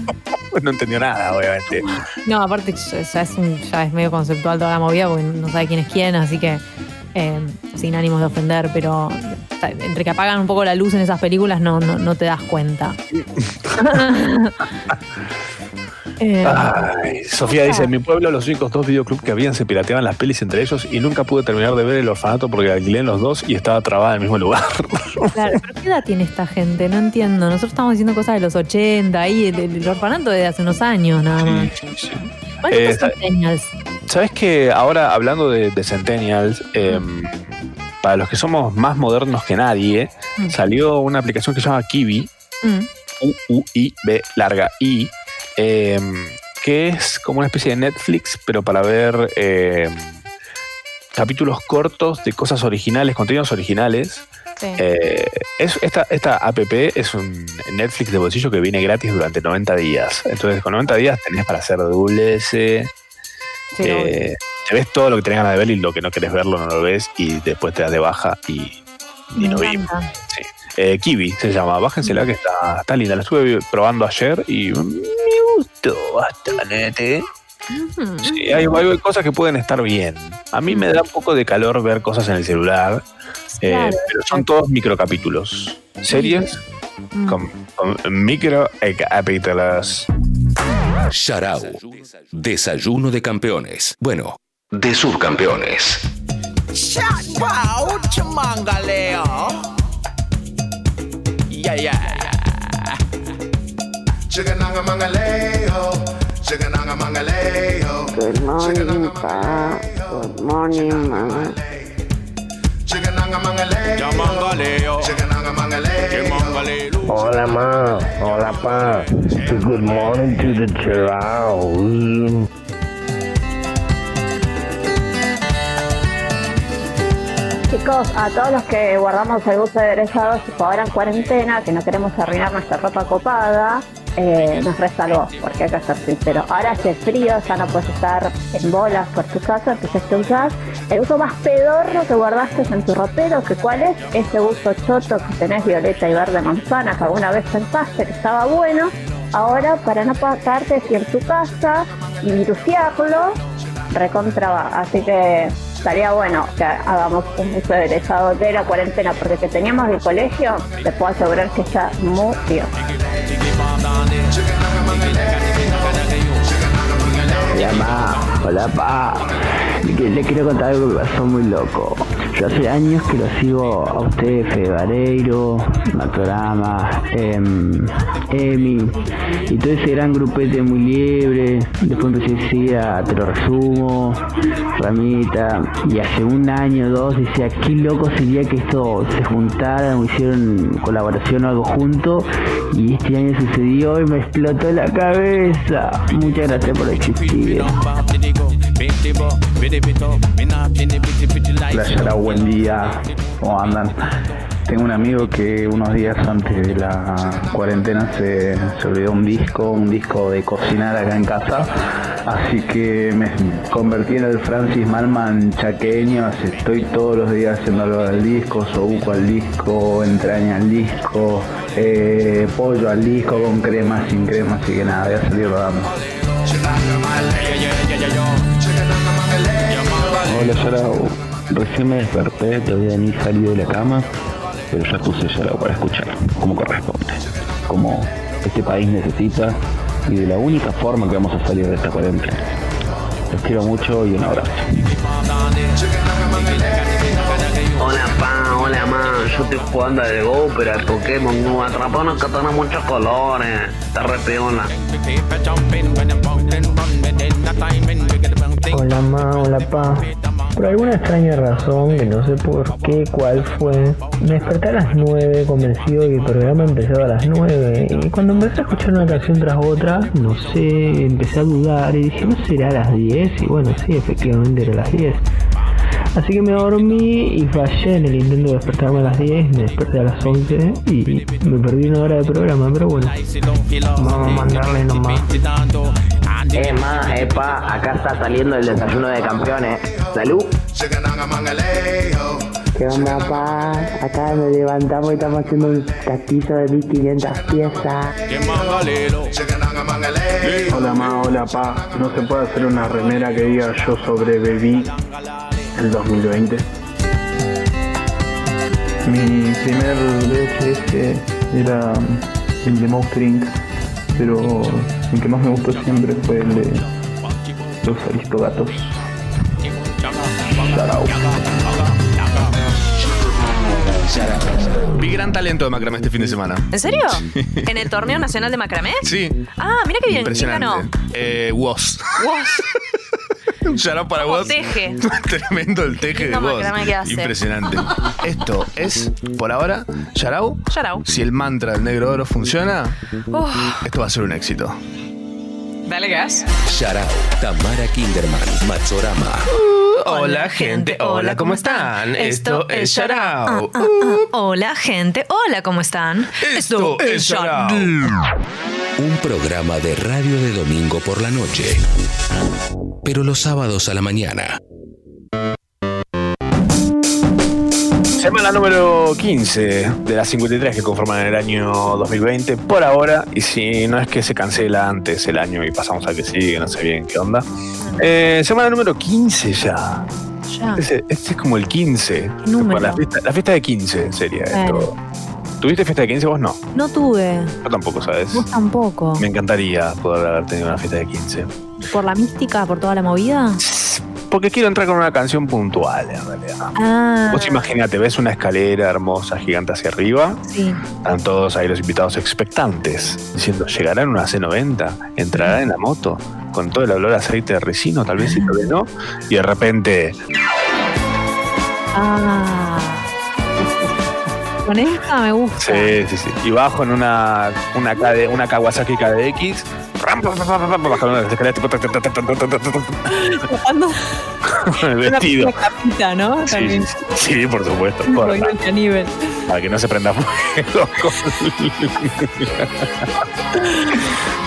no entendió nada, obviamente. No, aparte ya ya es, un- ya es medio conceptual toda la movida porque no sabe quién es quién, así que eh, sin ánimos de ofender, pero entre que apagan un poco la luz en esas películas no, no, no te das cuenta. Eh, Ay, Sofía dice, en mi pueblo los únicos dos videoclubs que habían se pirateaban las pelis entre ellos y nunca pude terminar de ver el orfanato porque alquilé en los dos y estaba trabada en el mismo lugar. claro, pero ¿qué edad tiene esta gente? No entiendo. Nosotros estamos diciendo cosas de los 80, ahí el, el orfanato de hace unos años nada más. ¿Cuántos Eh, son centennials? ¿Sabes que ahora hablando de, de Centennials, em, para los que somos más modernos que nadie, Mm. salió una aplicación que se llama Kiwi, Mm. U-U-I-B larga I, em, que es como una especie de Netflix, pero para ver em, capítulos cortos de cosas originales, contenidos originales. Sí. Eh, es, esta, esta app es un Netflix de bolsillo que viene gratis durante 90 días. Entonces, con 90 días tenés para hacer dobles. Sí, eh, te ves todo lo que tenés ganas de ver y lo que no querés verlo no lo ves y después te das de baja y, y no vi. Sí. Eh, Kiwi se llama, bájensela que está, está linda. La estuve probando ayer y me gustó bastante. Sí, hay, hay cosas que pueden estar bien. A mí me da un poco de calor ver cosas en el celular, eh, Claro. pero son todos microcapítulos. Series Mm. con, con micro capítulos. Sharau. Desayuno de campeones. Bueno, de subcampeones. Chamangaleo. Yeah. Chigananga Good morning, pa. Good morning, ma. chigananga mangaleo, Chamangaleo. chigananga mangaleo. Hola ma, hola pa. Good morning to the child. Chicos, a todos los que guardamos el buzo de egresados, tipo ahora en cuarentena, que no queremos arruinar nuestra ropa copada, eh, nos resalvó, porque hay que ser sincero. Ahora hace frío, ya no puedes estar en bolas por tu casa, entonces te usas el uso más pedorro que guardaste en tu ropero, que cuál es ese uso choto que tenés violeta y verde manzana, que alguna vez pensaste que estaba bueno. Ahora, para no pasarte si en tu casa y viruciarlo, recontra va. Así que estaría bueno que hagamos un uso egresado de la cuarentena, porque que teníamos del colegio, te puedo asegurar que ya murió. Hola ma, hola pa. Que le quiero contar algo que pasó muy loco. Yo hace años que lo sigo a ustedes, Fede Vareiro, Matorama, em, Emi y todo ese gran grupete muy libre. Después empecé a seguir a Te lo resumo, Ramita. Y hace un año o dos decía, qué loco sería que esto se juntara o hicieron colaboración o algo junto. Y este año sucedió y me explotó la cabeza. Muchas gracias por existir. Hola buen día. ¿Cómo andan? Tengo un amigo que unos días antes de la cuarentena se, se olvidó un disco, un disco de cocinar acá en casa. Así que me convertí en el Francis Malman chaqueño. Estoy todos los días haciendo algo del disco, sobuco al disco, entraña al disco, eh, pollo al disco con crema, sin crema. Así que nada, voy a salir rodando. Hola Yarao, recién me desperté, todavía ni salí de la cama, pero ya puse Yarao para escuchar, como corresponde, como este país necesita y de la única forma que vamos a salir de esta cuarentena. Los quiero mucho y un abrazo. Hola pa, hola ma, yo estoy jugando al Go, pero al Pokémon no atraparon que tiene muchos colores. Está re peona. Hola ma, hola pa. Por alguna extraña razón, que no sé por qué, cuál fue, me desperté a las 9 convencido de que el programa empezaba a las 9 y cuando empecé a escuchar una canción tras otra, no sé, empecé a dudar y dije, ¿no será a las 10? Y bueno, sí, efectivamente era a las 10. Así que me dormí y fallé en el intento de despertarme a las 10, me desperté a las 11 y me perdí una hora de programa, pero bueno, vamos a mandarle nomás. Eh ma, eh pa, acá está saliendo el desayuno de campeones. Salud. ¿Qué onda, pa? Acá nos levantamos y estamos haciendo un taquito de 1500 piezas. Hola ma, hola pa. ¿No se puede hacer una remera que diga yo sobreviví el 2020? Mi primer VHS era el de Inc. Pero el que más me gustó siempre fue el de los Aristogatos. Sarau. Vi gran talento de Macramé este fin de semana. ¿En serio? ¿En el torneo nacional de macramé? Sí. Ah, mira qué bien. ¿Quién ganó? Impresionante. Eh, Woz. Vos. Un shout para ¿Cómo vos. teje? Tremendo el teje de Lindo vos. macramé que hace. Impresionante. Esto es, por ahora, Yarau. Yarau. Si el mantra del negro oro funciona, Uf, esto va a ser un éxito. Dale gas. Sharao, Tamara Kinderman, Matsorama. Hola, gente. Hola, ¿cómo están? Esto es Sharao. Hola, gente. Hola, ¿cómo están? Esto es Sharao. Un programa de radio de domingo por la noche. Pero los sábados a la mañana. Semana número 15 de las 53 que conforman el año 2020 por ahora. Y si no es que se cancela antes el año y pasamos a que sigue, no sé bien qué onda. Eh, semana número 15 ya. Ya. Este, este es como el 15. número? La fiesta, la fiesta de 15 sería esto. ¿Tuviste fiesta de 15 vos? No. No tuve. Yo tampoco, ¿sabes? Vos tampoco. Me encantaría poder haber tenido una fiesta de 15. ¿Por la mística? ¿Por toda la movida? Porque quiero entrar con una canción puntual, en realidad. Ah. Vos imagínate, ves una escalera hermosa, gigante hacia arriba. Sí. Están todos ahí los invitados expectantes, diciendo, ¿llegarán una C90? ¿Entrarán en la moto? Con todo el olor a aceite de resino, tal vez sí, tal vez no. Y de repente, Ah con esta me gusta. Sí, sí, sí. Y bajo en una, una, KD, una Kawasaki KDX. Bajando las escaleras tipo. El vestido. Sí, sí, por supuesto. Para que no se prenda fuego.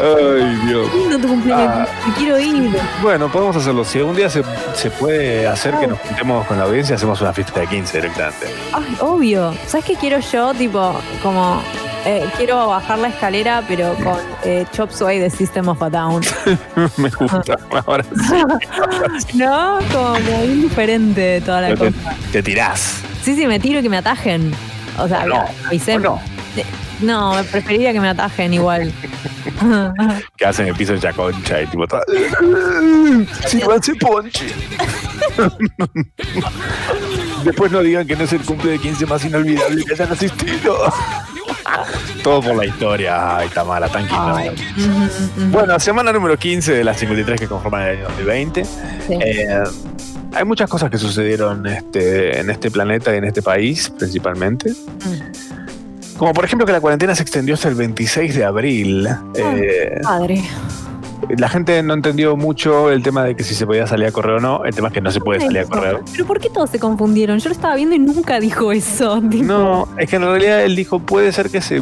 Ay, Dios. Lindo tu cumpleaños. Ah. Te quiero ir. Bueno, podemos hacerlo. Si algún día se, se puede hacer que ah. nos juntemos con la audiencia, hacemos una fiesta de 15 directamente. Ay, obvio. ¿Sabes qué quiero? Yo? Tipo, como. eh, quiero bajar la escalera, pero con eh, Chop Suey de System of a Down. Me gusta. Ahora ¿No? Como muy diferente toda la sí. te, cosa. te tirás. Sí, sí, me tiro y que me atajen. O sea, no, avisé. o no. No, preferiría que me atajen igual. Que hacen el piso de chaconcha y tipo. todo- Sí, va a ser ponche. Después no digan que no es el cumple de 15 más inolvidable que hayan asistido. Todo por la historia. Ay, Tamara, tranquila. Bueno, semana número 15 de las 53 que conforman el año 2020. Eh, hay muchas cosas que sucedieron este, en este planeta y en este país, principalmente. Como por ejemplo que la cuarentena se extendió hasta el 26 de abril. Eh, Padre. la gente no entendió mucho el tema de que si se podía salir a correr o no. El tema es que no se puede salir a correr. Pero ¿por qué todos se confundieron? Yo lo estaba viendo y nunca dijo eso. Tipo, No, es que en realidad él dijo, puede ser que se,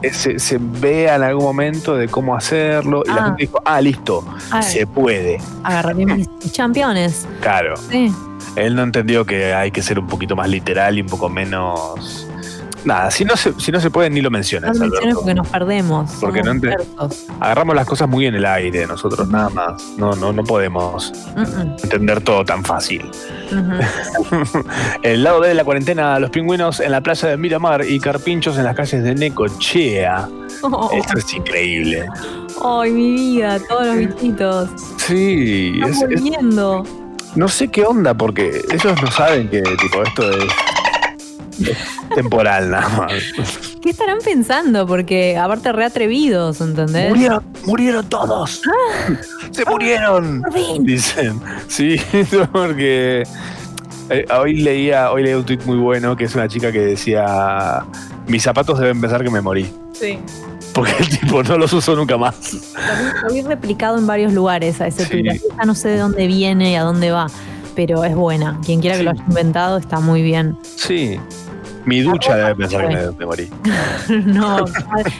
eh, se, se vea en algún momento de cómo hacerlo. Y la Ah. gente dijo, ah, listo, Ah. se puede. Agarraré mis championes. Claro. Sí. Él no entendió que hay que ser un poquito más literal y un poco menos... Nada, si no se, si no se puede, ni lo No menciones, lo menciones porque nos perdemos. Porque no. Agarramos las cosas muy en el aire nosotros, nada más. No, no, no podemos entender todo tan fácil. El lado B de la cuarentena, los pingüinos en la playa de Miramar y carpinchos en las calles de Necochea. Oh, Esto es increíble. Ay, mi vida, todos los bichitos. Sí, Están es- es- volviendo. no sé qué onda, porque ellos no saben que tipo esto es, es temporal nada más. ¿Qué estarán pensando? Porque aparte re atrevidos, ¿entendés? Murieron, murieron todos. Se murieron. Dicen. Sí, porque eh, hoy leía, hoy leía un tweet muy bueno que es una chica que decía mis zapatos deben pensar que me morí. Sí. Porque el tipo no los uso nunca más. Lo vi replicado en varios lugares a ese tweet. Ya no sé de dónde viene y a dónde va, pero es buena. Quien quiera que lo haya inventado está muy bien. Sí. Mi ducha debe pensar que me, me morí. no,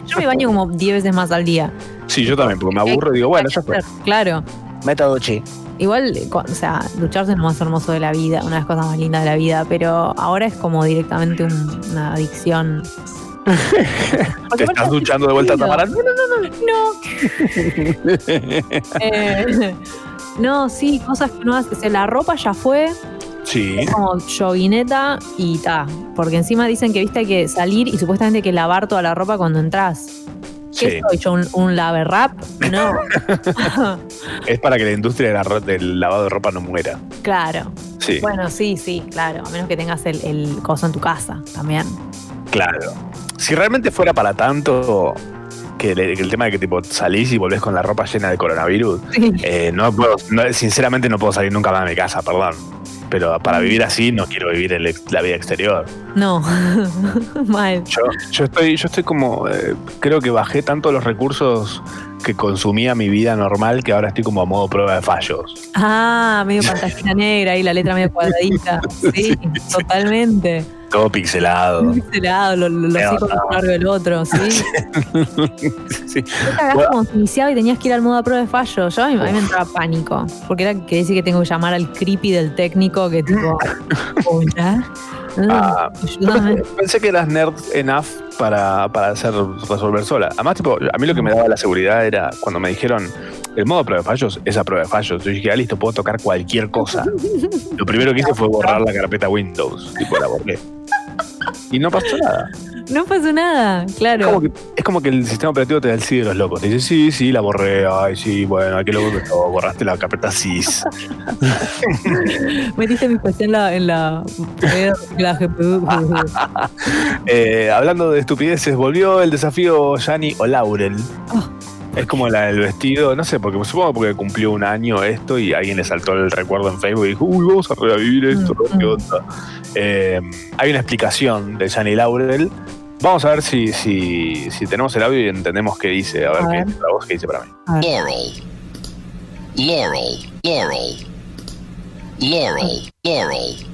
yo me baño como 10 veces más al día. Sí, yo también, porque me aburro y digo, bueno, ya fue. Claro. Método chi. Igual, o sea, ducharse es lo más hermoso de la vida, una de las cosas más lindas de la vida, pero ahora es como directamente un- una adicción. Te estás duchando de vuelta, Tamara. No, no, no, no. Eh, no, sí, cosas que uno hace. O sea, la ropa ya fue, Sí. es como joguineta y ta. Porque encima dicen que viste hay que salir y supuestamente hay que lavar toda la ropa cuando entras. ¿Qué Sí. soy yo? ¿Un, un lave rap? No. Es para que la industria de la ro- del lavado de ropa no muera. claro. Sí. Bueno, sí, sí, claro. A menos que tengas el, el coso en tu casa también. Claro. Si realmente fuera para tanto que, el tema de que tipo salís y volvés con la ropa llena de coronavirus, eh, no puedo, no- sinceramente no puedo salir nunca más de mi casa, perdón. Pero para vivir así no quiero vivir el la vida exterior. No. Mal. Yo, yo estoy, yo estoy como, eh, creo que bajé tanto los recursos que consumía mi vida normal que ahora estoy como a modo prueba de fallos. Ah, medio pantallita negra y la letra medio cuadradita. Sí, totalmente. Todo pixelado. Pixelado, lo, lo, lo no. uno largo del otro, sí. sí. Vos cagás como se iniciaba y tenías que ir al modo a prueba de fallo. Yo a mí, a mí me entraba pánico. Porque era que decir que tengo que llamar al creepy del técnico que tipo. Hola. Ah. Pensé que eras nerd enough para, para hacer resolver sola. Además, tipo, a mí lo que me daba la seguridad era cuando me dijeron el modo prueba de fallos es a prueba de fallos. Yo dije, ah, listo, puedo tocar cualquier cosa. Lo primero que hice fue borrar la carpeta Windows. Tipo, la borré. Y no pasó nada. No pasó nada, claro. Es como, que, es como que el sistema operativo te da el sí de los locos. Te dice, sí, sí, la borré. Ay, sí, bueno, qué loco que todo. Borraste la carpeta SIS. Metiste mi PC en la, en la la GPU. Eh, hablando de estupideces, volvió el desafío Yanni o Laurel. Es como la del vestido, no sé, porque supongo porque cumplió un año esto y alguien le saltó el recuerdo en Facebook y dijo, uy, vamos a revivir esto, ¿no? ¿qué onda? Eh, hay una explicación de Yanni Laurel. Vamos a ver si, si, si tenemos el audio y entendemos qué dice. A ver, A qué ver. dice para vos, qué dice para mí. Laurel. Laurel. Laurel. Laurel. Laurel.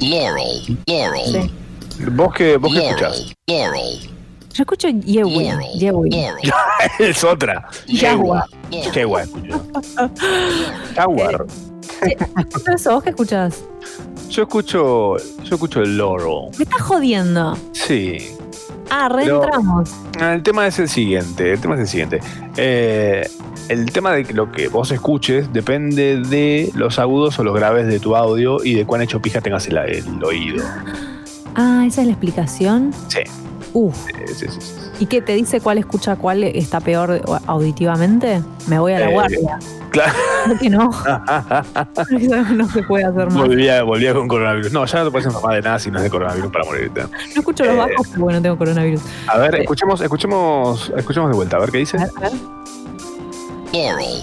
Laurel. Laurel. ¿Vos qué, vos qué escuchás? Laurel. Yo escucho Yewi. Yewi. es otra. Yagua, escucho. Jaguar. ¿Escuchas eso? ¿Vos qué escuchas? Yo escucho, yo escucho el Laurel. Me estás jodiendo. Sí. Ah, reentramos. El tema es el siguiente, el tema es el siguiente. Eh, el tema de que lo que vos escuches depende de los agudos o los graves de tu audio y de cuán hecho pija tengas el, el oído. Ah, esa es la explicación. Sí. Uf. Sí, sí, sí, sí. ¿Y qué te dice cuál escucha cuál está peor auditivamente? Me voy a la Eh, guardia. Claro. ¿Por qué no? no se puede hacer más. volvía, volvía con coronavirus. No, ya no te puedes enfermar de nada si no es de coronavirus para morirte. No escucho los Eh, bajos, pero bueno, tengo coronavirus. A ver, Eh, escuchemos, escuchemos, escuchemos de vuelta, a ver qué dice. a ver. Laurel.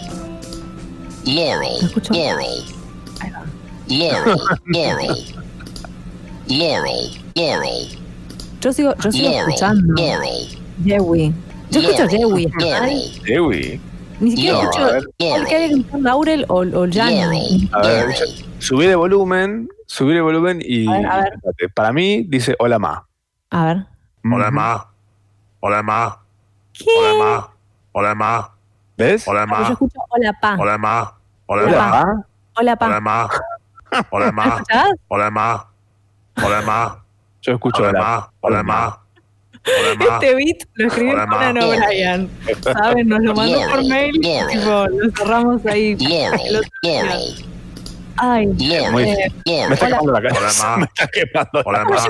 Laurel. Laurel. Laurel. Laurel. Laurel. Laurel. Yo sigo, yo sigo Laurel. escuchando. Laurel. Jewi. Yo escucho. Laurel. Ewi. Ni siquiera escucho que hay gritar Laurel o, o Jan. A ver, subí de volumen, subí de volumen y A ver, a ver. espérate, para mí dice hola ma. A ver. Hola, ma. Hola, ma. ¿Qué? Hola, ma. Hola, ma. ¿Ves? Hola, Ah, Yo ma. escucho hola pa. Hola, ma. Hola, Hola, ma. pa. Hola pa. Hola, ma. Hola, ma. Hola, ma. Hola, ma. Yo escucho Hola, hola. ma. Hola, ma. Hola, ma. Este beat lo escribió Hola, ma. Conan O'Brien. ¿Saben? Nos lo mandó por mail. Tipo, lo cerramos ahí. Ay, Muy- eh, me está quemando la cara. Hola, ma. Me está quemando. Hola, la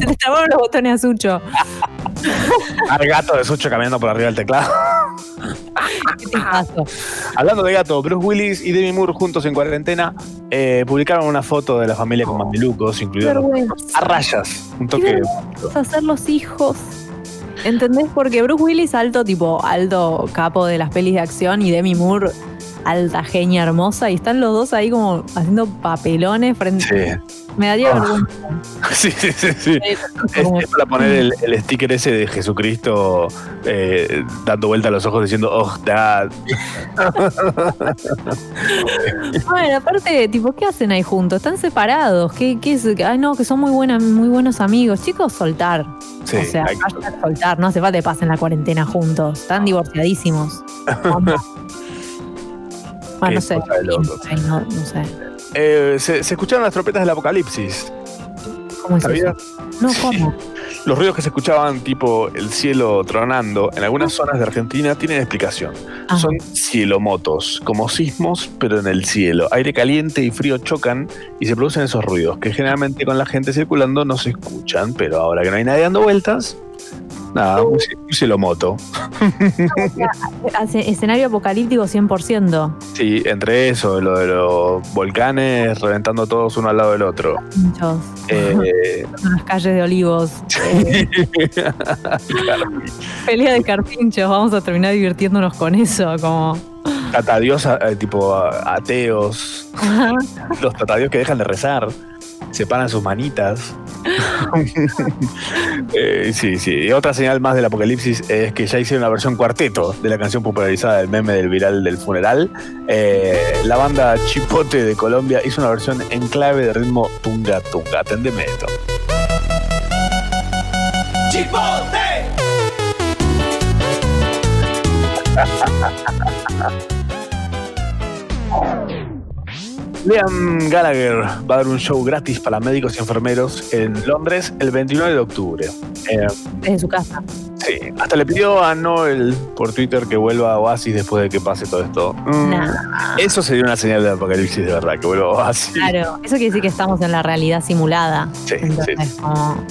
se te trabaron los botones a Sucho. Al gato de Sucho caminando por arriba del teclado. ¿Qué te pasó? Hablando de gato, Bruce Willis y Demi Moore juntos en cuarentena eh, publicaron una foto de la familia con mamelucos, incluidos a rayas. Un toque. hacer los hijos. ¿Entendés? Porque Bruce Willis, alto, tipo, alto capo de las pelis de acción, y Demi Moore, alta genia hermosa, y están los dos ahí como haciendo papelones frente. Sí. Me daría Ah. vergüenza. Sí, sí, sí, sí. Es, es para poner el, el sticker ese de Jesucristo eh, dando vuelta a los ojos diciendo, oh, dad. Bueno, aparte, tipo, ¿qué hacen ahí juntos? Están separados. ¿Qué, qué es? Ay, no, que son muy, buenas, muy buenos amigos. Chicos, soltar. Sí, o sea, hay que- hashtag soltar. No hace falta que pasen la cuarentena juntos. Están divorciadísimos. Bueno, no sé. cosa de locos. Ay, no, no sé. Eh, se, se escucharon las trompetas del apocalipsis. ¿Cómo es eso? No, ¿cómo? Los ruidos que se escuchaban, tipo el cielo tronando, en algunas zonas de Argentina tienen explicación. Ah. Son cielomotos, como sismos, pero en el cielo. Aire caliente y frío chocan y se producen esos ruidos, que generalmente con la gente circulando no se escuchan, pero ahora que no hay nadie dando vueltas, nada, un, un cielomoto. Hace escenario apocalíptico 100%. Sí, entre eso, lo de los volcanes reventando todos uno al lado del otro. Muchos. Eh, las calles de olivos. Eh, pelea de carpinchos. Vamos a terminar divirtiéndonos con eso. Como. tatadios eh, tipo ateos, los tatadios que dejan de rezar, separan sus manitas. Eh, sí, sí. Y otra señal más del apocalipsis es que ya hicieron una versión cuarteto de la canción popularizada del meme del viral del funeral. Eh, la banda Chipote de Colombia hizo una versión en clave de ritmo tunga tunga. Atendeme esto. Liam Gallagher va a dar un show gratis para médicos y enfermeros en Londres el 29 de octubre. Eh, Desde su casa. sí, hasta le pidió a Noel por Twitter que vuelva a Oasis después de que pase todo esto. Mm, Eso sería una señal de apocalipsis de verdad, que vuelva a Oasis. Claro, eso quiere decir que estamos en la realidad simulada. Sí, Entonces, como.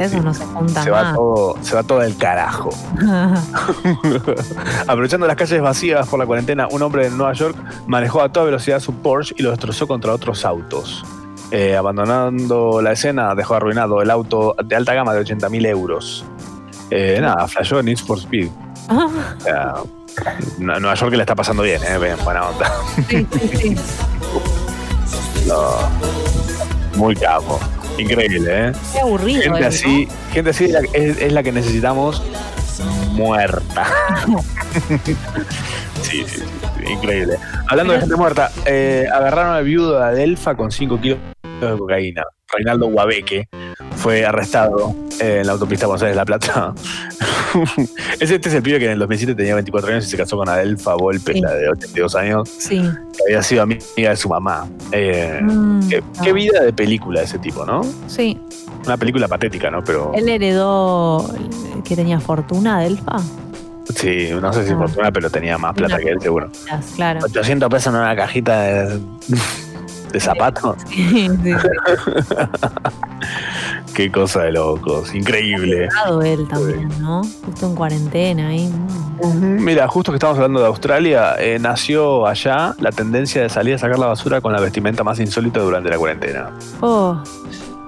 Eso no se junta Se va, todo, se va todo el carajo. Aprovechando las calles vacías por la cuarentena, un hombre en Nueva York manejó a toda velocidad su Porsche y lo destrozó contra otros autos. Eh, abandonando la escena, dejó arruinado el auto de alta gama de 80 mil euros. Eh, nada, flashó en Need for Speed. O sea, N- Nueva York le está pasando bien, eh, bien, buena onda. Sí, sí, sí. No, muy capo. Increíble, ¿eh? Qué aburrido. Gente así, gente así es la, es- es la que necesitamos muerta. sí, sí, sí, increíble. Hablando de gente muerta, eh, agarraron al viudo de Adelfa con 5 kilos de cocaína. Reinaldo Guabeque fue arrestado en la autopista de La Plata. Este es el pibe que en el 2007 tenía 24 años y se casó con Adelfa Volpe, Sí. la de 82 años, Sí. que había sido amiga de su mamá. Eh, Mm, qué, qué vida de película ese tipo, ¿no? Sí. Una película patética, ¿no? Pero Él heredó que tenía fortuna, Delfa. sí, no sé si Ah. fortuna, pero tenía más plata Una- que él, seguro. Claro. 800 pesos en una cajita de, de zapatos. Sí, sí, sí. Qué cosa de locos, increíble. Él también, ¿no? Justo en cuarentena ahí. Mira, justo que estamos hablando de Australia, eh, nació allá la tendencia de salir a sacar la basura con la vestimenta más insólita durante la cuarentena. Oh,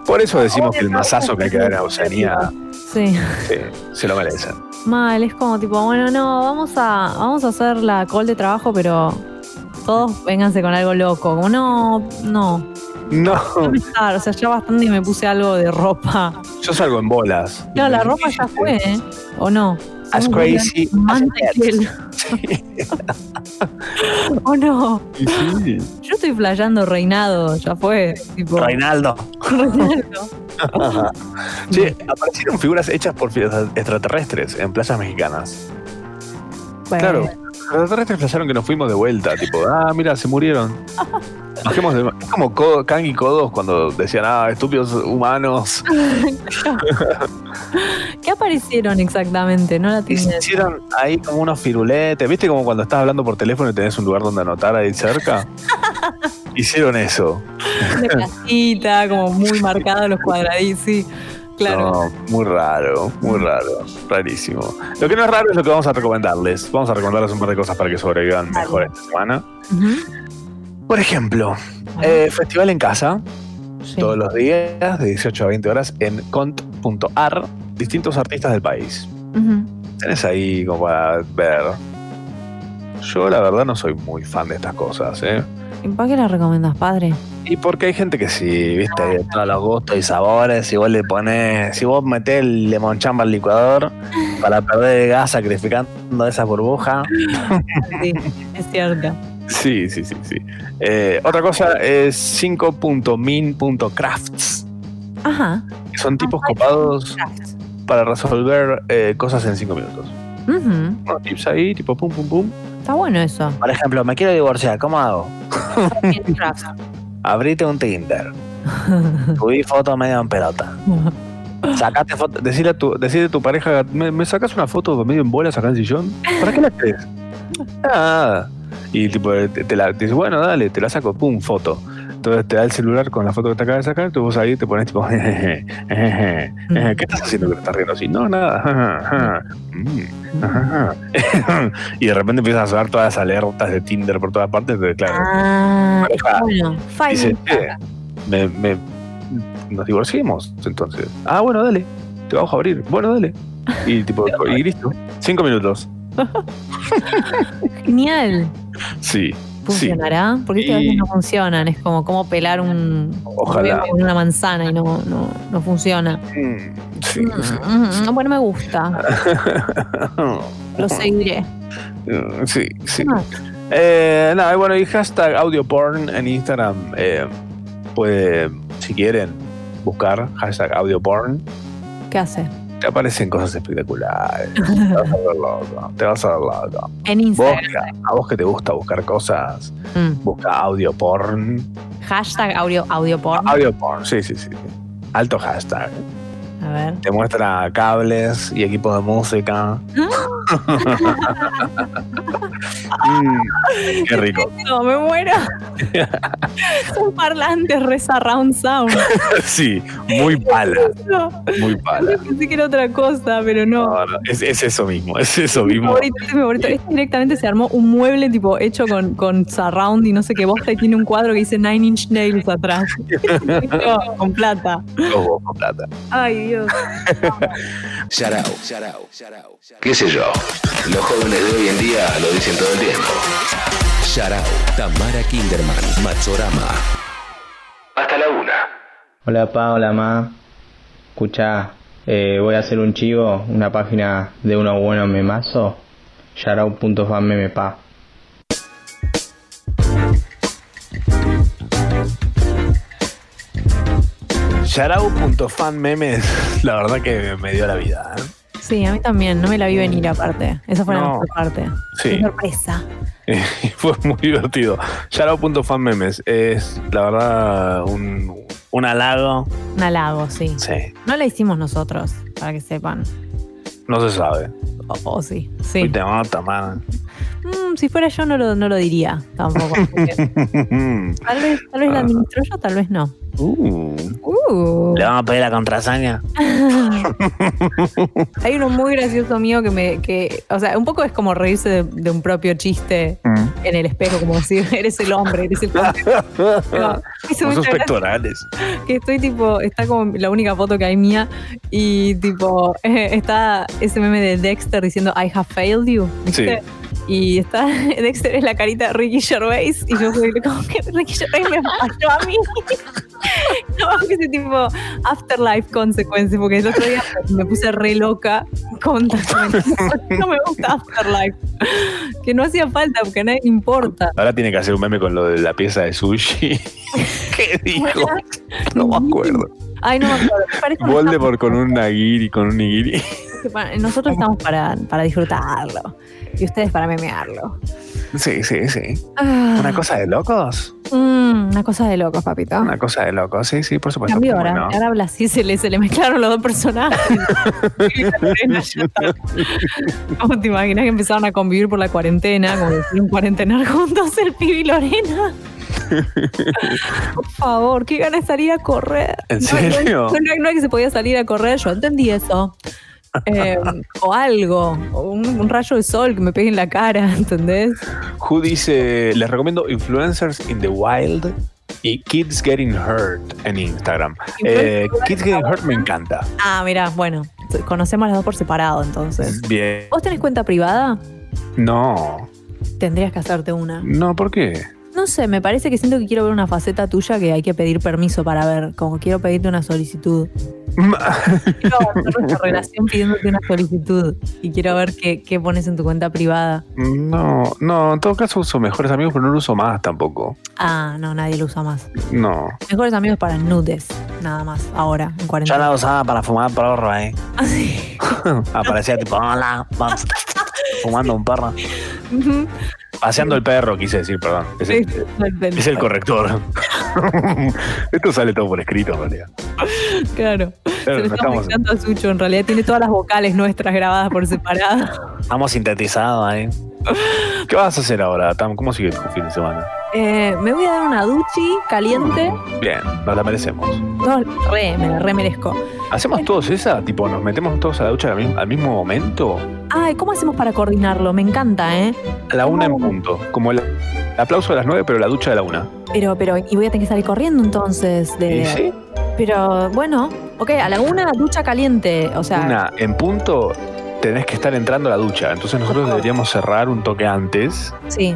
Por eso decimos que el masazo que hay que dar en Oceanía sí. sí, se lo merecen. Mal, es como tipo, bueno, no, vamos a, vamos a hacer la call de trabajo, pero todos vénganse con algo loco. Como, no, no. No, O sea, ya bastante me puse algo de ropa. yo salgo en bolas. Claro, la ropa ya fue, ¿eh? ¿O no? As crazy un mantel. ¿O no? Y sí. Yo estoy flayando reinado, ya fue. Tipo, Reinaldo. Reinaldo. Che, aparecieron figuras hechas por extraterrestres en playas mexicanas. Bueno. Claro, los extraterrestres pensaron que nos fuimos de vuelta, tipo, ah, mira, se murieron. Bajemos de- es como Kang y Kodos cuando decían, ah, estúpidos humanos. ¿Qué aparecieron exactamente? No la tiene. Hicieron ahí como unos firuletes, ¿viste? Como cuando estás hablando por teléfono y tenés un lugar donde anotar ahí cerca. Hicieron eso. Una casita, como muy marcada los cuadraditos, sí. Claro. No, muy raro, muy raro, rarísimo. Lo que no es raro es lo que vamos a recomendarles. Vamos a recomendarles un par de cosas para que sobrevivan mejor esta semana. Por ejemplo, eh, festival en casa, todos los días, de 18 a 20 horas, en cont.ar, distintos artistas del país. Tenés ahí como para ver. Yo la verdad no soy muy fan de estas cosas, ¿eh? ¿Y para qué la recomendas, padre? Y porque hay gente que sí, viste, De todos los gustos y sabores, si vos le pones, si vos metés el limonchamba al licuador para perder el gas sacrificando esa burbuja. Sí, es cierto. Sí, sí, sí, sí. Eh, otra cosa es 5.min.crafts, Ajá. que son tipos copados para resolver eh, cosas en 5 minutos. Ujú. Unos tips ahí, tipo pum, pum, pum. Está bueno eso. Por ejemplo, me quiero divorciar, ¿cómo hago? Abrite un Tinder, subí foto medio en pelota. Sacate foto. Decirle a tu, decirle a tu pareja, ¿me, me sacas una foto medio en bolas acá en sillón? ¿Para qué la crees? Nada. Y tipo, te, te la te dice, bueno, dale, te la saco, pum, foto. Entonces te da el celular con la foto que te acabas de sacar, tú vos ahí te pones tipo, jejeje, jejeje, jeje, ¿qué estás haciendo que te estás riendo así? No, nada. ajá, ajá, y de repente empiezas a sonar todas las alertas de Tinder por todas partes, entonces claro. Ah, bueno. dice. "Eh, me, me- nos divorciemos, entonces. Ah, bueno, dale. Te vamos a abrir. Bueno, dale. Y tipo, y listo. Cinco minutos. Genial. Sí. Sí. ¿Funcionará? Porque estas Y- veces no funcionan. Es como, como pelar un Ojalá. un- una manzana y no, no, no funciona. Sí, Mm, mm, bueno, me gusta. Lo seguiré. Mm, Sí, sí. Eh, nada, y bueno, y hashtag audioporn en Instagram. eh, puede, si quieren, buscar hashtag audioporn. ¿Qué hace? Te aparecen cosas espectaculares. te vas a ver loco. Te vas a ver loco. En Vos, Instagram. a vos que te gusta buscar cosas, Mm. busca audioporn. Hashtag audio, audio porn. Audioporn, sí, sí, sí. Alto hashtag. A ver. Te muestra cables y equipos de música. Mm, qué rico. No, me muero. Son parlantes re surround sound. Sí, muy pala. Muy pala. pensé que era otra cosa, pero no. No, no, es, es eso mismo, es eso Mi mismo. favorito, este es mi favorito. Este directamente se armó un mueble tipo hecho con, con surround y no sé qué bosta y tiene un cuadro que dice Nine Inch Nails atrás. Con plata. Con plata. Ay, Dios. Yarao, yarao, yarao. ¿Qué sé yo? Los jóvenes de hoy en día lo dicen todo el tiempo. Yarao, Tamara Kinderman, Matsorama. Hasta la una. Hola pa, hola ma. Escucha, eh, voy a hacer un chivo, una página de uno bueno memazo. Yarao.fanmemepa. Yarau.fanmemes, la verdad que me dio la vida. ¿eh? Sí, a mí también. No me la vi venir aparte. Esa fue la mejor parte. Sí. Qué sorpresa. Y fue muy divertido. Yarau.fanmemes es, la verdad, un, un halago. Un halago, sí. Sí, No la hicimos nosotros, para que sepan. no se sabe. O, o sí, sí. Uy, te mata, man. Mm, si fuera yo no lo, no lo diría tampoco. tal vez, tal vez la administro yo, tal vez no. Uh, Uh. Le vamos a pedir la contraseña. Hay uno muy gracioso mío que me, que, o sea, un poco es como reírse de, de un propio chiste Mm. en el espejo, como decir, eres el hombre, eres el hombre. No, sus pectorales. que estoy tipo, está como la única foto que hay mía y tipo, está ese meme de Dexter diciendo I have failed you, ¿viste? Y está Dexter es la carita de Ricky Gervais y yo soy como que Ricky Gervais me falló a mí. No, que ese tipo afterlife consequences, porque el otro día me puse re loca con no me gusta afterlife. Que no hacía falta porque a nadie le importa. Ahora tiene que hacer un meme con lo de la pieza de sushi. ¿Qué dijo? No me acuerdo. Ay, no me acuerdo. Voldemort con un nagiri, con un nigiri. Nosotros estamos para, para disfrutarlo y ustedes para memearlo. Sí, sí, sí. Ah. Una cosa de locos. Mm, una cosa de locos, papito. Una cosa de locos, sí, sí, por supuesto. Cambió ahora. Ahora habla así, se le, se le mezclaron los dos personajes. ¿Cómo te imaginas que empezaron a convivir por la cuarentena? Como decían cuarentenar juntos el pibe y Lorena. Por favor, qué ganas de salir a correr. ¿En No, serio? No, no, no es que se podía salir a correr, yo entendí eso. Eh, o algo, un, un rayo de sol que me pegue en la cara, ¿entendés? Who dice, les recomiendo Influencers in the Wild y Kids Getting Hurt en Instagram. Eh, Kids Getting Hurt me encanta. Ah, mira, bueno, conocemos las dos por separado entonces. Bien. ¿Vos tenés cuenta privada? No, Tendrías que hacerte una. no, ¿por qué? No sé, me parece que siento que quiero ver una faceta tuya que hay que pedir permiso para ver. Como quiero pedirte una solicitud. quiero hacer nuestra relación pidiéndote una solicitud. Y quiero ver qué, qué pones en tu cuenta privada. No, no, en todo caso uso mejores amigos, pero no lo uso más tampoco. Ah, no, nadie lo usa más. No. Mejores amigos para nudes, nada más, ahora, en Yo cuarentena. la usaba para fumar porro, eh. Aparecía tipo, hola, vamos", fumando un perro. Paseando el perro, quise decir, perdón. Es el, es el corrector. Esto sale todo por escrito, en realidad. Claro. Se lo estamos a Sucho, en realidad tiene todas las vocales nuestras grabadas por separado. Estamos sintetizados ahí. ¿Qué vas a hacer ahora, Tam? ¿Cómo sigue tu fin de semana? Eh, me voy a dar una duchi caliente. Bien, nos la merecemos. No, re, me la re merezco. ¿Hacemos todos esa? Tipo, ¿nos metemos todos a la ducha al mismo, al mismo momento? Ay, ¿cómo hacemos para coordinarlo? Me encanta, ¿eh? A la una en punto. Como el, aplauso a las nueve, pero la ducha de la una. Pero, pero, y voy a tener que salir corriendo entonces. De... ¿Y sí? Pero, bueno, ok, a la una, ducha caliente. O sea, Una en punto, tenés que estar entrando a la ducha. Entonces nosotros deberíamos cerrar un toque antes. sí,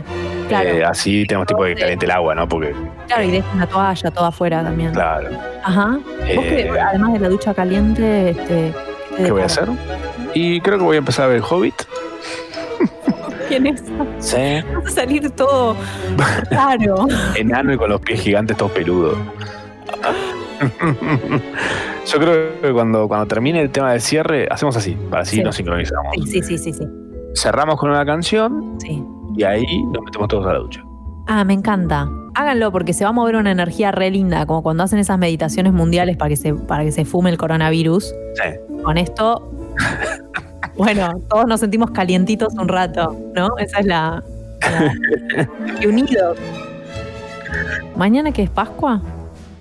claro. Eh, así tenemos tiempo de que caliente el agua, ¿no? Porque, Claro, y dejen la toalla toda afuera también. claro. Ajá. ¿Vos Eh, qué, además de la ducha caliente, este, ¿Qué voy a hacer? Y creo que voy a empezar a ver el Hobbit. ¿Quién es? Sí. Vas a salir todo raro. Enano y con los pies gigantes todos peludos. Yo creo que cuando, cuando termine el tema del cierre, hacemos así, para así Sí. nos sincronizamos. Sí, sí, sí, sí. Cerramos con una canción Sí. y ahí nos metemos todos a la ducha. Ah, me encanta. Háganlo porque se va a mover una energía re linda, como cuando hacen esas meditaciones mundiales para que se, para que se fume el coronavirus. Sí. Con esto, bueno, todos nos sentimos calientitos un rato, ¿no? Esa es la. la- y unidos. ¿Mañana que es Pascua?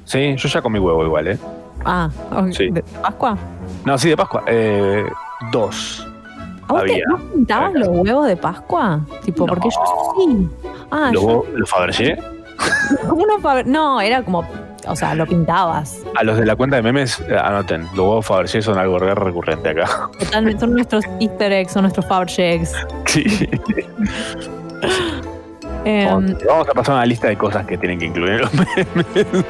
Sí, yo ya comí huevo igual, ¿eh? Ah, ok. Sí. ¿de Pascua? No, sí, de Pascua. Eh, dos. ¿A vos te, Había. ¿no pintabas los huevos de Pascua? Tipo, porque yo sí. Ah, ¿Los, los Fabergé? ¿Cómo no, Faber- no, era como. O sea, lo pintabas. A los de la cuenta de memes, eh, anoten. Los huevos Fabergé son algo re recurrente acá. Totalmente. Son nuestros Easter eggs, son nuestros Fabergé eggs. Sí. Em, Vamos a pasar una lista de cosas que tienen que incluir en los memes.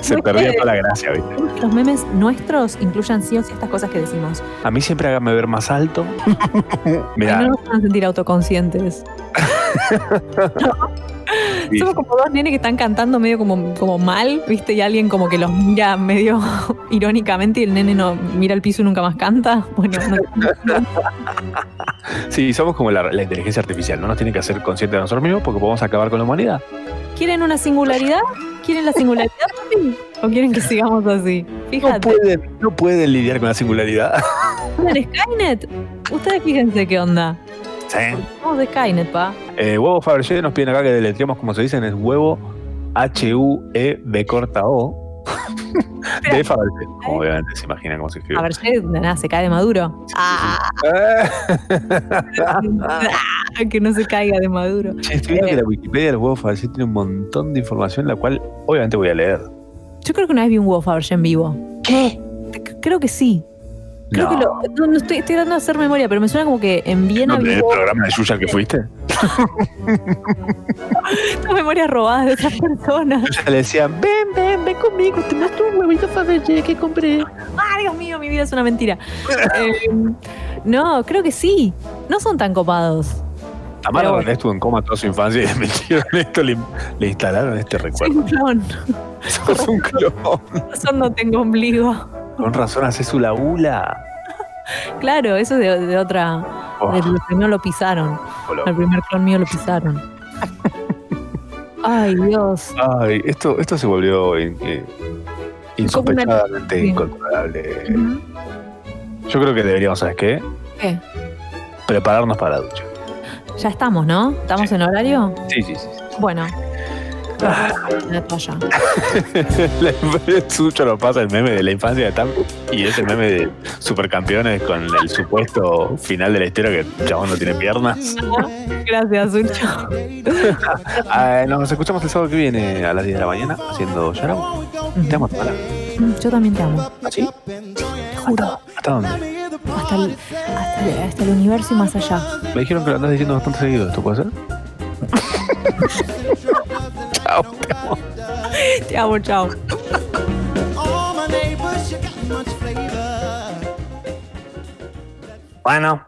Se perdía toda la gracia, ¿viste? los memes nuestros incluyan sí o sí estas cosas que decimos. A mí siempre hágame ver más alto. Mira, no nos van a sentir autoconscientes. Sí. Somos como dos nenes que están cantando medio como, como mal, ¿viste? Y alguien como que los mira medio irónicamente y el nene no mira el piso y nunca más canta. Bueno, no- sí, somos como la, la inteligencia artificial, no nos tienen que hacer conscientes de nosotros mismos porque podemos acabar con la humanidad. ¿quieren una singularidad? ¿Quieren la singularidad papi? ¿O quieren que sigamos así? No Fíjate. pueden, no pueden lidiar con la singularidad. ¿Quieren Skynet? Ustedes fíjense qué onda. Vamos de Skynet, pa. Eh, huevo Fabergé nos piden acá que deletreemos como se dicen, es huevo H-U-E-B corta O. de Fabergé. Como obviamente se imaginan cómo se escribe. Si nada, se cae de Maduro. Ah, que no se caiga de Maduro. Che, estoy viendo que la Wikipedia del huevo Fabergé tiene un montón de información, la cual obviamente voy a leer. Yo creo que una vez vi un huevo Fabergé en vivo. ¿Qué? Creo que sí. Creo que lo, no, no estoy, estoy tratando de hacer memoria, pero me suena como que en Viena ¿No huevo- programa de Yuya al que fuiste? Estas memorias robadas de otras personas. Ya le decían, ven, ven, ven conmigo, te muestro un huevito Fabergé que compré. ¡Ah, Dios mío, mi vida es una mentira! Eh, no, creo que sí. No son tan copados. Tamara René estuvo en coma toda su infancia y le metieron esto, le, le instalaron este Soy recuerdo. un clon. Sos un clon. Por razón no tengo ombligo. Con razón haces una bula. Claro, eso es de, de otra. Oh. De los que no lo pisaron. Hola. El primer clon mío lo pisaron. Ay, Dios. Ay, esto, esto se volvió in- eh, insospechadamente Sí. incontrolable. Yo creo que deberíamos, ¿sabes qué? ¿Qué? Prepararnos para la ducha. Ya estamos, ¿no? ¿Estamos en horario? Sí, sí, sí. Bueno. La- Sucho nos pasa el meme de la infancia de Tam y ese meme de supercampeones con el supuesto final de la historia que el chabón no tiene piernas. Gracias, Sucho. Ah, nos escuchamos el sábado que viene a las 10 de la mañana haciendo Yarao. Te amo, Tamara. Yo también te amo. ¿Sí? Juro. ¿Hasta dónde? Hasta el, hasta, el, hasta el universo y más allá. Me dijeron que lo andas diciendo bastante seguido. ¿Esto puede ser? chao, te amo. Te amo, chao. Bueno,